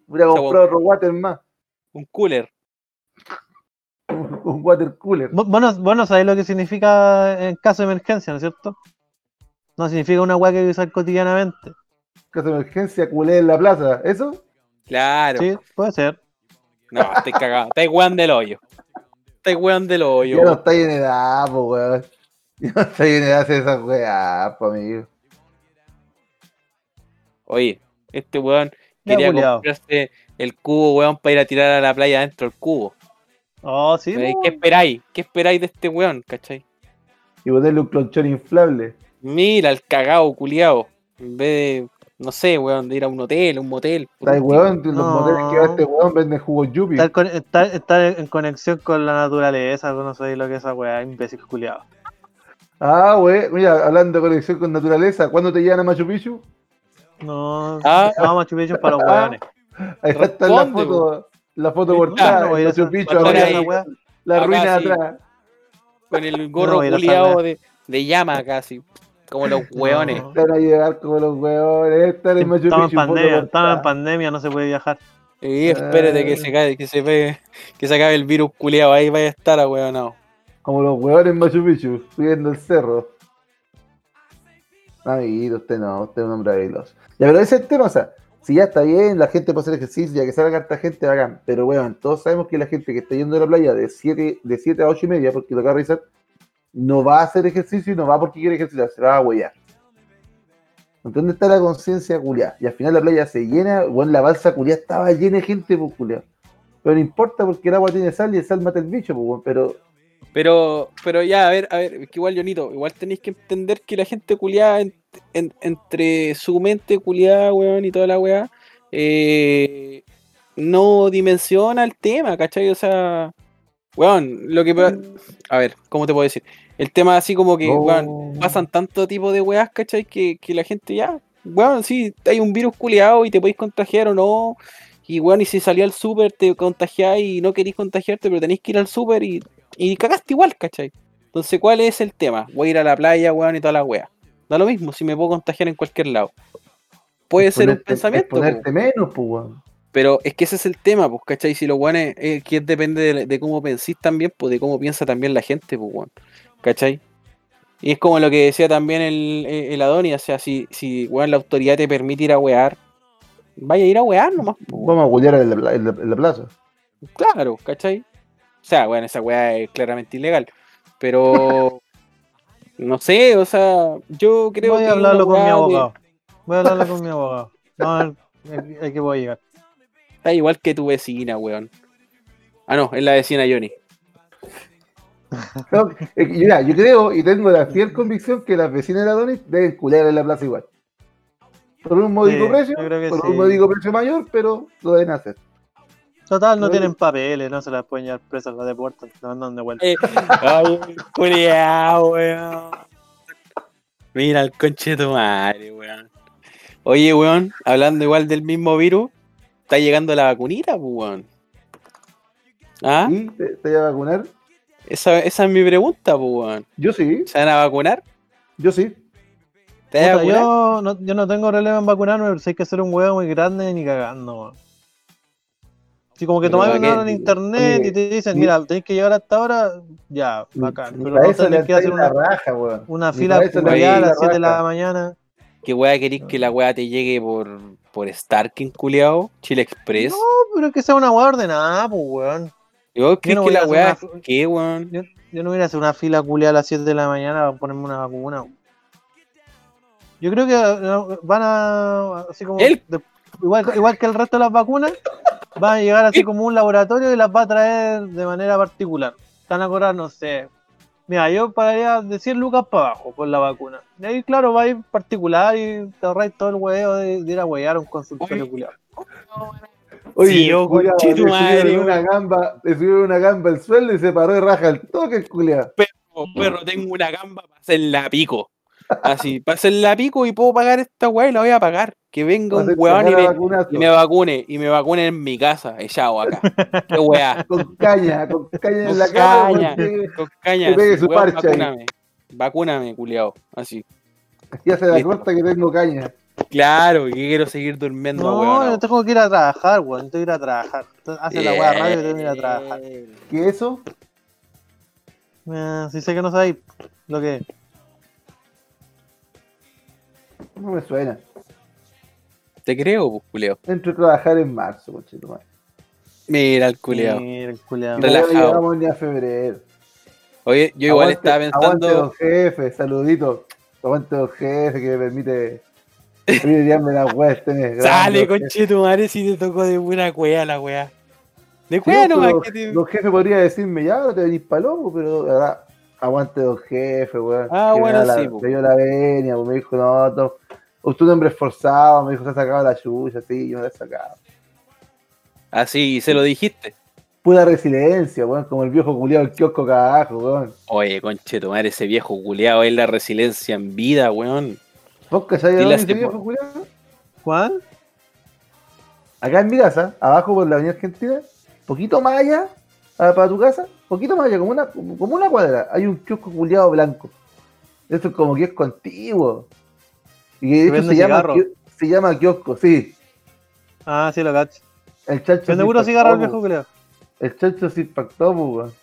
[SPEAKER 1] Hubiera
[SPEAKER 2] Esa
[SPEAKER 1] comprado otro water más,
[SPEAKER 2] Un cooler.
[SPEAKER 1] un, un water cooler.
[SPEAKER 3] Vos vos no, vos no sabés lo que significa en caso de emergencia, ¿no es cierto? No significa una weá que hay que usar cotidianamente.
[SPEAKER 1] Caso de emergencia, culé en la plaza, ¿eso?
[SPEAKER 2] Claro.
[SPEAKER 3] Sí, puede ser.
[SPEAKER 2] No, estoy cagado. Estáis weón del hoyo. Estáis weón del hoyo.
[SPEAKER 1] Ya no está en edad, po, weón. Ya no está en edad de hacer esas weas, po, amigo.
[SPEAKER 2] Oye, este weón quería
[SPEAKER 3] culiao.
[SPEAKER 2] comprarse el cubo, weón, para ir a tirar a la playa dentro del cubo.
[SPEAKER 3] Oh, sí.
[SPEAKER 2] ¿Qué esperáis? ¿Qué esperáis de este weón, cachai?
[SPEAKER 1] Y ponerle un clonchón inflable.
[SPEAKER 2] Mira, el cagao, culiao. En vez de, no sé, weón, de ir a un hotel, un motel.
[SPEAKER 1] Está el weón, los
[SPEAKER 3] No.
[SPEAKER 1] moteles que va este weón venden jugos yupi.
[SPEAKER 3] Estar, con- estar- estar en conexión con la naturaleza, no sabéis lo que es esa weá, imbécil culiado.
[SPEAKER 1] Ah, wey, mira, hablando de conexión con naturaleza, ¿cuándo te llegan a Machu Picchu?
[SPEAKER 3] No,
[SPEAKER 2] Ah.
[SPEAKER 3] no, Machu Picchu es para los
[SPEAKER 1] Ah.
[SPEAKER 3] weones.
[SPEAKER 1] Ahí está la foto, la foto portada,
[SPEAKER 3] no
[SPEAKER 1] Machu Picchu, la
[SPEAKER 2] Acá
[SPEAKER 1] ruina
[SPEAKER 2] sí.
[SPEAKER 1] atrás.
[SPEAKER 2] Con el gorro
[SPEAKER 3] esa
[SPEAKER 2] culiao de, de llama casi. Como los weones.
[SPEAKER 3] No.
[SPEAKER 1] Están a llegar como los weones, están en Machu
[SPEAKER 3] Estamos en pandemia, estamos en pandemia, no se puede viajar.
[SPEAKER 2] Y espérate que se cae, que se pegue, que se acabe el virus culiao, ahí vaya a estar a weón.
[SPEAKER 1] Como los weones en Machu Picchu, subiendo el cerro. Amiguito, usted no, usted es un hombre veloz. Ya, pero ese es el tema, o sea, si ya está bien, la gente puede hacer ejercicio, ya que salga harta gente, bacán. Pero weón, todos sabemos que la gente que está yendo a la playa de 7 de siete a 8 y media, porque toca revisar, no va a hacer ejercicio y no va porque quiere ejercitar, se va a huellar. ¿Dónde está la conciencia culiada? Y al final la playa se llena, bueno, la balsa culiada estaba llena de gente, pues. Pero no importa porque el agua tiene sal y el sal mata el bicho, pues, pero
[SPEAKER 2] Pero, pero ya, a ver, a ver, es que igual, Jonito, igual tenéis que entender que la gente culiada, en- en- entre su mente culiada, weón, y toda la weá, eh, no dimensiona el tema, ¿cachai? O sea, weón, lo que... pa- A ver, ¿cómo te puedo decir? El tema así como que, weón, pasan tanto tipo de weas, ¿cachai? Que, que la gente ya, weón, sí, hay un virus culiado y te podéis contagiar o no. Y weón, y si salía al súper te contagiáis y no queréis contagiarte, pero tenéis que ir al súper y, y cagaste igual, ¿cachai? Entonces, ¿cuál es el tema? Voy a ir a la playa, weón, y toda la wea. Da lo mismo, si me puedo contagiar en cualquier lado. Puede ser un
[SPEAKER 1] ponerte-
[SPEAKER 2] pensamiento, po.
[SPEAKER 1] ponerte menos, pues, weón.
[SPEAKER 2] Pero es que ese es el tema, pues, ¿cachai? Si los guanes, eh, que depende de, de cómo pensís también, pues, de cómo piensa también la gente, pues, weón. ¿Cachai? Y es como lo que decía también el, el, el Adonis, o sea, si, si weón, la autoridad te permite ir a wear, vaya a ir a wear nomás, weón.
[SPEAKER 1] Vamos a huear en la, pla- en la- en la plaza.
[SPEAKER 2] Claro, ¿cachai? O sea, bueno, esa weá es claramente ilegal. Pero no sé, o sea, yo creo
[SPEAKER 3] Voy
[SPEAKER 2] que
[SPEAKER 3] a hablarlo con mi abogado. Voy a hablarlo con mi abogado. Vamos a ver a qué voy a llegar.
[SPEAKER 2] está igual que tu vecina, weón. Ah, no, es la vecina Johnny.
[SPEAKER 1] No, mira, yo creo y tengo la fiel convicción que las vecinas de Adonis deben culear en la plaza igual. Por un módico
[SPEAKER 3] Sí,
[SPEAKER 1] precio, por
[SPEAKER 3] sí.
[SPEAKER 1] un módico precio mayor, pero lo deben hacer.
[SPEAKER 3] Total, no tienen papeles, no se las pueden llevar presas, las deportan, las mandan de vuelta.
[SPEAKER 2] Eh, ay, culiao, weón. Mira el conche de tu madre, weón. Oye, weón, hablando igual del mismo virus, está llegando la vacunita, pues, weón. ¿Ah?
[SPEAKER 1] ¿Y te, te voy a vacunar?
[SPEAKER 2] Esa, esa es mi pregunta, pues, weón.
[SPEAKER 1] Yo sí,
[SPEAKER 2] ¿Se van a vacunar?
[SPEAKER 1] yo sí.
[SPEAKER 2] ¿Te vas a vacunar?
[SPEAKER 3] yo, no, yo no tengo problema en vacunarme, pero si hay que hacer un huevo muy grande ni cagando. weón. Así como que tomáis
[SPEAKER 2] ¿para
[SPEAKER 3] una hora en internet
[SPEAKER 1] Oye,
[SPEAKER 3] y te dicen, mira, tenéis que llegar hasta ahora, ya, bacán.
[SPEAKER 1] Ni
[SPEAKER 3] Pero no tenéis que hacer una,
[SPEAKER 1] raja, weón.
[SPEAKER 3] una
[SPEAKER 1] Ni
[SPEAKER 3] fila culiada a
[SPEAKER 1] la
[SPEAKER 3] las 7 de la mañana.
[SPEAKER 2] ¿Qué weá queréis que la weá te llegue por, por Starking, culiao? Chile Express.
[SPEAKER 3] No, pero es que sea una hueá ordenada, pues, weón.
[SPEAKER 2] Yo creo
[SPEAKER 3] no
[SPEAKER 2] que la weá
[SPEAKER 3] una-
[SPEAKER 2] ¿Qué, weón?
[SPEAKER 3] Yo, yo no voy a hacer una fila culiada a las 7 de la mañana para ponerme una vacuna. weón. Yo creo que eh, van a, así como,
[SPEAKER 2] El-
[SPEAKER 3] de- igual, igual que el resto de las vacunas, van a llegar así como un laboratorio y las va a traer de manera particular. Están a cobrar, no sé. Mira, yo pagaría de 100 lucas para abajo por la vacuna. Y ahí, claro, va a ir particular y te ahorráis todo el huevo de, de ir a huear a un consultorio
[SPEAKER 2] Oye.
[SPEAKER 3] culiado.
[SPEAKER 2] Sí, yo,
[SPEAKER 1] culiao, le subieron una gamba, le subieron una gamba al suelo y se paró de raja el toque, culiao.
[SPEAKER 2] Oh, perro, tengo una gamba para hacerla pico. Así, para hacerla pico y puedo pagar esta weá y la voy a pagar. Que venga un
[SPEAKER 1] Hacer
[SPEAKER 2] weón y me,
[SPEAKER 1] vacunazo.
[SPEAKER 2] y me vacune, y me vacune en mi casa, echado acá. Qué weá.
[SPEAKER 1] Con caña, con caña
[SPEAKER 2] Con
[SPEAKER 1] en la cara.
[SPEAKER 2] caña. Con caña.
[SPEAKER 1] Que pegue
[SPEAKER 2] así,
[SPEAKER 1] su
[SPEAKER 2] weón,
[SPEAKER 1] ahí.
[SPEAKER 2] vacúname. Vacúname, culiao. Así.
[SPEAKER 1] Ya se da
[SPEAKER 2] Listo.
[SPEAKER 1] cuenta que tengo caña.
[SPEAKER 2] Claro, que quiero seguir durmiendo,
[SPEAKER 3] No,
[SPEAKER 2] weón.
[SPEAKER 3] yo tengo que ir a trabajar, weón. Tengo que ir a trabajar. Hace la weá radio y tengo que ir a trabajar.
[SPEAKER 1] ¿Qué eso?
[SPEAKER 3] Eh, si sé que no sabéis lo que es.
[SPEAKER 1] No me suena.
[SPEAKER 2] Te creo, pues, culiao.
[SPEAKER 1] Entro a trabajar en marzo, conchetumare.
[SPEAKER 2] Mira el culiao.
[SPEAKER 3] Mira, el
[SPEAKER 1] no
[SPEAKER 2] Relajado.
[SPEAKER 1] llegamos ni a febrero.
[SPEAKER 2] Oye, yo igual
[SPEAKER 1] Aguante-
[SPEAKER 2] estaba
[SPEAKER 1] Aguante, don
[SPEAKER 2] pensando.
[SPEAKER 1] jefe, saludito. Aguante, don jefe, que me permite. La. Este
[SPEAKER 2] Sale, conche tu madre, si te tocó de buena cueva la weá. De cueva nomás
[SPEAKER 1] pero
[SPEAKER 2] que te.
[SPEAKER 1] Don jefe podría decirme ya, no te venís pa' loco, pero verdad, aguante don jefe, weón.
[SPEAKER 2] Ah,
[SPEAKER 1] que
[SPEAKER 2] bueno,
[SPEAKER 1] la,
[SPEAKER 2] sí.
[SPEAKER 1] Me dio la venia, pues, me dijo, no, no, usted es un hombre esforzado, me dijo, se ha sacado la chucha, sí, yo me la he sacado.
[SPEAKER 2] Así, se lo dijiste.
[SPEAKER 1] Pura resiliencia, weón, como el viejo culiado del kiosco acá abajo, weón.
[SPEAKER 2] Oye, conche tu madre, ese viejo culeado es la resiliencia en vida, weón.
[SPEAKER 1] ¿Vos calláis
[SPEAKER 2] Dile
[SPEAKER 1] dónde viejo?
[SPEAKER 3] ¿Cuál?
[SPEAKER 1] Acá en mi casa, abajo por la avenida Argentina, poquito más allá, ah, para tu casa, poquito más allá, como una, como una cuadra, hay un kiosco culiado blanco. Esto es como kiosco antiguo. Y que de hecho se llama,
[SPEAKER 3] cigarro.
[SPEAKER 1] se llama kiosco, sí.
[SPEAKER 3] Ah, sí, lo cacho.
[SPEAKER 1] El
[SPEAKER 3] Vende puro
[SPEAKER 1] impactó,
[SPEAKER 3] cigarro el viejo.
[SPEAKER 1] El se impactó, weón.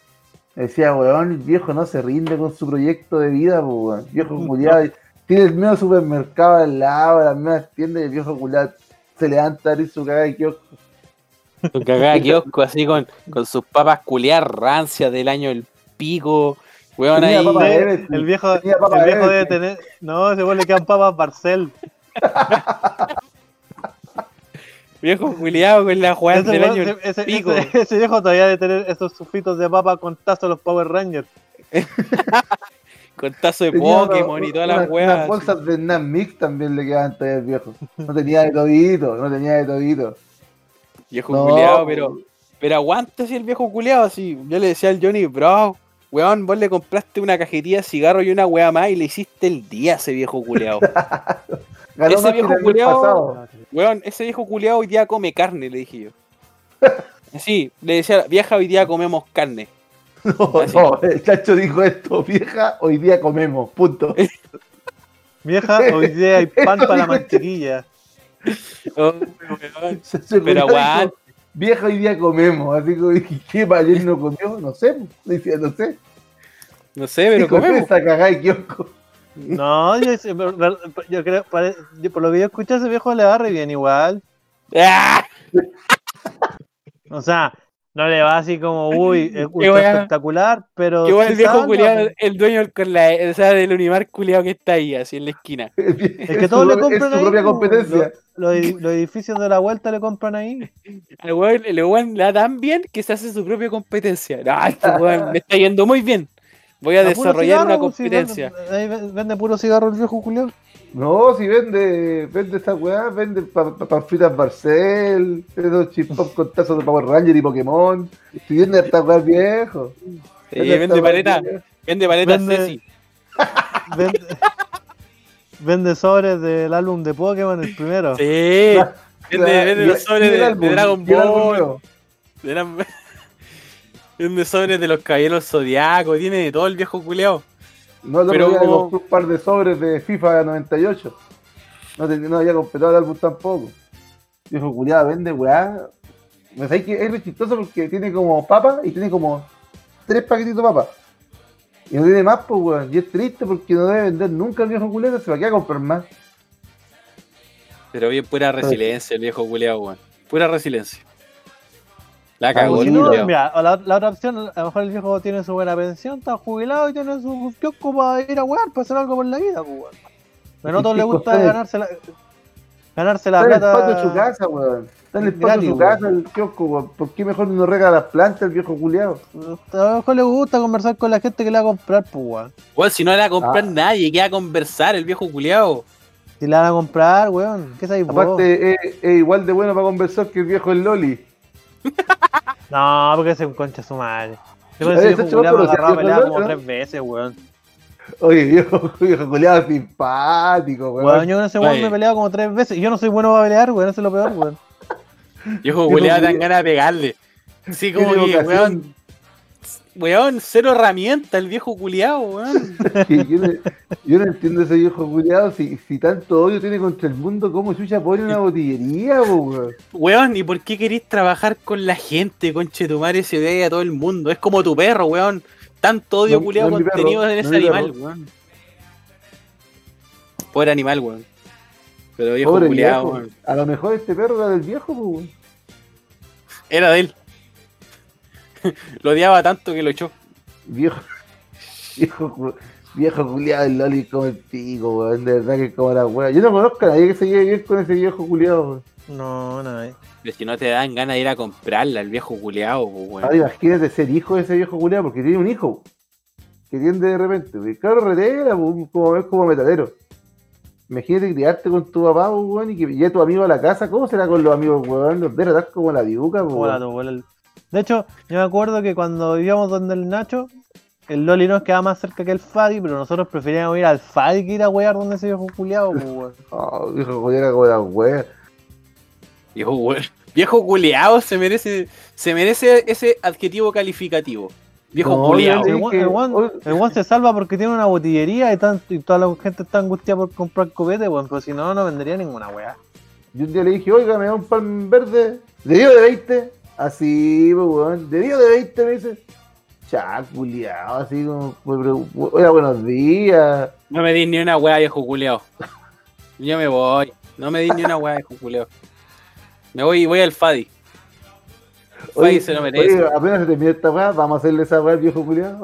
[SPEAKER 1] Decía, weón, el viejo no se rinde con su proyecto de vida, weón. Viejo culiado, tiene el medio supermercado al lado, las mismas tiendas y el viejo culiado se levanta a abrir su caga de kiosco.
[SPEAKER 2] Su cagada de kiosco así con, con sus papas culiadas rancias del año del pico. Weón ahí.
[SPEAKER 3] el viejo, el viejo debe tener. No, ese weón le quedan papas Barcel.
[SPEAKER 2] Viejo culiado con la jugada
[SPEAKER 3] Ese,
[SPEAKER 2] del año del
[SPEAKER 3] ese-
[SPEAKER 2] pico.
[SPEAKER 3] ese- ese viejo todavía debe tener esos sufitos de papa con tazo de los Power Rangers.
[SPEAKER 2] Con tazo de
[SPEAKER 1] Tenía
[SPEAKER 2] Pokémon
[SPEAKER 1] una-
[SPEAKER 2] y todas las weas.
[SPEAKER 1] bolsas de Nan Mix también le quedaban todavía al viejo. No tenía de todito, no tenía de todito.
[SPEAKER 2] Viejo
[SPEAKER 1] No,
[SPEAKER 2] culiado, pero, pero aguanta así el viejo culiado así. Yo le decía al Johnny, bro, weón, vos le compraste una cajetilla de cigarro y una wea más y le hiciste el día a ese viejo culiado.
[SPEAKER 1] Ganó
[SPEAKER 2] Ese viejo
[SPEAKER 1] pasado.
[SPEAKER 2] weón, ese viejo culiado hoy día come carne, le dije yo. Sí, le decía, vieja, hoy día comemos carne.
[SPEAKER 1] No, no, el chacho dijo esto, vieja, hoy día comemos, punto.
[SPEAKER 3] Vieja, hoy día hay pan para la mantequilla.
[SPEAKER 2] Oh, Pero
[SPEAKER 1] dijo,
[SPEAKER 2] aguanta.
[SPEAKER 1] Vieja, hoy día comemos. Así que dije, ¿qué para ayer no comió? No sé, decía, no sé.
[SPEAKER 2] No sé, pero
[SPEAKER 1] Dijo,
[SPEAKER 2] comemos.
[SPEAKER 1] Esa cagada de kiosco.
[SPEAKER 3] No, yo, creo, yo- por lo que yo escuché, ese viejo le va re bien igual.
[SPEAKER 2] ¡Ah!
[SPEAKER 3] O sea, no le va así como, uy, es espectacular, pero.
[SPEAKER 2] Qué bueno el viejo culiado, el dueño del, con la, o sea, del Unimar culiado que está ahí, así en la esquina.
[SPEAKER 1] Es
[SPEAKER 3] que todos le compran
[SPEAKER 1] Es su
[SPEAKER 3] ahí,
[SPEAKER 1] propia
[SPEAKER 3] po.
[SPEAKER 1] competencia.
[SPEAKER 3] Los, los edificios de la vuelta le compran ahí.
[SPEAKER 2] Al weón, el weón le da tan bien que se hace su propia competencia. No, este weón me está yendo muy bien. Voy a desarrollar
[SPEAKER 3] cigarro,
[SPEAKER 2] una
[SPEAKER 3] pues, si
[SPEAKER 2] competencia.
[SPEAKER 3] vende, ahí ve- vende puro cigarro el viejo culiao.
[SPEAKER 1] No, si vende, vende esta weá, vende papas pa, fritas Barcel, esos chip pop con tazos de Power Ranger y Pokémon. Si vende esta weá viejo.
[SPEAKER 2] Sí, vende paleta, vende paleta
[SPEAKER 3] Vende-
[SPEAKER 2] Ceci.
[SPEAKER 3] Vende, vende sobres del álbum de Pokémon, el primero.
[SPEAKER 2] Sí, vende, vende los sobres de, de Dragon Ball. de la- Vende sobres de los caballeros zodiacos, tiene de todo el viejo culeado.
[SPEAKER 1] No, lo
[SPEAKER 2] Pero-
[SPEAKER 1] compré un par de sobres de FIFA 98. No, te- no había completado el álbum tampoco. Viejo culiado, vende weá. Me sabéis que es chistoso porque tiene como papa y tiene como tres paquetitos de papa. Y no tiene más, pues weón. Y es triste porque no debe vender nunca el viejo culiado, se va a quedar a comprar más.
[SPEAKER 2] Pero bien, pura resiliencia el viejo culeado, weón. Pura resiliencia. La cagó
[SPEAKER 3] O
[SPEAKER 2] el
[SPEAKER 3] si no, mira, la, la otra opción, a lo mejor el viejo tiene su buena pensión, está jubilado y tiene su kiosco para ir a jugar, para hacer algo por la vida, pues, weón. Pero no a todos les gusta ganarse la, ganarse la
[SPEAKER 1] Está en el
[SPEAKER 3] plata.
[SPEAKER 1] patio de su casa, weón. Está en el patio de su casa, el kiosco, weón. ¿Por qué mejor no rega las plantas el viejo culiado?
[SPEAKER 3] A lo mejor le gusta conversar con la gente que le va a comprar, pues, weón.
[SPEAKER 2] Weón, si no le va a comprar
[SPEAKER 1] Ah.
[SPEAKER 2] nadie, queda a conversar el viejo culeado.
[SPEAKER 3] Si le van a comprar, weón, ¿qué sabéis?
[SPEAKER 1] Aparte, es, es igual de bueno para conversar que el viejo el Loli.
[SPEAKER 3] No, porque ese es un concha su madre. Yo viejo culiao me agarraba a
[SPEAKER 1] pero
[SPEAKER 3] pelear
[SPEAKER 1] si
[SPEAKER 3] como tres veces, weón.
[SPEAKER 1] Oye, viejo, viejo culiado simpático, weón.
[SPEAKER 3] Weón, yo con ese weón me he peleado como tres veces. Y yo no soy bueno para pelear, weón, eso es lo peor, weón.
[SPEAKER 2] Viejo dan
[SPEAKER 1] culiao.
[SPEAKER 2] ganas de pegarle. Sí, como que, weón, weón, cero herramienta el viejo culeado, weón.
[SPEAKER 1] Yo, no, yo no entiendo ese viejo culiado. Si, si tanto odio tiene contra el mundo, ¿cómo Chucha pone una botillería, weón?
[SPEAKER 2] Weón, ¿y por qué querés trabajar con la gente, conche tu madre, se ve a todo el mundo? Es como tu perro, weón. Tanto odio
[SPEAKER 1] No, mi
[SPEAKER 2] contenido en ese animal, weón. Pobre animal, weón. Pero viejo
[SPEAKER 1] Pobre
[SPEAKER 2] culeado,
[SPEAKER 1] viejo.
[SPEAKER 2] weón.
[SPEAKER 1] A lo mejor este perro era del viejo, weón.
[SPEAKER 2] Era de él. lo odiaba tanto que lo echó.
[SPEAKER 1] Viejo. Viejo, viejo culiado el Loli como el pico, weón. De verdad que es como la weá. Yo no conozco a nadie que se lleve bien con ese viejo culiado, weón.
[SPEAKER 3] No, no, eh.
[SPEAKER 2] Pero si no te dan ganas de ir a comprarla, el viejo culeado, weón.
[SPEAKER 1] Ahora imagínate ser hijo de ese viejo culiado, porque tiene un hijo que tiende de repente. pues, Claro, retera, como es como metalero. Imagínate criarte con tu papá, weón, y que llegue tu amigo a la casa. ¿Cómo será con los amigos, weón? Los de tratar como la diuca, pues,
[SPEAKER 3] Como la
[SPEAKER 1] weón.
[SPEAKER 3] tu abuela. De hecho, yo me acuerdo que cuando vivíamos donde el Nacho, el Loli nos quedaba más cerca que el Fadi, pero nosotros preferíamos ir al Fadi que ir a wear donde ese viejo culiado, pues, weón.
[SPEAKER 1] Ah, viejo culiado la wea.
[SPEAKER 2] Viejo, weón. Viejo culeado se merece, se merece ese adjetivo calificativo. Viejo
[SPEAKER 1] No,
[SPEAKER 2] culeado.
[SPEAKER 3] El
[SPEAKER 1] le
[SPEAKER 3] weón- el weón- El weón se salva porque tiene una botillería y, tan- y toda la gente está angustiada por comprar copete, weón, pero si no, no vendería ninguna weá.
[SPEAKER 1] Yo un día le dije, oiga, me da un pan verde. ¿De dio de 20? Así, pues, weón. ¿De dio de 20? Me dice. Cha, culiado, así como. Oiga, buenos días.
[SPEAKER 2] No me di ni una weá, viejo culeado. Yo me voy. No me di ni una weá, viejo culeado. Me voy, voy al Fadi. Fadi se lo merece.
[SPEAKER 1] Oye, apenas se termine esta weá, vamos a hacerle esa weá al viejo Julián.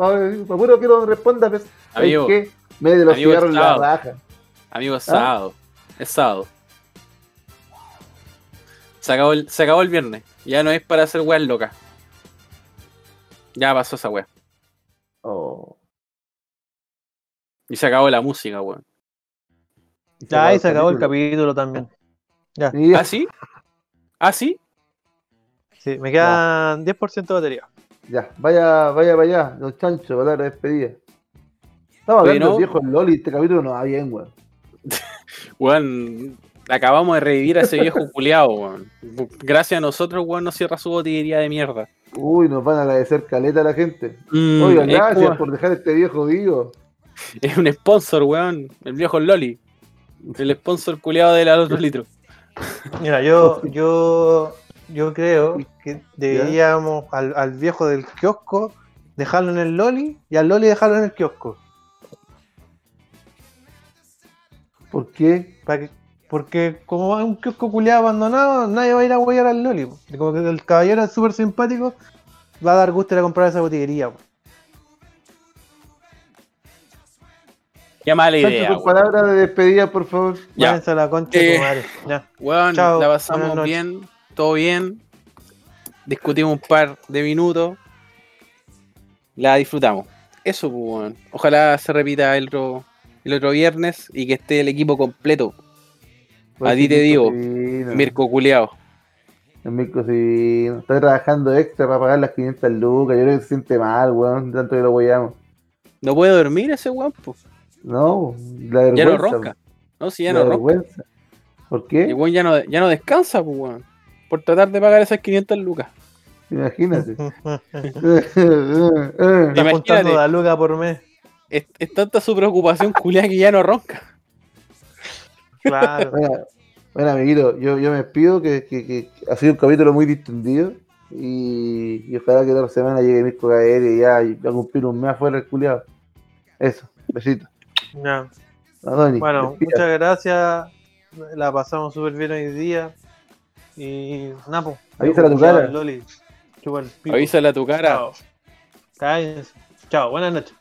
[SPEAKER 1] Por puro quiero que responda, pues.
[SPEAKER 2] Amigo,
[SPEAKER 1] ¿Qué? Me de los cigarros en la raja.
[SPEAKER 2] Amigo, es sábado. Es sábado. Se acabó, el, se acabó el viernes. Ya no es para hacer weas locas. Ya pasó esa wea.
[SPEAKER 1] Oh.
[SPEAKER 2] Y se acabó la música, weón.
[SPEAKER 3] Ya, ahí se acabó el capítulo también. Ya,
[SPEAKER 1] Y ya,
[SPEAKER 2] ¿Ah, sí? ¿Ah, sí?
[SPEAKER 3] sí, me quedan 10% de batería.
[SPEAKER 1] ya, vaya, vaya para allá, los chanchos, para la despedida. Estamos
[SPEAKER 2] Oye,
[SPEAKER 1] hablando
[SPEAKER 2] no.
[SPEAKER 1] viejo Loli, este capítulo no va bien, weón.
[SPEAKER 2] Weón, acabamos de revivir a ese viejo culiao, weón. Gracias a nosotros, weón, no cierra su botillería de mierda.
[SPEAKER 1] Uy, nos van a agradecer caleta a la gente.
[SPEAKER 2] Mm,
[SPEAKER 1] Oiga, gracias
[SPEAKER 2] como-
[SPEAKER 1] por dejar este viejo vivo.
[SPEAKER 2] Es un sponsor, weón. El viejo Loli. El sponsor culiado de la otro litro.
[SPEAKER 3] Mira, yo, yo, yo creo que deberíamos al, al viejo del kiosco dejarlo en el Loli y al Loli dejarlo en el kiosco.
[SPEAKER 1] ¿Por qué?
[SPEAKER 3] Para que- porque como es un kiosco culiado abandonado, nadie va a ir a huellar al Loli. po. Como que el caballero es súper simpático, va a dar gusto ir a comprar esa botillería. po.
[SPEAKER 2] Qué mala idea,
[SPEAKER 1] tus palabras de despedida, por favor.
[SPEAKER 2] Ya.
[SPEAKER 3] Váyanse a la concha de
[SPEAKER 2] Eh,
[SPEAKER 3] tu madre. Ya.
[SPEAKER 2] Weón,
[SPEAKER 3] Chao,
[SPEAKER 2] la pasamos bien, todo bien. Discutimos un par de minutos. La disfrutamos. Eso, pues, weón. Ojalá se repita el otro, el otro viernes y que esté el equipo completo. A ti te digo,
[SPEAKER 1] Mirko
[SPEAKER 2] Mirko culiao.
[SPEAKER 1] El Mirko sí. Está trabajando extra para pagar las 500 lucas. Yo creo que se siente mal, weón. Tanto que lo weyamos.
[SPEAKER 2] No puede dormir ese weón, pues.
[SPEAKER 1] No, la vergüenza.
[SPEAKER 2] Ya no ronca. No, si ya
[SPEAKER 1] la
[SPEAKER 2] no ronca.
[SPEAKER 1] vergüenza. ¿Por qué?
[SPEAKER 2] El weón ya no, ya no descansa, pues, weón. Por tratar de pagar esas 500 lucas.
[SPEAKER 1] Imagínate.
[SPEAKER 3] Está juntando la luca por mes.
[SPEAKER 2] Es, es tanta su preocupación culiada que ya no ronca.
[SPEAKER 3] Claro.
[SPEAKER 1] bueno, bueno, amiguito, yo, yo me despido que, que, que ha sido un capítulo muy distendido. Y, y ojalá que la semana llegue Mirko Gael y ya y va a cumplir un mes afuera el culiado. Eso, besito.
[SPEAKER 3] Ya.
[SPEAKER 1] Adoni,
[SPEAKER 3] Bueno,
[SPEAKER 1] despida.
[SPEAKER 3] muchas gracias. La pasamos súper bien hoy día. Y Napo.
[SPEAKER 1] Avísale a tu cara.
[SPEAKER 3] Loli.
[SPEAKER 2] Avísale a tu cara.
[SPEAKER 3] Chao. Cállense. Chao, buenas noches.